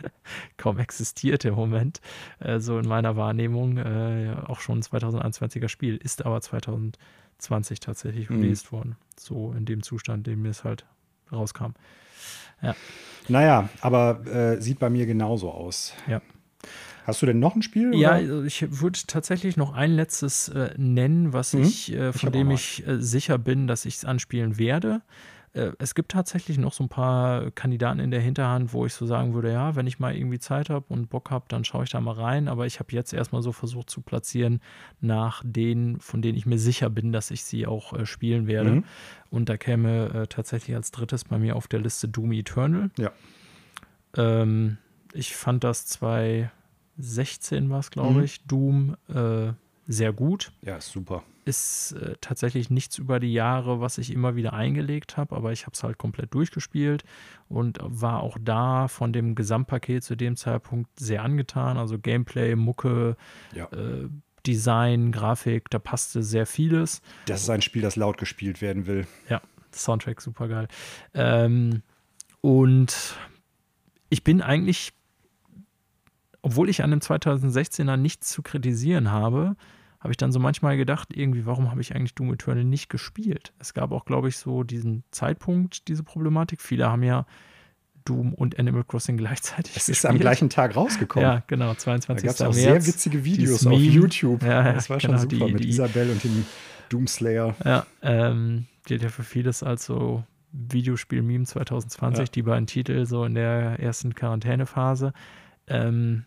kaum existiert im Moment, äh, so in meiner Wahrnehmung. Äh, auch schon ein 2021er Spiel, ist aber 2000 20 tatsächlich mhm. released worden. So in dem Zustand, in dem es halt rauskam. Ja. Naja, aber äh, sieht bei mir genauso aus. Ja. Hast du denn noch ein Spiel? Ja, oder? ich würde tatsächlich noch ein letztes äh, nennen, was mhm. ich, äh, von ich dem ich äh, sicher bin, dass ich es anspielen werde. Äh, es gibt tatsächlich noch so ein paar Kandidaten in der Hinterhand, wo ich so sagen würde, ja, wenn ich mal irgendwie Zeit habe und Bock habe, dann schaue ich da mal rein. Aber ich habe jetzt erstmal so versucht zu platzieren nach denen, von denen ich mir sicher bin, dass ich sie auch äh, spielen werde. Mhm. Und da käme äh, tatsächlich als drittes bei mir auf der Liste Doom Eternal. Ja. Ähm, ich fand das 2016 war es, glaube mhm. ich, Doom äh, sehr gut. Ja, super ist äh, tatsächlich nichts über die Jahre, was ich immer wieder eingelegt habe, aber ich habe es halt komplett durchgespielt und war auch da von dem Gesamtpaket zu dem Zeitpunkt sehr angetan. Also Gameplay, Mucke, ja. äh, Design, Grafik, da passte sehr vieles. Das ist ein Spiel, das laut gespielt werden will. Ja, Soundtrack super geil. Ähm, und ich bin eigentlich, obwohl ich an dem 2016er nichts zu kritisieren habe, habe ich dann so manchmal gedacht, irgendwie, warum habe ich eigentlich Doom Eternal nicht gespielt? Es gab auch, glaube ich, so diesen Zeitpunkt, diese Problematik. Viele haben ja Doom und Animal Crossing gleichzeitig. Es ist am gleichen Tag rausgekommen. Ja, genau, 22. Da gab es auch sehr witzige Videos auf YouTube. Ja, das war genau, schon super die, mit die, Isabel und dem Doomslayer. Ja, ähm, gilt ja für vieles als so Videospiel-Meme 2020, ja. die beiden Titel so in der ersten Quarantänephase. Ähm,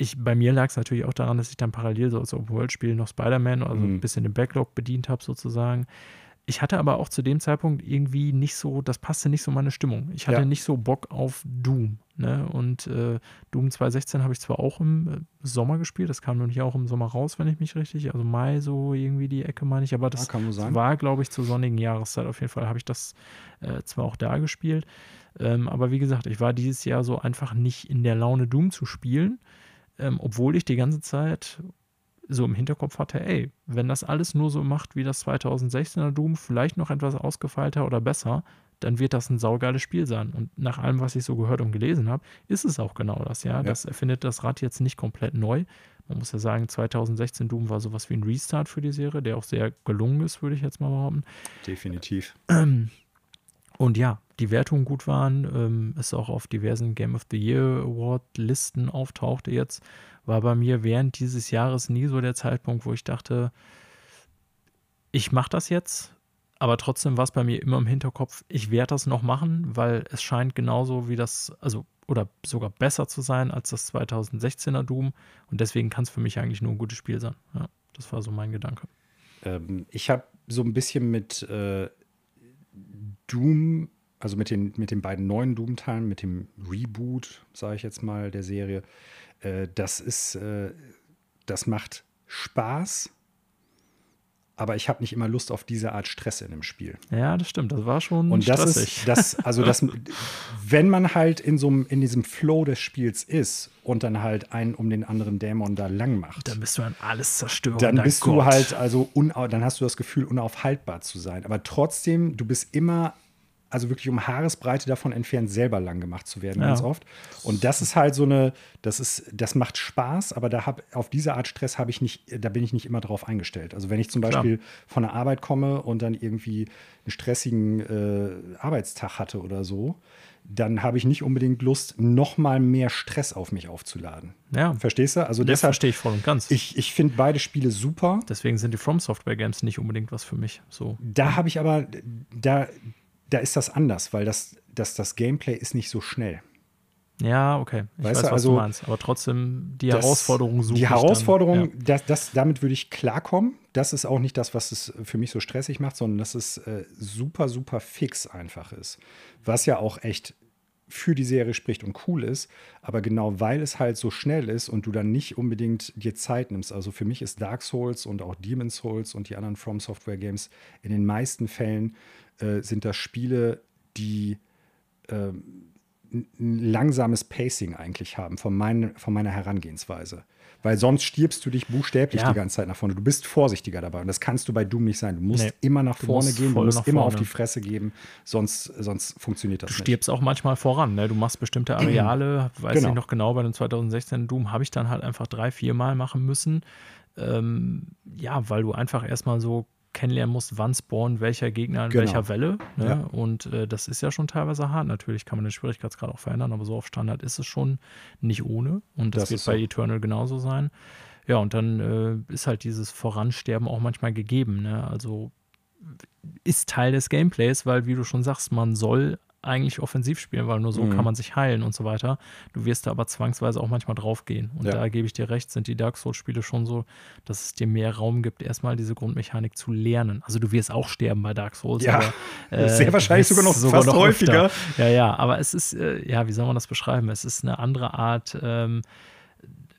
ich, bei mir lag es natürlich auch daran, dass ich dann parallel so als Open-World-Spiel noch Spider-Man, also mhm. ein bisschen den Backlog bedient habe sozusagen. Ich hatte aber auch zu dem Zeitpunkt irgendwie nicht so, das passte nicht so meine Stimmung. Ich hatte ja. nicht so Bock auf Doom. Ne? Und äh, Doom 2016 habe ich zwar auch im äh, Sommer gespielt, das kam noch nicht auch im Sommer raus, wenn ich mich richtig, also Mai so irgendwie die Ecke meine ich, aber das ja, war, glaube ich, zur sonnigen Jahreszeit auf jeden Fall, habe ich das äh, zwar auch da gespielt. Ähm, aber wie gesagt, ich war dieses Jahr so einfach nicht in der Laune, Doom zu spielen ähm, obwohl ich die ganze Zeit so im Hinterkopf hatte, ey, wenn das alles nur so macht wie das 2016er Doom, vielleicht noch etwas ausgefeilter oder besser, dann wird das ein saugeiles Spiel sein. Und nach allem, was ich so gehört und gelesen habe, ist es auch genau das, ja. ja. Das erfindet das Rad jetzt nicht komplett neu. Man muss ja sagen, 2016 Doom war sowas wie ein Restart für die Serie, der auch sehr gelungen ist, würde ich jetzt mal behaupten. Definitiv. Ähm, und ja, die Wertungen gut waren, ähm, es auch auf diversen Game of the Year Award Listen auftauchte jetzt, war bei mir während dieses Jahres nie so der Zeitpunkt, wo ich dachte, ich mache das jetzt, aber trotzdem war es bei mir immer im Hinterkopf, ich werde das noch machen, weil es scheint genauso wie das, also oder sogar besser zu sein als das 2016er Doom und deswegen kann es für mich eigentlich nur ein gutes Spiel sein. Ja, das war so mein Gedanke. Ähm, ich habe so ein bisschen mit äh, Doom, also mit den, mit den beiden neuen Doom-Teilen, mit dem Reboot, sage ich jetzt mal, der Serie, äh, das ist, äh, das macht Spaß, aber ich habe nicht immer Lust auf diese Art Stress in dem Spiel. Ja, das stimmt. Das war schon Und das stressig. ist das, also das, wenn man halt in so in diesem Flow des Spiels ist und dann halt einen um den anderen Dämon da lang macht, dann bist du an alles zerstört. Dann bist Gott. du halt also dann hast du das Gefühl unaufhaltbar zu sein. Aber trotzdem, du bist immer also wirklich um Haaresbreite davon entfernt, selber lang gemacht zu werden, ja. ganz oft. Und das ist halt so eine, das ist, das macht Spaß, aber da hab, auf diese Art Stress habe ich nicht, da bin ich nicht immer drauf eingestellt. Also wenn ich zum Beispiel Klar. von der Arbeit komme und dann irgendwie einen stressigen äh, Arbeitstag hatte oder so, dann habe ich nicht unbedingt Lust, noch mal mehr Stress auf mich aufzuladen. Ja. Verstehst du? Also das deshalb verstehe ich voll und ganz. Ich, ich finde beide Spiele super. Deswegen sind die From Software Games nicht unbedingt was für mich. So. Da habe ich aber, da, da ist das anders, weil das, das, das Gameplay ist nicht so schnell. Ja, okay. Ich weißt weiß, was also, du meinst. Aber trotzdem die das, Herausforderung suche Die Herausforderung, ja. das, das, damit würde ich klarkommen. Das ist auch nicht das, was es für mich so stressig macht, sondern dass es äh, super, super fix einfach ist. Was ja auch echt für die Serie spricht und cool ist, aber genau weil es halt so schnell ist und du dann nicht unbedingt dir Zeit nimmst. Also für mich ist Dark Souls und auch Demon's Souls und die anderen From Software Games in den meisten Fällen äh, sind das Spiele, die äh, ein langsames Pacing eigentlich haben von, mein, von meiner Herangehensweise. Weil sonst stirbst du dich buchstäblich ja. die ganze Zeit nach vorne. Du bist vorsichtiger dabei. Und das kannst du bei Doom nicht sein. Du musst nee, immer nach vorne gehen, du musst immer vorne. auf die Fresse geben, sonst, sonst funktioniert das du nicht. Du stirbst auch manchmal voran. Ne? Du machst bestimmte Areale, weiß genau. ich noch genau, bei dem 2016 Doom habe ich dann halt einfach drei, vier Mal machen müssen. Ähm, ja, weil du einfach erstmal so kennenlernen musst, wann spawnen welcher Gegner in genau. welcher Welle. Ne? Ja. Und äh, das ist ja schon teilweise hart. Natürlich kann man den Schwierigkeitsgrad auch verändern, aber so auf Standard ist es schon nicht ohne. Und das, das wird bei so. Eternal genauso sein. Ja, und dann äh, ist halt dieses Voransterben auch manchmal gegeben. Ne? Also ist Teil des Gameplays, weil, wie du schon sagst, man soll eigentlich offensiv spielen, weil nur so mhm. kann man sich heilen und so weiter. Du wirst da aber zwangsweise auch manchmal draufgehen. Und ja. da gebe ich dir recht, sind die Dark Souls-Spiele schon so, dass es dir mehr Raum gibt, erstmal diese Grundmechanik zu lernen. Also du wirst auch sterben bei Dark Souls. Ja, aber, äh, sehr wahrscheinlich sogar noch sogar fast noch häufiger. Öfter. Ja, ja, aber es ist, äh, ja, wie soll man das beschreiben? Es ist eine andere Art, ähm,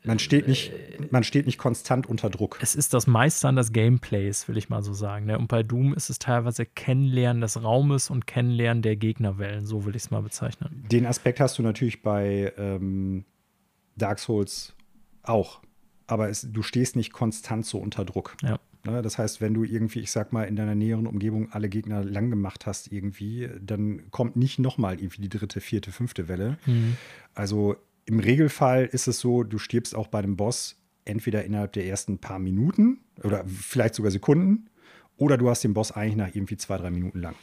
man steht nicht, man steht nicht konstant unter Druck. Es ist das Meistern des Gameplays, will ich mal so sagen. Ne? Und bei Doom ist es teilweise Kennenlernen des Raumes und Kennenlernen der Gegnerwellen, so will ich es mal bezeichnen. Den Aspekt hast du natürlich bei ähm, Dark Souls auch. Aber es, du stehst nicht konstant so unter Druck. Ja. Ne? Das heißt, wenn du irgendwie, ich sag mal, in deiner näheren Umgebung alle Gegner lang gemacht hast, irgendwie, dann kommt nicht nochmal irgendwie die dritte, vierte, fünfte Welle. Mhm. Also im Regelfall ist es so, du stirbst auch bei dem Boss entweder innerhalb der ersten paar Minuten oder vielleicht sogar Sekunden oder du hast den Boss eigentlich nach irgendwie zwei, drei Minuten lang.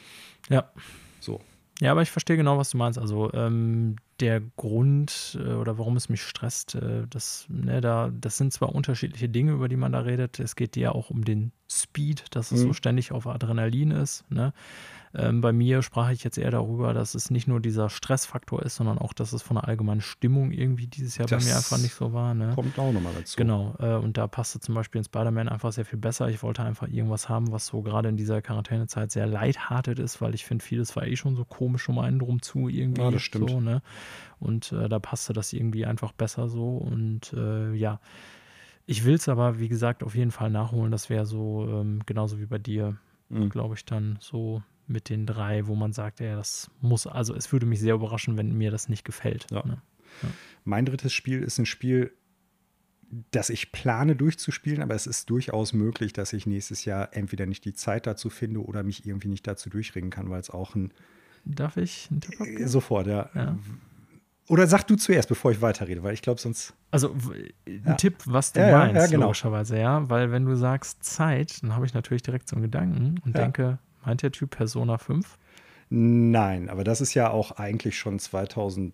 Ja. So. Ja, aber ich verstehe genau, was du meinst. Also ähm, der Grund äh, oder warum es mich stresst, äh, das, ne, da, das sind zwar unterschiedliche Dinge, über die man da redet. Es geht ja auch um den Speed, dass es mhm. so ständig auf Adrenalin ist. Ne? Ähm, bei mir sprach ich jetzt eher darüber, dass es nicht nur dieser Stressfaktor ist, sondern auch, dass es von der allgemeinen Stimmung irgendwie dieses Jahr das bei mir einfach nicht so war. Ne? Kommt auch nochmal dazu. Genau. Äh, und da passte zum Beispiel in Spider-Man einfach sehr viel besser. Ich wollte einfach irgendwas haben, was so gerade in dieser Quarantänezeit sehr lighthearted ist, weil ich finde, vieles war eh schon so komisch um einen drum zu irgendwie. Ja, das stimmt. So, ne? Und äh, da passte das irgendwie einfach besser so. Und äh, ja. Ich will es aber, wie gesagt, auf jeden Fall nachholen. Das wäre so ähm, genauso wie bei dir, mhm. glaube ich, dann so mit den drei, wo man sagt, ja, das muss, also es würde mich sehr überraschen, wenn mir das nicht gefällt. Ja. Ne? Ja. Mein drittes Spiel ist ein Spiel, das ich plane durchzuspielen, aber es ist durchaus möglich, dass ich nächstes Jahr entweder nicht die Zeit dazu finde oder mich irgendwie nicht dazu durchringen kann, weil es auch ein. Darf ich einen Tipp abgeben? Sofort, ja. ja. Oder sag du zuerst, bevor ich weiterrede, weil ich glaube, sonst. Also ein ja. Tipp, was du ja, meinst, genau. logischerweise, ja. Weil wenn du sagst Zeit, dann habe ich natürlich direkt so einen Gedanken und denke, Meint der Typ Persona 5? Nein, aber das ist ja auch eigentlich schon 2016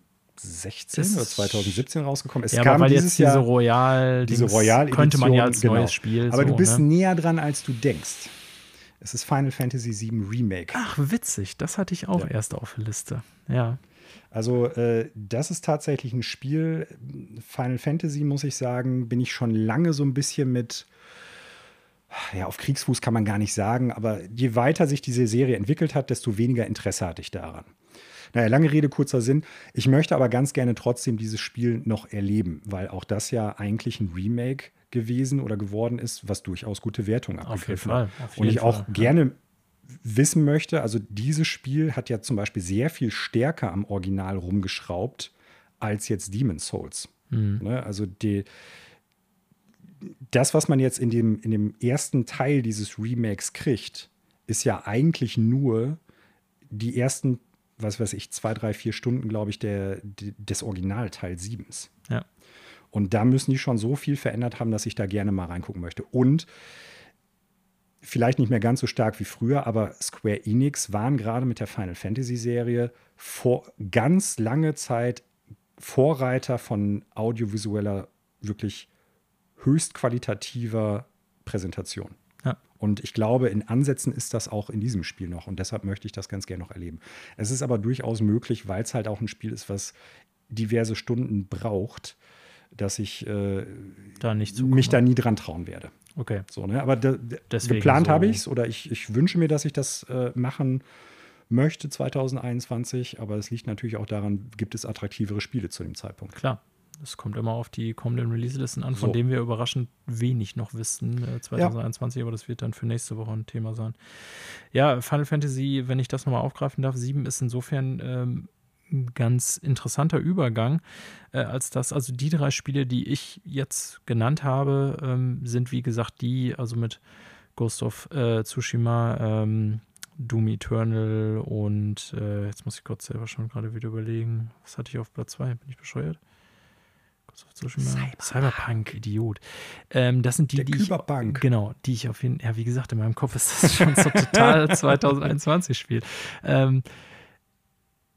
ist, oder 2017 rausgekommen. Es ja, kam weil dieses jetzt diese Royal, diese Royal könnte man ja als genau. neues Spiel. Aber so, du bist ne? näher dran, als du denkst. Es ist Final Fantasy VII Remake. Ach, witzig. Das hatte ich auch ja. erst auf der Liste. Ja. Also, äh, das ist tatsächlich ein Spiel. Final Fantasy, muss ich sagen, bin ich schon lange so ein bisschen mit ja, auf Kriegsfuß kann man gar nicht sagen, aber je weiter sich diese Serie entwickelt hat, desto weniger Interesse hatte ich daran. Naja, lange Rede, kurzer Sinn. Ich möchte aber ganz gerne trotzdem dieses Spiel noch erleben, weil auch das ja eigentlich ein Remake gewesen oder geworden ist, was durchaus gute Wertungen abgegriffen hat. Und ich auch Fall, gerne ja. Wissen möchte, also dieses Spiel hat ja zum Beispiel sehr viel stärker am Original rumgeschraubt als jetzt Demon's Souls. Mhm. Ne? Also die, das, was man jetzt in dem, in dem ersten Teil dieses Remakes kriegt, ist ja eigentlich nur die ersten, was weiß ich, zwei, drei, vier Stunden, glaube ich, der, des Originalteil 7. Ja. Und da müssen die schon so viel verändert haben, dass ich da gerne mal reingucken möchte. Und vielleicht nicht mehr ganz so stark wie früher, aber Square Enix waren gerade mit der Final Fantasy Serie vor ganz lange Zeit Vorreiter von audiovisueller wirklich höchst qualitativer Präsentation. Ja. Und ich glaube, in Ansätzen ist das auch in diesem Spiel noch. Und deshalb möchte ich das ganz gerne noch erleben. Es ist aber durchaus möglich, weil es halt auch ein Spiel ist, was diverse Stunden braucht, dass ich äh, da nicht mich da nie dran trauen werde. Okay. So, ne? Aber geplant so. habe ich es oder ich, ich wünsche mir, dass ich das äh, machen möchte 2021. Aber es liegt natürlich auch daran, gibt es attraktivere Spiele zu dem Zeitpunkt. Klar. Es kommt immer auf die kommenden Release-Listen an, von so. denen wir überraschend wenig noch wissen äh, 2021, ja. aber das wird dann für nächste Woche ein Thema sein. Ja, Final Fantasy, wenn ich das nochmal aufgreifen darf, 7 ist insofern ähm, ein ganz interessanter Übergang, äh, als dass also die drei Spiele, die ich jetzt genannt habe, ähm, sind wie gesagt die, also mit Ghost of äh, Tsushima, ähm, Doom Eternal und äh, jetzt muss ich kurz selber schon gerade wieder überlegen, was hatte ich auf Platz 2? Bin ich bescheuert? Cyberpunk. Cyberpunk, Idiot. Ähm, das sind die, Der die Küberpunk. ich, genau, die ich auf jeden, ja, wie gesagt, in meinem Kopf ist das schon so total 2021 Spiel. Ähm,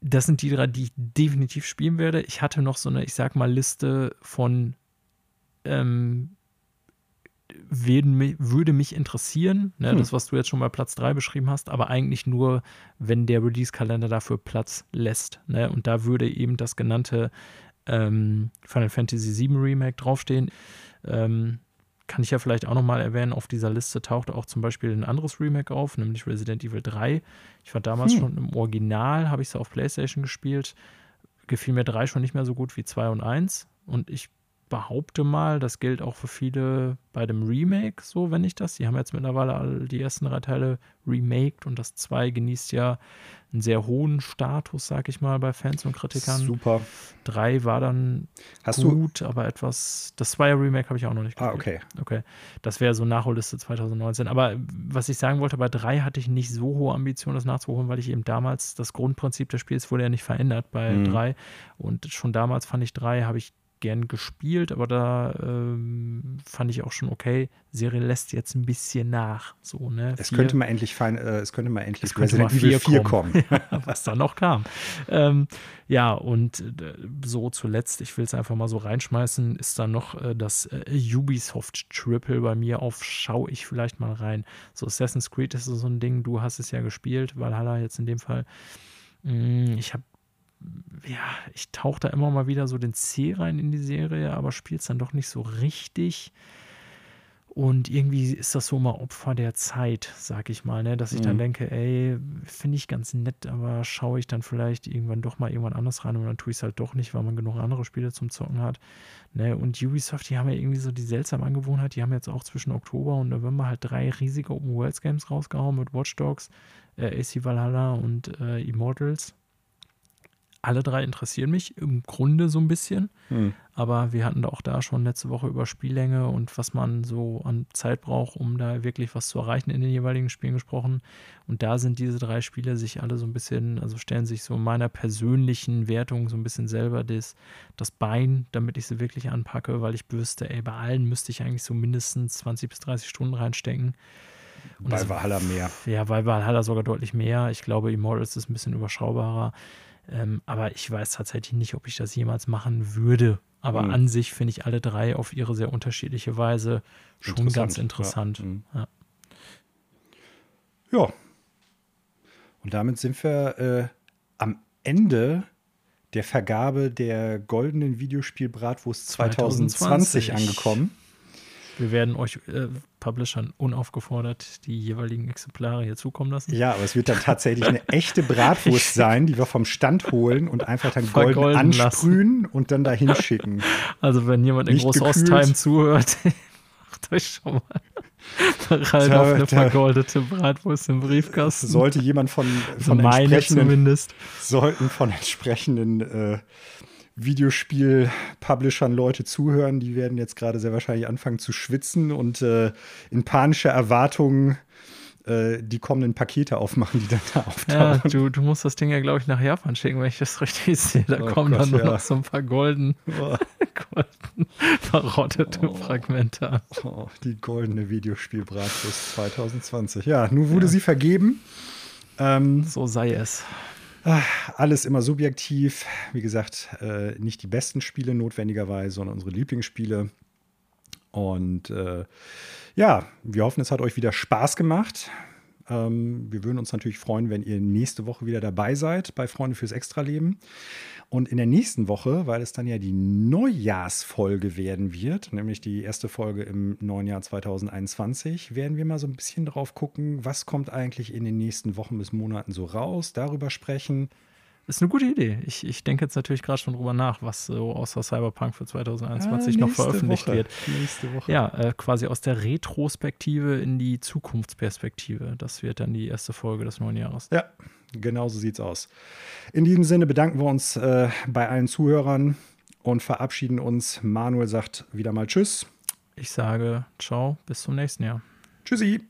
das sind die drei, die ich definitiv spielen werde. Ich hatte noch so eine, ich sag mal, Liste von ähm, werden, würde mich interessieren, ne, hm. das, was du jetzt schon bei Platz 3 beschrieben hast, aber eigentlich nur, wenn der Release-Kalender dafür Platz lässt. Ne? Und da würde eben das genannte ähm, Final Fantasy VII Remake draufstehen. Ähm, kann ich ja vielleicht auch nochmal erwähnen, auf dieser Liste tauchte auch zum Beispiel ein anderes Remake auf, nämlich Resident Evil 3. Ich war damals hm. schon im Original, habe ich es auf PlayStation gespielt. Gefiel mir 3 schon nicht mehr so gut wie 2 und 1. Und ich behaupte mal, das gilt auch für viele bei dem Remake, so wenn ich das. Die haben jetzt mittlerweile all die ersten drei Teile remaked und das 2 genießt ja einen sehr hohen Status, sag ich mal, bei Fans und Kritikern. Super. 3 war dann Hast gut, du? aber etwas. Das 2 Remake habe ich auch noch nicht ah, gespielt. Ah, okay. Okay. Das wäre so Nachholliste 2019. Aber was ich sagen wollte, bei 3 hatte ich nicht so hohe Ambitionen, das nachzuholen, weil ich eben damals das Grundprinzip des Spiels wurde ja nicht verändert bei mhm. 3. Und schon damals fand ich 3, habe ich gern gespielt, aber da ähm, fand ich auch schon okay. Serie lässt jetzt ein bisschen nach. So, ne? Es könnte mal endlich fein, äh, es könnte mal endlich es Resident Evil 4 kommen, kommen. ja, was dann noch kam. Ähm, ja, und äh, so zuletzt, ich will es einfach mal so reinschmeißen, ist dann noch äh, das äh, Ubisoft Triple bei mir auf, schaue ich vielleicht mal rein. So Assassin's Creed ist so ein Ding, du hast es ja gespielt, Valhalla jetzt in dem Fall. Mm, ich habe ja, ich tauche da immer mal wieder so den C rein in die Serie, aber spiele es dann doch nicht so richtig. Und irgendwie ist das so mal Opfer der Zeit, sag ich mal, ne? dass ich mhm. dann denke, ey, finde ich ganz nett, aber schaue ich dann vielleicht irgendwann doch mal irgendwann anders rein und dann tue ich es halt doch nicht, weil man genug andere Spiele zum Zocken hat. Ne? Und Ubisoft, die haben ja irgendwie so die seltsame Angewohnheit, die haben jetzt auch zwischen Oktober und November halt drei riesige Open Worlds Games rausgehauen mit Watch Dogs, äh, AC Valhalla und äh, Immortals alle drei interessieren mich im Grunde so ein bisschen. Hm. Aber wir hatten auch da schon letzte Woche über Spiellänge und was man so an Zeit braucht, um da wirklich was zu erreichen in den jeweiligen Spielen gesprochen. Und da sind diese drei Spiele sich alle so ein bisschen, also stellen sich so meiner persönlichen Wertung so ein bisschen selber das, das Bein, damit ich sie wirklich anpacke, weil ich wüsste, ey, bei allen müsste ich eigentlich so mindestens 20 bis 30 Stunden reinstecken. Und bei Valhalla mehr. Ja, bei Valhalla sogar deutlich mehr. Ich glaube, Immortals ist ein bisschen überschaubarer. Ähm, aber ich weiß tatsächlich nicht, ob ich das jemals machen würde. Aber mhm. an sich finde ich alle drei auf ihre sehr unterschiedliche Weise schon ganz interessant. Ja. Mhm. Ja. ja. Und damit sind wir äh, am Ende der Vergabe der goldenen Videospielbratwurst 2020, 2020 angekommen. Wir werden euch äh, Publishern unaufgefordert die jeweiligen Exemplare hier zukommen lassen. Ja, aber es wird dann tatsächlich eine echte Bratwurst sein, die wir vom Stand holen und einfach dann golden ansprühen lassen. und dann dahin schicken. Also wenn jemand in Großostheim zuhört, macht euch schon mal rein da, auf eine vergoldete Bratwurst im Briefkasten. Sollte jemand von, von also entsprechenden, zumindest. sollten von entsprechenden äh, Videospiel-Publishern Leute zuhören, die werden jetzt gerade sehr wahrscheinlich anfangen zu schwitzen und äh, in panischer Erwartung äh, die kommenden Pakete aufmachen, die dann da auftauchen. Ja, du, du musst das Ding ja, glaube ich, nach Japan schicken, wenn ich das richtig sehe. Da oh kommen Gott, dann nur ja. noch so ein paar golden, oh. golden verrottete oh. Fragmente an. Oh, die goldene Videospielbratwurst 2020. Ja, nun wurde ja. sie vergeben. Ähm, so sei es. Alles immer subjektiv. Wie gesagt, äh, nicht die besten Spiele notwendigerweise, sondern unsere Lieblingsspiele. Und äh, ja, wir hoffen, es hat euch wieder Spaß gemacht. Ähm, wir würden uns natürlich freuen, wenn ihr nächste Woche wieder dabei seid bei Freunde fürs Extraleben. Und in der nächsten Woche, weil es dann ja die Neujahrsfolge werden wird, nämlich die erste Folge im neuen Jahr 2021, werden wir mal so ein bisschen drauf gucken, was kommt eigentlich in den nächsten Wochen bis Monaten so raus, darüber sprechen. Ist eine gute Idee. Ich, ich denke jetzt natürlich gerade schon drüber nach, was so außer Cyberpunk für 2021 ah, noch veröffentlicht Woche. wird. Nächste Woche. Ja, äh, quasi aus der Retrospektive in die Zukunftsperspektive. Das wird dann die erste Folge des neuen Jahres. Ja, genau so sieht's aus. In diesem Sinne bedanken wir uns äh, bei allen Zuhörern und verabschieden uns. Manuel sagt wieder mal Tschüss. Ich sage Ciao, bis zum nächsten Jahr. Tschüssi.